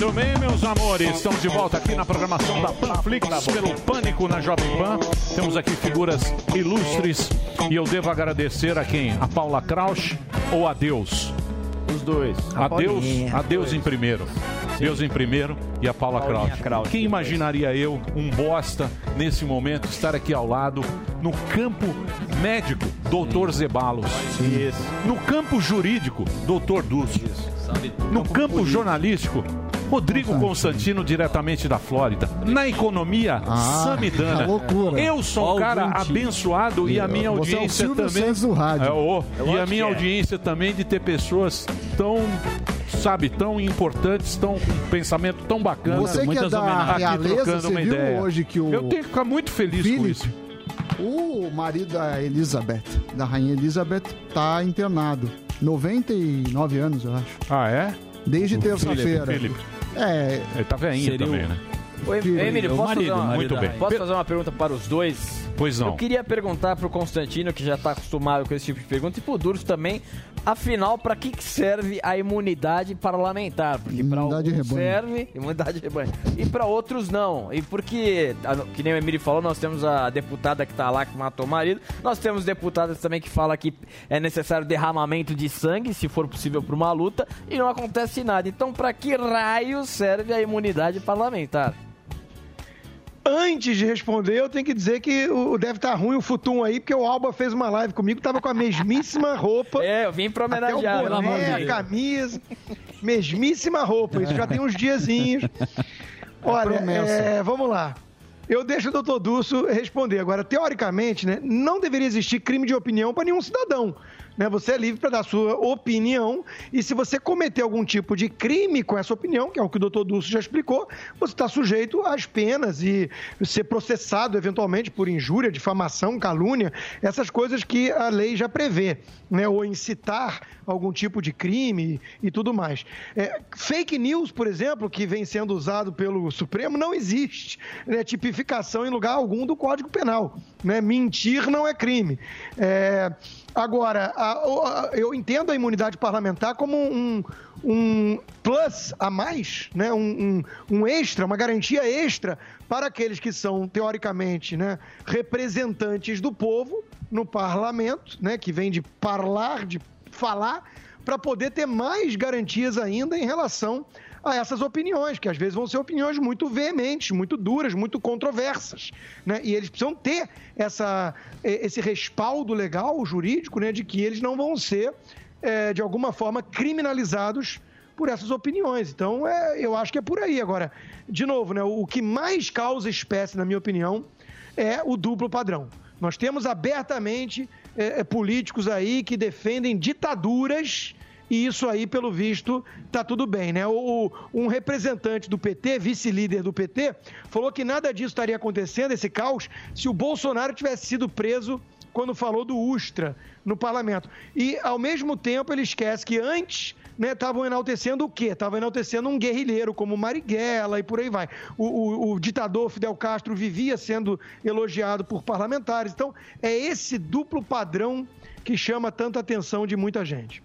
Muito bem, meus amores, estamos de volta aqui na programação da Panflix pelo Pânico na Jovem Pan. Temos aqui figuras ilustres e eu devo agradecer a quem? A Paula Krausch ou a Deus? Os dois. A, A Deus, Paulinha. a Deus em primeiro. Deus em primeiro e a Paula Krausch. Quem imaginaria eu, um bosta, nesse momento, estar aqui ao lado, no campo médico, doutor Zebalos. Isso. No campo jurídico, doutor Dúcio. No campo jornalístico, Rodrigo Constantino, diretamente da Flórida. Na economia, Ah, Samidana. que loucura. Eu sou um cara abençoado e a minha Você é o audiência também. Santos do rádio. É, É e a minha é. audiência também de ter pessoas tão, sabe, tão importantes, tão com um pensamento tão bacana. Você que é Muitas da realeza, trocando você uma viu ideia. hoje que o Eu tenho que ficar muito feliz com Philip, isso. O marido da Elizabeth, da rainha Elizabeth, tá internado. 99 anos, eu acho. Ah, é? Desde terça-feira. Philip. É. Ele tá veinho Seria também, o- né? Oi. Emílio, O posso, marido, fazer uma, o Muito bem. posso fazer uma pergunta para os dois? Pois não. Eu queria perguntar pro Constantino, que já tá acostumado com esse tipo de pergunta, e pro Durso também, afinal, para que, que serve a imunidade parlamentar? Porque Imunidade rebanho. serve, imunidade de rebanho, e para outros não. E porque, que nem o Emílio falou, nós temos a deputada que tá lá que matou o marido, nós temos deputadas também que fala que é necessário derramamento de sangue, se for possível, para uma luta, e não acontece nada. Então, para que raio serve a imunidade parlamentar? Antes de responder, eu tenho que dizer que o deve estar ruim o futum aí, porque o Alba fez uma live comigo, tava com a mesmíssima roupa. É, eu vim pra Até o homenagear, amor de boné, a camisa, mesmíssima roupa. Isso já tem uns diazinhos. Olha, promessa. é, vamos lá. Eu deixo o doutor Dulcio responder. Agora, teoricamente, né, não deveria existir crime de opinião para nenhum cidadão. Né? Você é livre para dar sua opinião e se você cometer algum tipo de crime com essa opinião, que é o que o doutor Dulcio já explicou, você está sujeito às penas e ser processado eventualmente por injúria, difamação, calúnia, essas coisas que a lei já prevê, né? ou incitar algum tipo de crime e tudo mais. É, fake news, por exemplo, que vem sendo usado pelo Supremo, não existe né? tipificação em lugar algum do Código Penal. Né? Mentir não é crime. É, agora, a- a- eu entendo a imunidade parlamentar como um, um plus a mais, né? um, um- um extra, uma garantia extra para aqueles que são, teoricamente, né? representantes do povo no parlamento, né? que vem de parlar, de falar, para poder ter mais garantias ainda em relação a essas opiniões, que às vezes vão ser opiniões muito veementes, muito duras, muito controversas. Né? E eles precisam ter essa, esse respaldo legal, jurídico, né? de que eles não vão ser, eh, de alguma forma, criminalizados por essas opiniões. Então, é, eu acho que é por aí. Agora, de novo, né, o que mais causa espécie, na minha opinião, é o duplo padrão. Nós temos abertamente é, é, políticos aí que defendem ditaduras e isso aí, pelo visto, tá tudo bem, né? O, um representante do PT, vice-líder do PT, falou que nada disso estaria acontecendo, esse caos, se o Bolsonaro tivesse sido preso quando falou do Ustra no parlamento. E, ao mesmo tempo, ele esquece que antes estavam enaltecendo o quê? Estavam enaltecendo um guerrilheiro como Marighella e por aí vai. O, o- o ditador Fidel Castro vivia sendo elogiado por parlamentares. Então, é esse duplo padrão que chama tanta atenção de muita gente.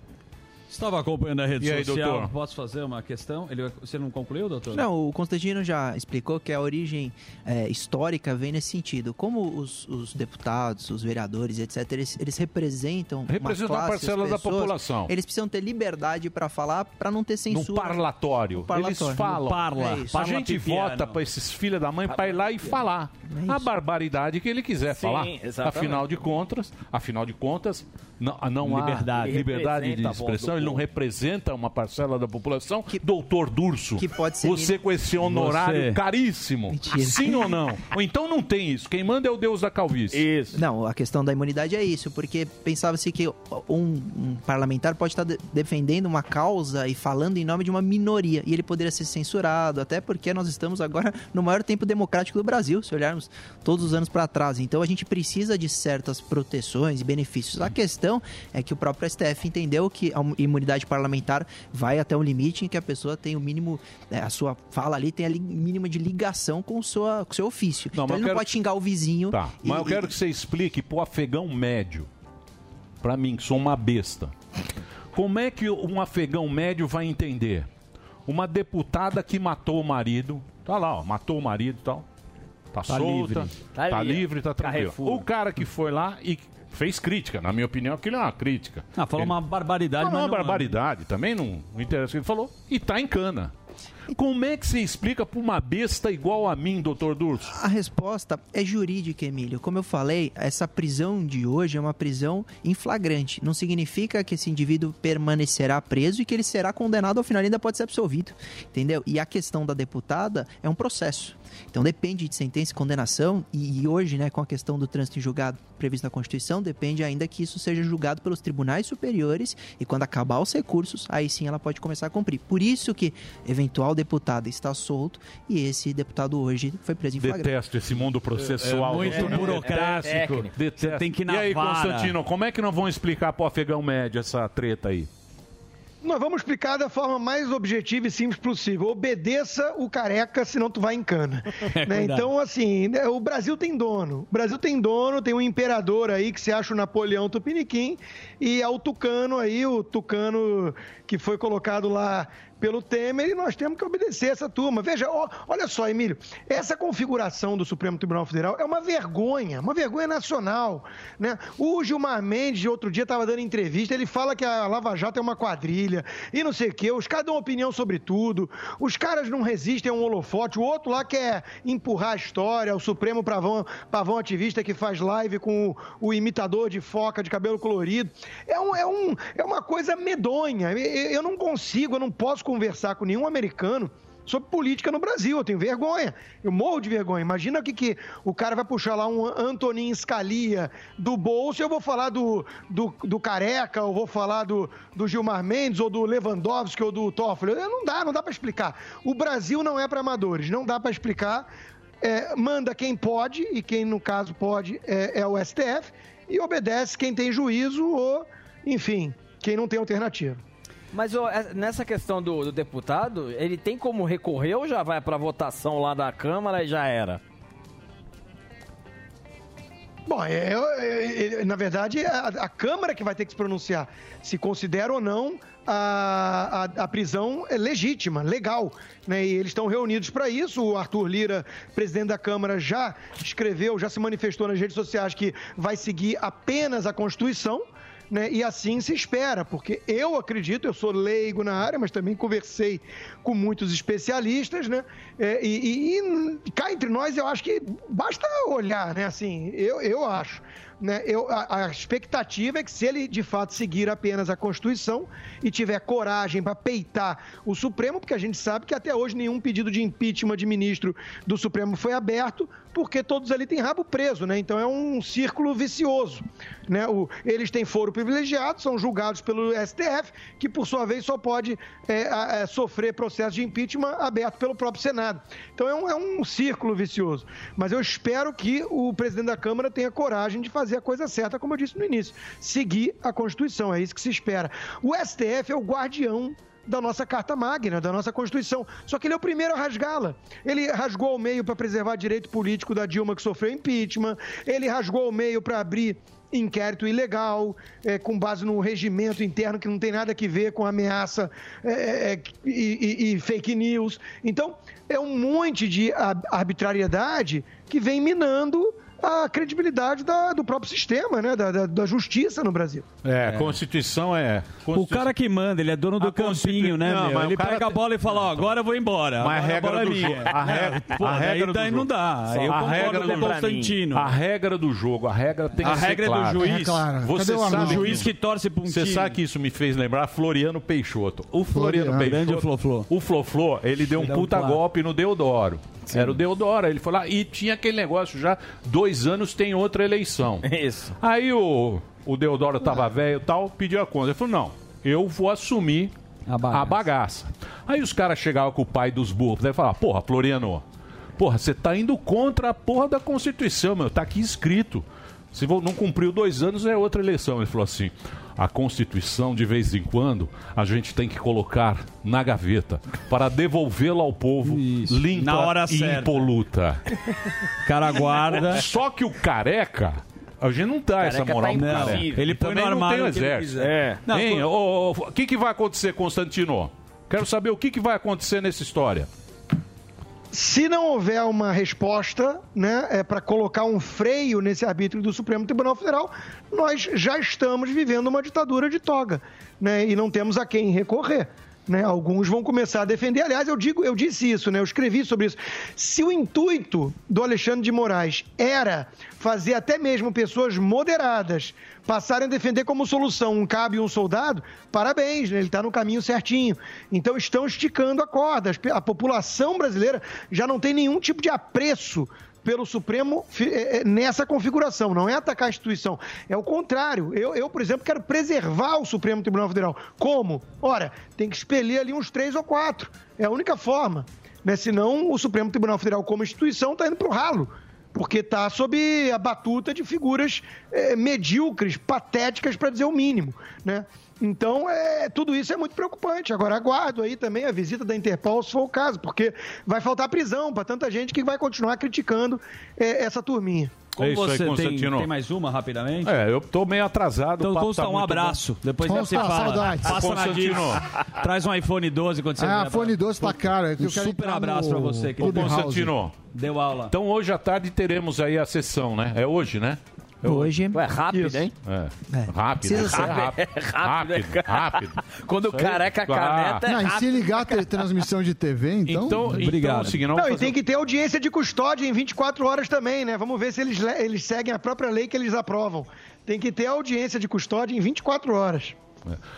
Estava acompanhando a rede E aí, social. doutor? Posso fazer uma questão? Ele, você não concluiu, doutor? Não, o Constantino já explicou que a origem é, histórica vem nesse sentido. Como os, os deputados, os vereadores, etc., eles, eles representam Representam uma classe, parcela as da pessoas, população. Eles precisam ter liberdade para falar, para não ter No censura. parlatório. No parlatório. Eles falam. No parla. É a gente pipiano. vota pra esses filha da mãe pra ir lá e falar É a barbaridade que ele quiser Sim, falar. exatamente. Afinal de contas, afinal de contas, não, não Liberdade. há liberdade de a expressão, ele não representa uma parcela da população. Doutor Durso, que pode ser você com esse honorário Você- caríssimo, Mentira. sim ou não? Ou então não tem isso. Quem manda é o Deus da calvície. Isso. Não, a questão da imunidade é isso, porque pensava-se que um, um parlamentar pode estar de- defendendo uma causa e falando em nome de uma minoria, e ele poderia ser censurado, até porque nós estamos agora no maior tempo democrático do Brasil, se olharmos todos os anos para trás. Então a gente precisa de certas proteções e benefícios. A questão é que o próprio STF entendeu que a imunidade parlamentar vai até um limite em que a pessoa tem o mínimo, né, a sua fala ali tem a mínima de ligação com o seu, com o seu ofício. Não, então ele não quero- pode xingar o vizinho. Tá, e- mas eu quero que você explique pro afegão médio, pra mim, que sou uma besta, como é que um afegão médio vai entender? Uma deputada que matou o marido, tá lá, ó, matou o marido e tal, tá, Tá solta, livre. tá, Tá livre, tá tranquilo. Carrefour. O cara que foi lá e fez crítica, na minha opinião, aquilo é uma crítica. Ah, falou Ele- uma barbaridade, Falou mas uma não- barbaridade, também não, não interessa o que ele falou, e tá em cana. Como é que você explica pra uma besta igual a mim, doutor Durso? A resposta é jurídica, Emílio. Como eu falei, essa prisão de hoje é uma prisão em flagrante. Não significa que esse indivíduo permanecerá preso e que ele será condenado ao final ainda pode ser absolvido. Entendeu? E a questão da deputada é um processo. Então depende de sentença e condenação. E, e hoje, né, com a questão do trânsito em julgado previsto na Constituição, depende ainda que isso seja julgado pelos tribunais superiores e quando acabar os recursos, aí sim ela pode começar a cumprir. Por isso que eventual deputado está solto e esse deputado hoje foi preso em flagrante. Detesto esse mundo processual. É muito doutor. burocrático. É. Detesto. Tem que ir na E aí, vara. Constantino, como é que nós vamos explicar pro afegão médio essa treta aí? Nós vamos explicar da forma mais objetiva e simples possível. Obedeça o careca, senão tu vai em cana. É, Né? Então, assim, né, o Brasil tem dono. O Brasil tem dono, tem um imperador aí que se acha o Napoleão Tupiniquim e é o Tucano aí, o Tucano que foi colocado lá pelo Temer e nós temos que obedecer essa turma. Veja, ó, olha só, Emílio, essa configuração do Supremo Tribunal Federal é uma vergonha, uma vergonha nacional. Né? O Gilmar Mendes, outro dia, estava dando entrevista, ele fala que a Lava Jato é uma quadrilha e não sei o quê. Os caras dão opinião sobre tudo, os caras não resistem a um holofote, o outro lá quer empurrar a história, o Supremo Pavão, pavão ativista que faz live com o, o imitador de foca de cabelo colorido. É, um, é, um, é uma coisa medonha. Eu, não consigo, eu não posso conversar com nenhum americano sobre política no Brasil. Eu tenho vergonha. Eu morro de vergonha. Imagina que, que o cara vai puxar lá um Antonin Scalia do bolso e eu vou falar do, do, do Careca, ou vou falar do, do Gilmar Mendes, ou do Lewandowski, ou do Toffoli. Não dá, não dá para explicar. O Brasil não é para amadores. Não dá para explicar. É, manda quem pode, e quem no caso pode é, é o STF, e obedece quem tem juízo ou, enfim, quem não tem alternativa. Mas é- nessa questão do, do deputado, ele tem como recorrer ou já vai pra votação lá da Câmara e já era? Bom, é, é, na verdade, a, a Câmara que vai ter que se pronunciar se considera ou não a, a, a prisão legítima, legal. Né? E eles estão reunidos para isso. O Arthur Lira, presidente da Câmara, já escreveu, já se manifestou nas redes sociais que vai seguir apenas a Constituição. Né? E assim se espera, porque eu acredito, eu sou leigo na área, mas também conversei com muitos especialistas, né? É, e, e- e cá entre nós, eu acho que basta olhar, né? Assim, eu, eu acho. Né? Eu, a, a expectativa é que se ele de fato seguir apenas a Constituição e tiver coragem para peitar o Supremo, porque a gente sabe que até hoje nenhum pedido de impeachment de ministro do Supremo foi aberto, porque todos ali têm rabo preso, né? Então é um círculo vicioso. Né? O, eles têm foro privilegiado, são julgados pelo STF, que por sua vez só pode é, é, sofrer processo de impeachment aberto pelo próprio Senado. Então é um, é um círculo vicioso. Mas eu espero que o presidente da Câmara tenha coragem de fazer a coisa certa, como eu disse no início, seguir a Constituição. É isso que se espera. O STF é o guardião da nossa Carta Magna, da nossa Constituição. Só que ele é o primeiro a rasgá-la. Ele rasgou ao meio para preservar direito político da Dilma que sofreu impeachment, ele rasgou ao meio para abrir inquérito ilegal, é, com base no regimento interno que não tem nada que ver com ameaça é, é, e, e- e fake news. Então, é um monte de ar- arbitrariedade que vem minando a credibilidade da- do próprio sistema, né? da, da- da justiça no Brasil. É, Constituição é. O cara que manda, ele é dono do campinho, né, Não, meu? mas Ele o cara pega a bola e fala, ó, agora eu vou embora. Mas a Agora regra bola é do minha. jogo. A regra, Pô, a regra daí, do daí jogo. não dá. Aí eu a regra do Constantino. A regra do jogo, a regra tem A que ser regra do juiz. É clara. Você Cadê sabe? O juiz que torce pra um Você time. sabe que isso me fez lembrar Floriano Peixoto. O Floriano, Floriano. Peixoto. Grande Flo-Flo. O Flo-Flo, ele deu um Ele é um puta golpe no Deodoro. Era o Deodoro. Ele foi lá e tinha aquele negócio já, dois anos tem outra eleição. Isso. Aí o, o Deodoro tava velho e tal, pediu a conta. Ele falou, não, eu vou assumir a bagaça. Aí os caras chegavam com o pai dos burros, aí falavam, porra, Floriano, porra, você tá indo contra a porra da Constituição, meu, tá aqui escrito. Se não cumpriu dois anos, é outra eleição. Ele falou assim, a Constituição, de vez em quando, a gente tem que colocar na gaveta para devolvê-la ao povo limpa Na hora e certa. impoluta. cara guarda. Só que o careca... A gente não dá essa moral tá pro. Ele põe Também no não armário tem o que exército. quiser. É. Não, Hein? O que, que vai acontecer, Constantino? Quero saber o que, que vai acontecer nessa história. Se não houver uma resposta né, é, para colocar um freio nesse arbítrio do Supremo Tribunal Federal, nós já estamos vivendo uma ditadura de toga né, e não temos a quem recorrer. Né? Alguns vão começar a defender. Aliás, eu digo, eu disse isso, né? Eu escrevi sobre isso. Se o intuito do Alexandre de Moraes era fazer até mesmo pessoas moderadas passarem a defender como solução um cabo e um soldado, parabéns, né? ele está no caminho certinho. Então estão esticando a corda. A população brasileira já não tem nenhum tipo de apreço pelo Supremo eh, eh, nessa configuração. Não é atacar a instituição. É o contrário. Eu, eu, por exemplo, quero preservar o Supremo Tribunal Federal. Como? Ora, tem que expelir ali uns três ou quatro. É a única forma. Né? Senão, o Supremo Tribunal Federal, como instituição, está indo para o ralo. porque está sob a batuta de figuras eh, medíocres, patéticas, para dizer o mínimo, né? Então, é, tudo isso é muito preocupante. Agora, aguardo aí também a visita da Interpol, se for o caso, porque vai faltar prisão para tanta gente que vai continuar criticando eh, essa turminha. Como É isso aí, você tem, Constantino. tem mais uma rapidamente? É, eu tô meio atrasado. Então consta tá um abraço. bom. Depois você fala. Passa na Constantino. Diz. Traz um iPhone 12 quando você Ah, iPhone pra- 12 tá caro, é Um super abraço no pra você. Ô, querido. Constantino. Deu aula. Então hoje à tarde teremos aí a sessão, né? É hoje, né? É Hoje. Ué, rápido, Isso. hein? É. Rápido, é rápido. É rápido, Rápido, né? rápido. Quando o careca Ah. caneta é Não, e se rápido. ligar ter transmissão de TV, então. Então, Obrigado. então, seguinte, Não, e tem que ter audiência de custódia em 24 horas também, né? Vamos ver se eles, le- eles seguem a própria lei que eles aprovam. Tem que ter audiência de custódia em 24 horas.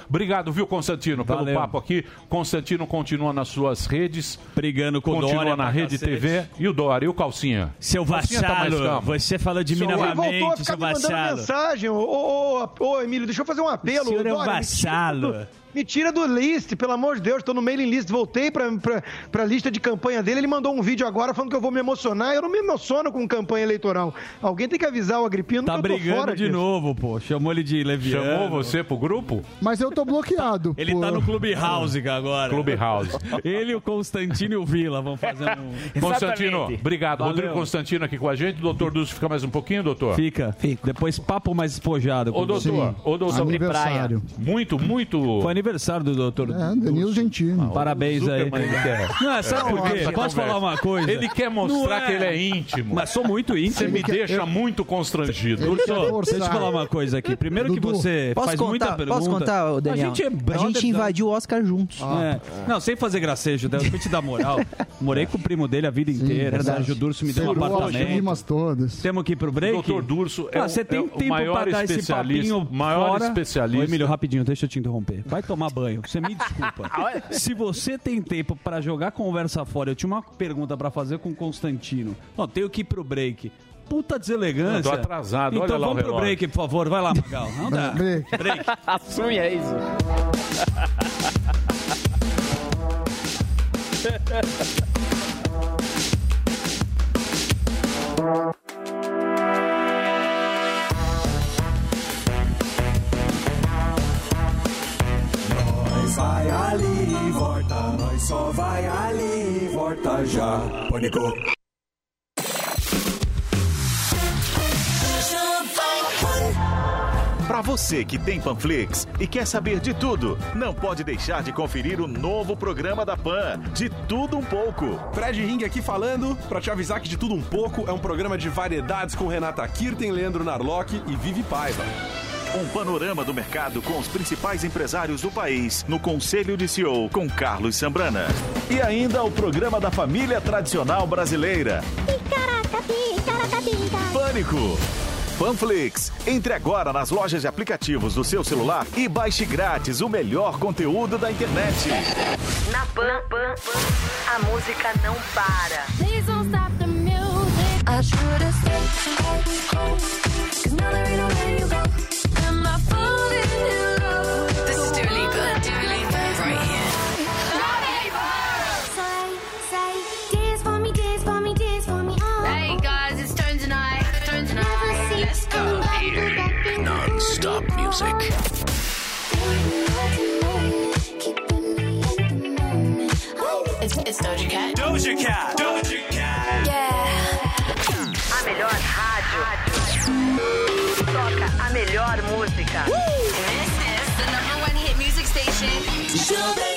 Obrigado, viu, Constantino, pelo Valeu. papo aqui. Constantino continua nas suas redes. Brigando com o Continua Dória na pra Rede cacete. TV. E o Dória, e o Calcinha? Seu tá vassalo, calmo. você fala de mim Seu- Ele voltou a novamente, ficar me mandando vassalo. mensagem. Ô, ô, ô, ô, Emílio, deixa eu fazer um apelo. O senhor é um Dória, vassalo. Me tira do list, pelo amor de Deus. Tô no mailing list, voltei pra, pra, pra lista de campanha dele. Ele mandou um vídeo agora falando que eu vou me emocionar. Eu não me emociono com campanha eleitoral. Alguém tem que avisar o Agripino Tá que eu tô brigando fora de disso. novo, pô. Chamou ele de leviano. Chamou você pro grupo? Mas eu tô bloqueado. Ele por- tá no Clubhouse agora. Clubhouse. Ele, o Constantino e o Vila vão fazer um... Constantino, obrigado. Valeu. Rodrigo Constantino aqui com a gente. Doutor Dulce fica mais um pouquinho, doutor? Fica. Depois papo mais espojado. Ô, doutor, Sim. ô, doutor. Aniversário. Muito, muito... Foi aniversário do doutor. É, Danilo Gentili. Parabéns aí. Não, é, sabe por quê? Posso falar uma coisa? Ele quer mostrar Não que ele é íntimo. Mas sou muito íntimo. Você me quer- deixa eu- muito constrangido. Urso, deixa eu falar uma coisa aqui. Primeiro que você faz muita contar, pergunta. posso contar, Daniel? A gente é brother, A gente invadiu o Oscar juntos. É. Não, sem fazer gracejo, eu vou te dar moral. Morei com o primo dele a vida inteira. verdade. Sérgio Durso me deu um apartamento. todas. Temos que ir pro break? Doutor Durso é Ah, o- você tem é o tempo maior pra dar esse especialista- papinho maior fora? especialista. Ô, Emílio, rapidinho, deixa eu te interromper. Vai tomar banho. Você me desculpa. Se você tem tempo pra jogar conversa fora, eu tinha uma pergunta pra fazer com o Constantino. Ó, tenho que ir pro break. Puta deselegância. Eu tô atrasado, então olha lá vamos pro relógio. break, por favor. Vai lá, Magal. Não dá. Break. Break. Assume é isso. vai ali e volta, nós só vai ali e volta já. Pânico. Para você que tem Panflix e quer saber de tudo, não pode deixar de conferir o novo programa da Pan, De Tudo Um Pouco. Fred Ring aqui falando pra te avisar que De Tudo Um Pouco é um programa de variedades com Renata Kirten, Leandro Narlock e Vivi Paiva. Um panorama do mercado com os principais empresários do país no Conselho de CEO com Carlos Sambrana. E ainda o programa da família tradicional brasileira. Pânico. Panflix. Entre agora nas lojas de aplicativos do seu celular e baixe grátis o melhor conteúdo da internet. Na Pan, Pan, a música não para. Please don't stop the music. I should have stayed home. Cause now there ain't no way you go. Melhor rádio. Toca a melhor música. This station.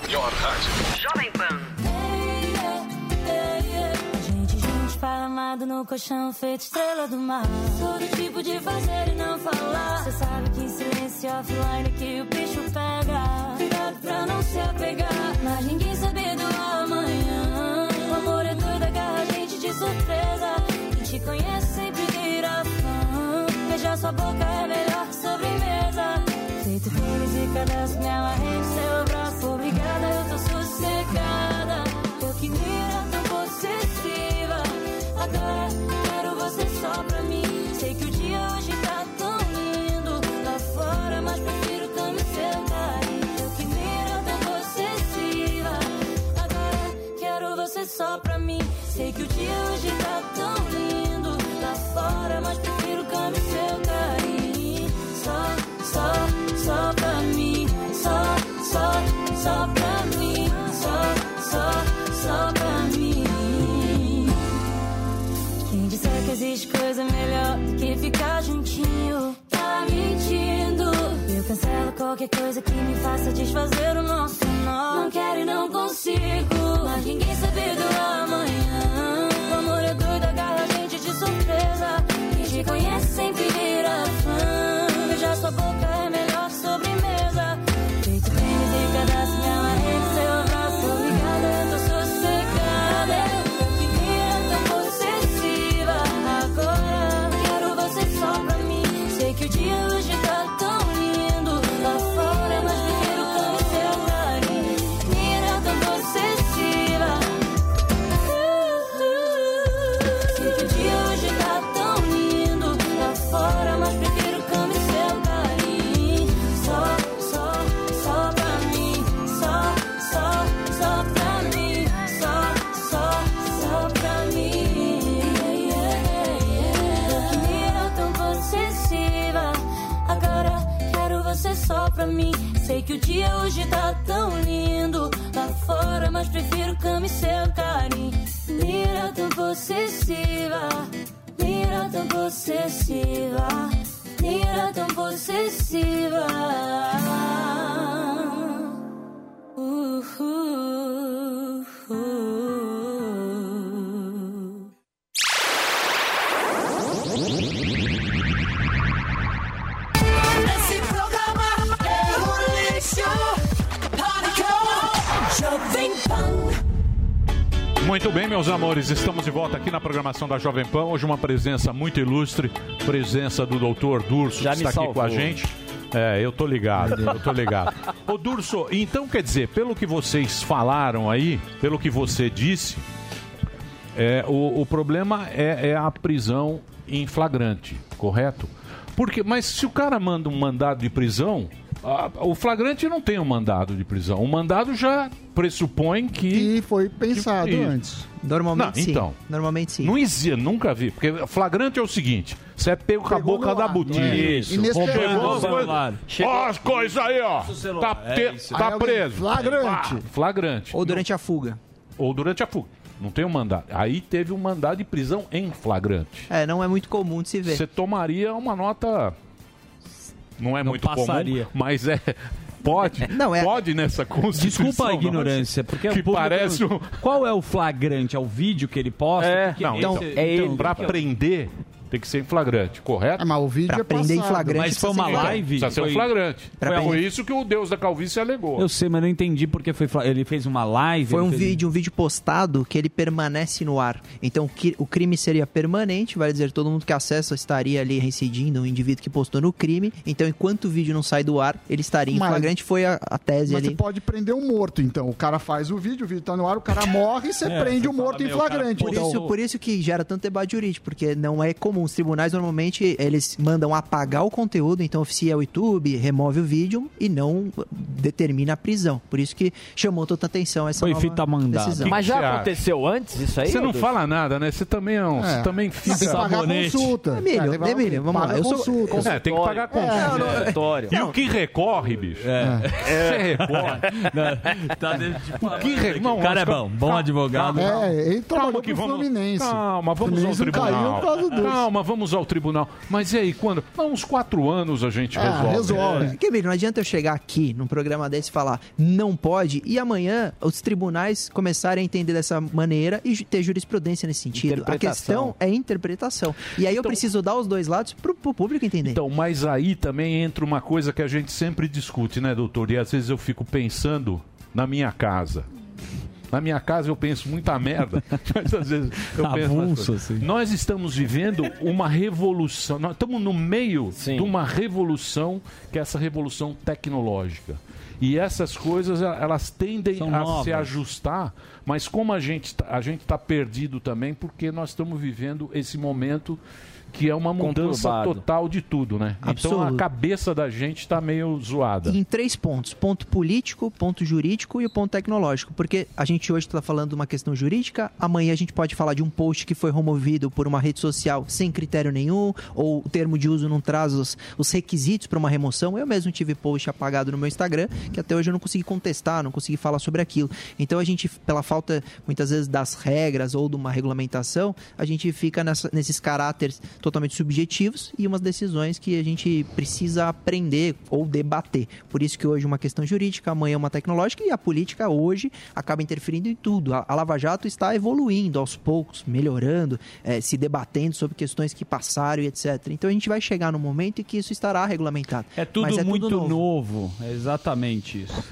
Melhor rádio. Jovem Pan. Gente, gente, fala amado no colchão, feito estrela do mar. Sou do tipo de fazer e não falar. Cê sabe que em silêncio offline que o bicho pega. Cuidado pra não se apegar, mas ninguém sabe do amanhã. surpresa. Quem te conhece sempre vira fã. Beijar sua boca é a melhor sobremesa. Feito flores e cadastro, me amarrei no seu braço. Obrigada, eu tô sossegada. Eu que era tão possessiva. Agora quero você só pra mim. Sei que o dia hoje tá tão lindo lá fora, mas prefiro e seu carinho. Eu que era tão possessiva. Agora quero você só pra mim. Sei que o dia hoje tá tão lindo lá fora, mas prefiro e seu carinho. Só, só, só pra mim. Só, só, só pra mim. Só, só, só pra mim. Quem disser que existe coisa melhor do que ficar juntinho, tá mentindo. Eu cancelo qualquer coisa que me faça desfazer o nosso nó. Não quero e não consigo, mas ninguém sabe do amanhã. O amor é doido, agarra a gente de surpresa. Quem te conhece sempre vira fã. Beijar sua boca amores, estamos de volta aqui na programação da Jovem Pan. Hoje uma presença muito ilustre, presença do doutor Durso, Já que está aqui com a salvou. gente. É, eu tô ligado, eu tô ligado. Ô Durso, então quer dizer, pelo que vocês falaram aí, pelo que você disse, é, o, o problema é, é a prisão em flagrante, correto? Porque, mas se o cara manda um mandado de prisão, a- o flagrante não tem um mandado de prisão. O mandado já pressupõe que. E foi pensado Isso. antes. Normalmente Não, sim. então. Normalmente sim. Não existe, nunca vi. Porque flagrante é o seguinte: você é pego com a boca da botina. é. Isso. Roubou as coisas. Chegou- Ó, as coisas aí, ó. Tá, É te- isso. tá Aí preso. Flagrante. Ah, flagrante. Ou durante a fuga. Ou durante a fuga. Não tem um mandado. Aí teve um mandado de prisão em flagrante. É, não é muito comum de se ver. Você tomaria uma nota. Não é muito passaria. comum, mas é. Pode, pode nessa Constituição. Desculpa a não? ignorância, porque que o público parece um... Qual é o flagrante? É o vídeo que ele posta? É, que não, é então, esse? é ele. Então, Pra que é? prender, tem que ser em flagrante, correto? mas o vídeo Pra é prender em flagrante Mas foi uma Então, live? Precisa ser um Foi- flagrante. Pra Foi prender- isso que o Deus da calvície alegou. Eu sei, mas não entendi porque foi ele fez uma live. Foi um fez- vídeo, um vídeo postado que ele permanece no ar. Então o crime seria permanente, vai dizer todo mundo que acessa estaria ali reincidindo o indivíduo que postou no crime. Então enquanto o vídeo não sai do ar, ele estaria em Mas- flagrante. Foi a, a tese Mas ali. você pode prender um morto, então. O cara faz o vídeo, o vídeo tá no ar, o cara morre e você É, prende você o morto fala, em meu, cara, flagrante. Por, então. isso, por isso que gera tanto debate jurídico, porque não é comum. Os tribunais normalmente eles mandam apagar o conteúdo, então oficia o YouTube, remove o vídeo e não determina a prisão. Por isso que chamou tanta atenção essa Foi nova fita decisão. Mas que já aconteceu antes isso aí? Você não fala nada, né? Você também é um. É. Você também Tem fica. que pagar consulta. Emílio, É, Emílio, vamos lá. Eu sou, consulta. É, tem que pagar É, consulta. não, E o que recorre, bicho? Você recorre. Tá dentro de O que re... não, O cara é bom, calma, bom calma, advogado. Calma, É, ele trabalhou calma pro vamos. Fluminense. Calma, vamos ao Fluminense caiu por tribunal. causa disso. Calma, vamos ao tribunal. Mas e aí, quando? Não, uns quatro anos a gente resolve. É. Que, Emílio, não adianta eu chegar aqui num programa desse e falar não pode e amanhã os tribunais começarem a entender dessa maneira e ter jurisprudência nesse sentido. A questão é interpretação. E aí eu preciso dar os dois lados pro, pro público entender. Então, mas aí também entra uma coisa que a gente sempre discute, né, doutor? E às vezes eu fico pensando na minha casa. Na minha casa eu penso muita merda, mas às vezes eu penso. Avulso, assim. Nós estamos vivendo uma revolução. Nós estamos no meio de uma revolução que é essa revolução tecnológica. E essas coisas elas tendem São a novas. se ajustar, mas como a gente tá- a gente está perdido também, porque nós estamos vivendo esse momento que é uma mudança Conturbado. total de tudo, né? Então a Absoluto. cabeça da gente está meio zoada. em três pontos: ponto político, ponto jurídico e o ponto tecnológico. Porque a gente hoje está falando de uma questão jurídica, amanhã a gente pode falar de um post que foi removido por uma rede social sem critério nenhum, ou o termo de uso não traz os, os requisitos para uma remoção. Eu mesmo tive post apagado no meu Instagram, que até hoje eu não consegui contestar, não consegui falar sobre aquilo. Então a gente, pela falta muitas vezes das regras ou de uma regulamentação, a gente fica nessa- nesses caráteres totalmente subjetivos e umas decisões que a gente precisa aprender ou debater. Por isso que hoje uma questão jurídica, amanhã uma tecnológica e a política hoje acaba interferindo em tudo. A, a Lava Jato está evoluindo aos poucos, melhorando, eh, se debatendo sobre questões que passaram e etc. Então a gente vai chegar no momento em que isso estará regulamentado. É tudo Mas muito novo. novo. É exatamente isso.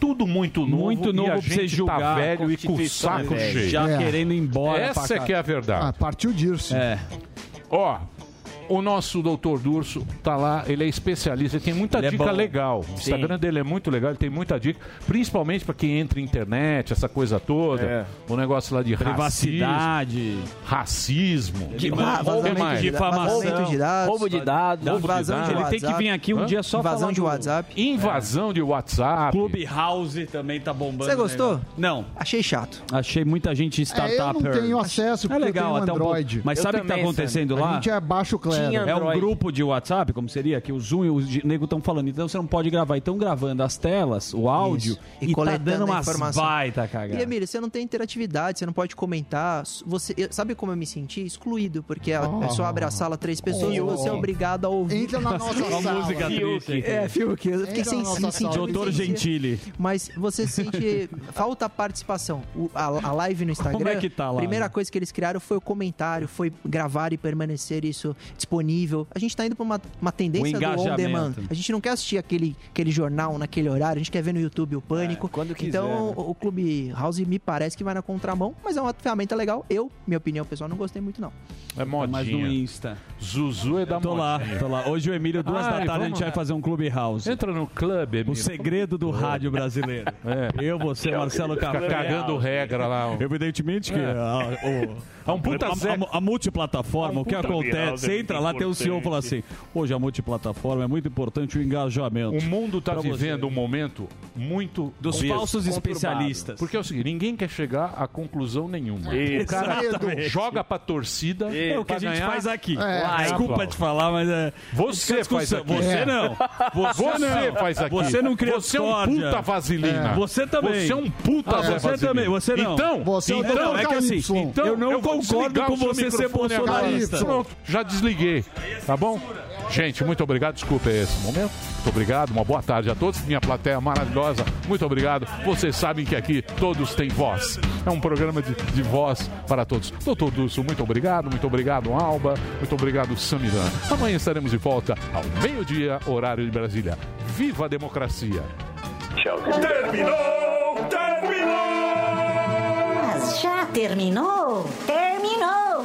Tudo muito novo. Muito e novo a pra você gente julgar. Tá velho e com o saco velha. cheio. Já querendo ir embora Essa é que é a verdade. Ah, partiu Dirce. É. Ó, o nosso doutor Durso tá lá, ele é especialista, ele tem muita Ele é dica bom. legal. O. Instagram dele é muito legal, ele tem muita dica, principalmente para quem entra em internet, essa coisa toda, É. o negócio lá de Privacidade. racismo, De- o vazamento de difamação. Vazamento de dados, Roubo de dados, Roubo de invasão de dados. Ele tem que vir aqui um Hã? dia só invasão de do- WhatsApp. Invasão de WhatsApp. Clubhouse também tá bombando. Você gostou? né? Não. Achei chato. Achei muita gente É, startup. eu não tenho acesso É porque legal, eu tenho um. Android. Mas Eu sabe o que tá acontecendo lá? A gente é baixo clero. É um grupo de WhatsApp, como seria, que o Zoom e os nego estão falando. Então você não pode gravar. Estão gravando as telas, o áudio, Isso. e, tá coletando dando a umas informação. baita E cagada. Emílio, você não tem interatividade, você não pode comentar. Você, eu- sabe como eu me senti? Excluído, porque a Oh. pessoa abre a sala três pessoas e Oh. você é obrigado a ouvir. Entra na nossa Uma sala. música Fiuk. triste. É, Fiuk. Eu fiquei sem nossa sala. Doutor Gentili. Mas você sente falta participação. O- a, a live no Instagram. Como é que tá lá, A primeira né? coisa que eles criaram foi o comentário, foi gravar e permanecer isso disponível. A gente tá indo pra uma, uma tendência O do on demand. A gente não quer assistir aquele, aquele jornal naquele horário, a gente quer ver no YouTube o Pânico. quando quiser, então né? o, o Clube House me parece que vai na contramão, mas é uma ferramenta legal. Eu, minha opinião pessoal, não gostei muito não. É modinha. mais no Insta. Zuzu é da Tô lá, tô lá. Hoje o Emílio, duas Ai, da tarde, a gente vai fazer um Clubhouse. Entra no clube, Emílio. O segredo do rádio brasileiro. Eu, você, Marcelo Fica Café. cagando regra lá. ó. Evidentemente que É. a, o- É um puta a, a- a multiplataforma, É um o que acontece? Você entra lá, tem o CEO e fala assim: hoje a multiplataforma é muito importante o engajamento. O mundo está Pra você. vivendo um momento muito Dos falsos conturbado. especialistas. Porque é o seguinte, ninguém quer chegar a conclusão nenhuma. O cara Exatamente. joga pra torcida. É o que a gente ganhar- faz aqui. É, Desculpa é, te falar, mas é. Você faz aqui. Você É. não. Você, Você não. faz aqui. Você não cria Você é um puta vaselina. É. Você também. Você é um puta Ah, Você Vaselina. também, você não. Então, Você é então, é que assim, então, eu não vou concordo com você ser bolsonarista. Pronto, já desliguei. Tá bom? Gente, muito obrigado. Desculpa esse momento. Muito obrigado. Uma boa tarde a todos. Minha plateia maravilhosa. Muito obrigado. Vocês sabem que aqui todos têm voz. É um programa de, de voz para todos. Doutor Dulce, muito obrigado. Muito obrigado, Alba. Muito obrigado, Samiran. Amanhã estaremos de volta ao meio-dia, horário de Brasília. Viva a democracia! Tchau. Terminou! Terminou! Mas já terminou? Terminou!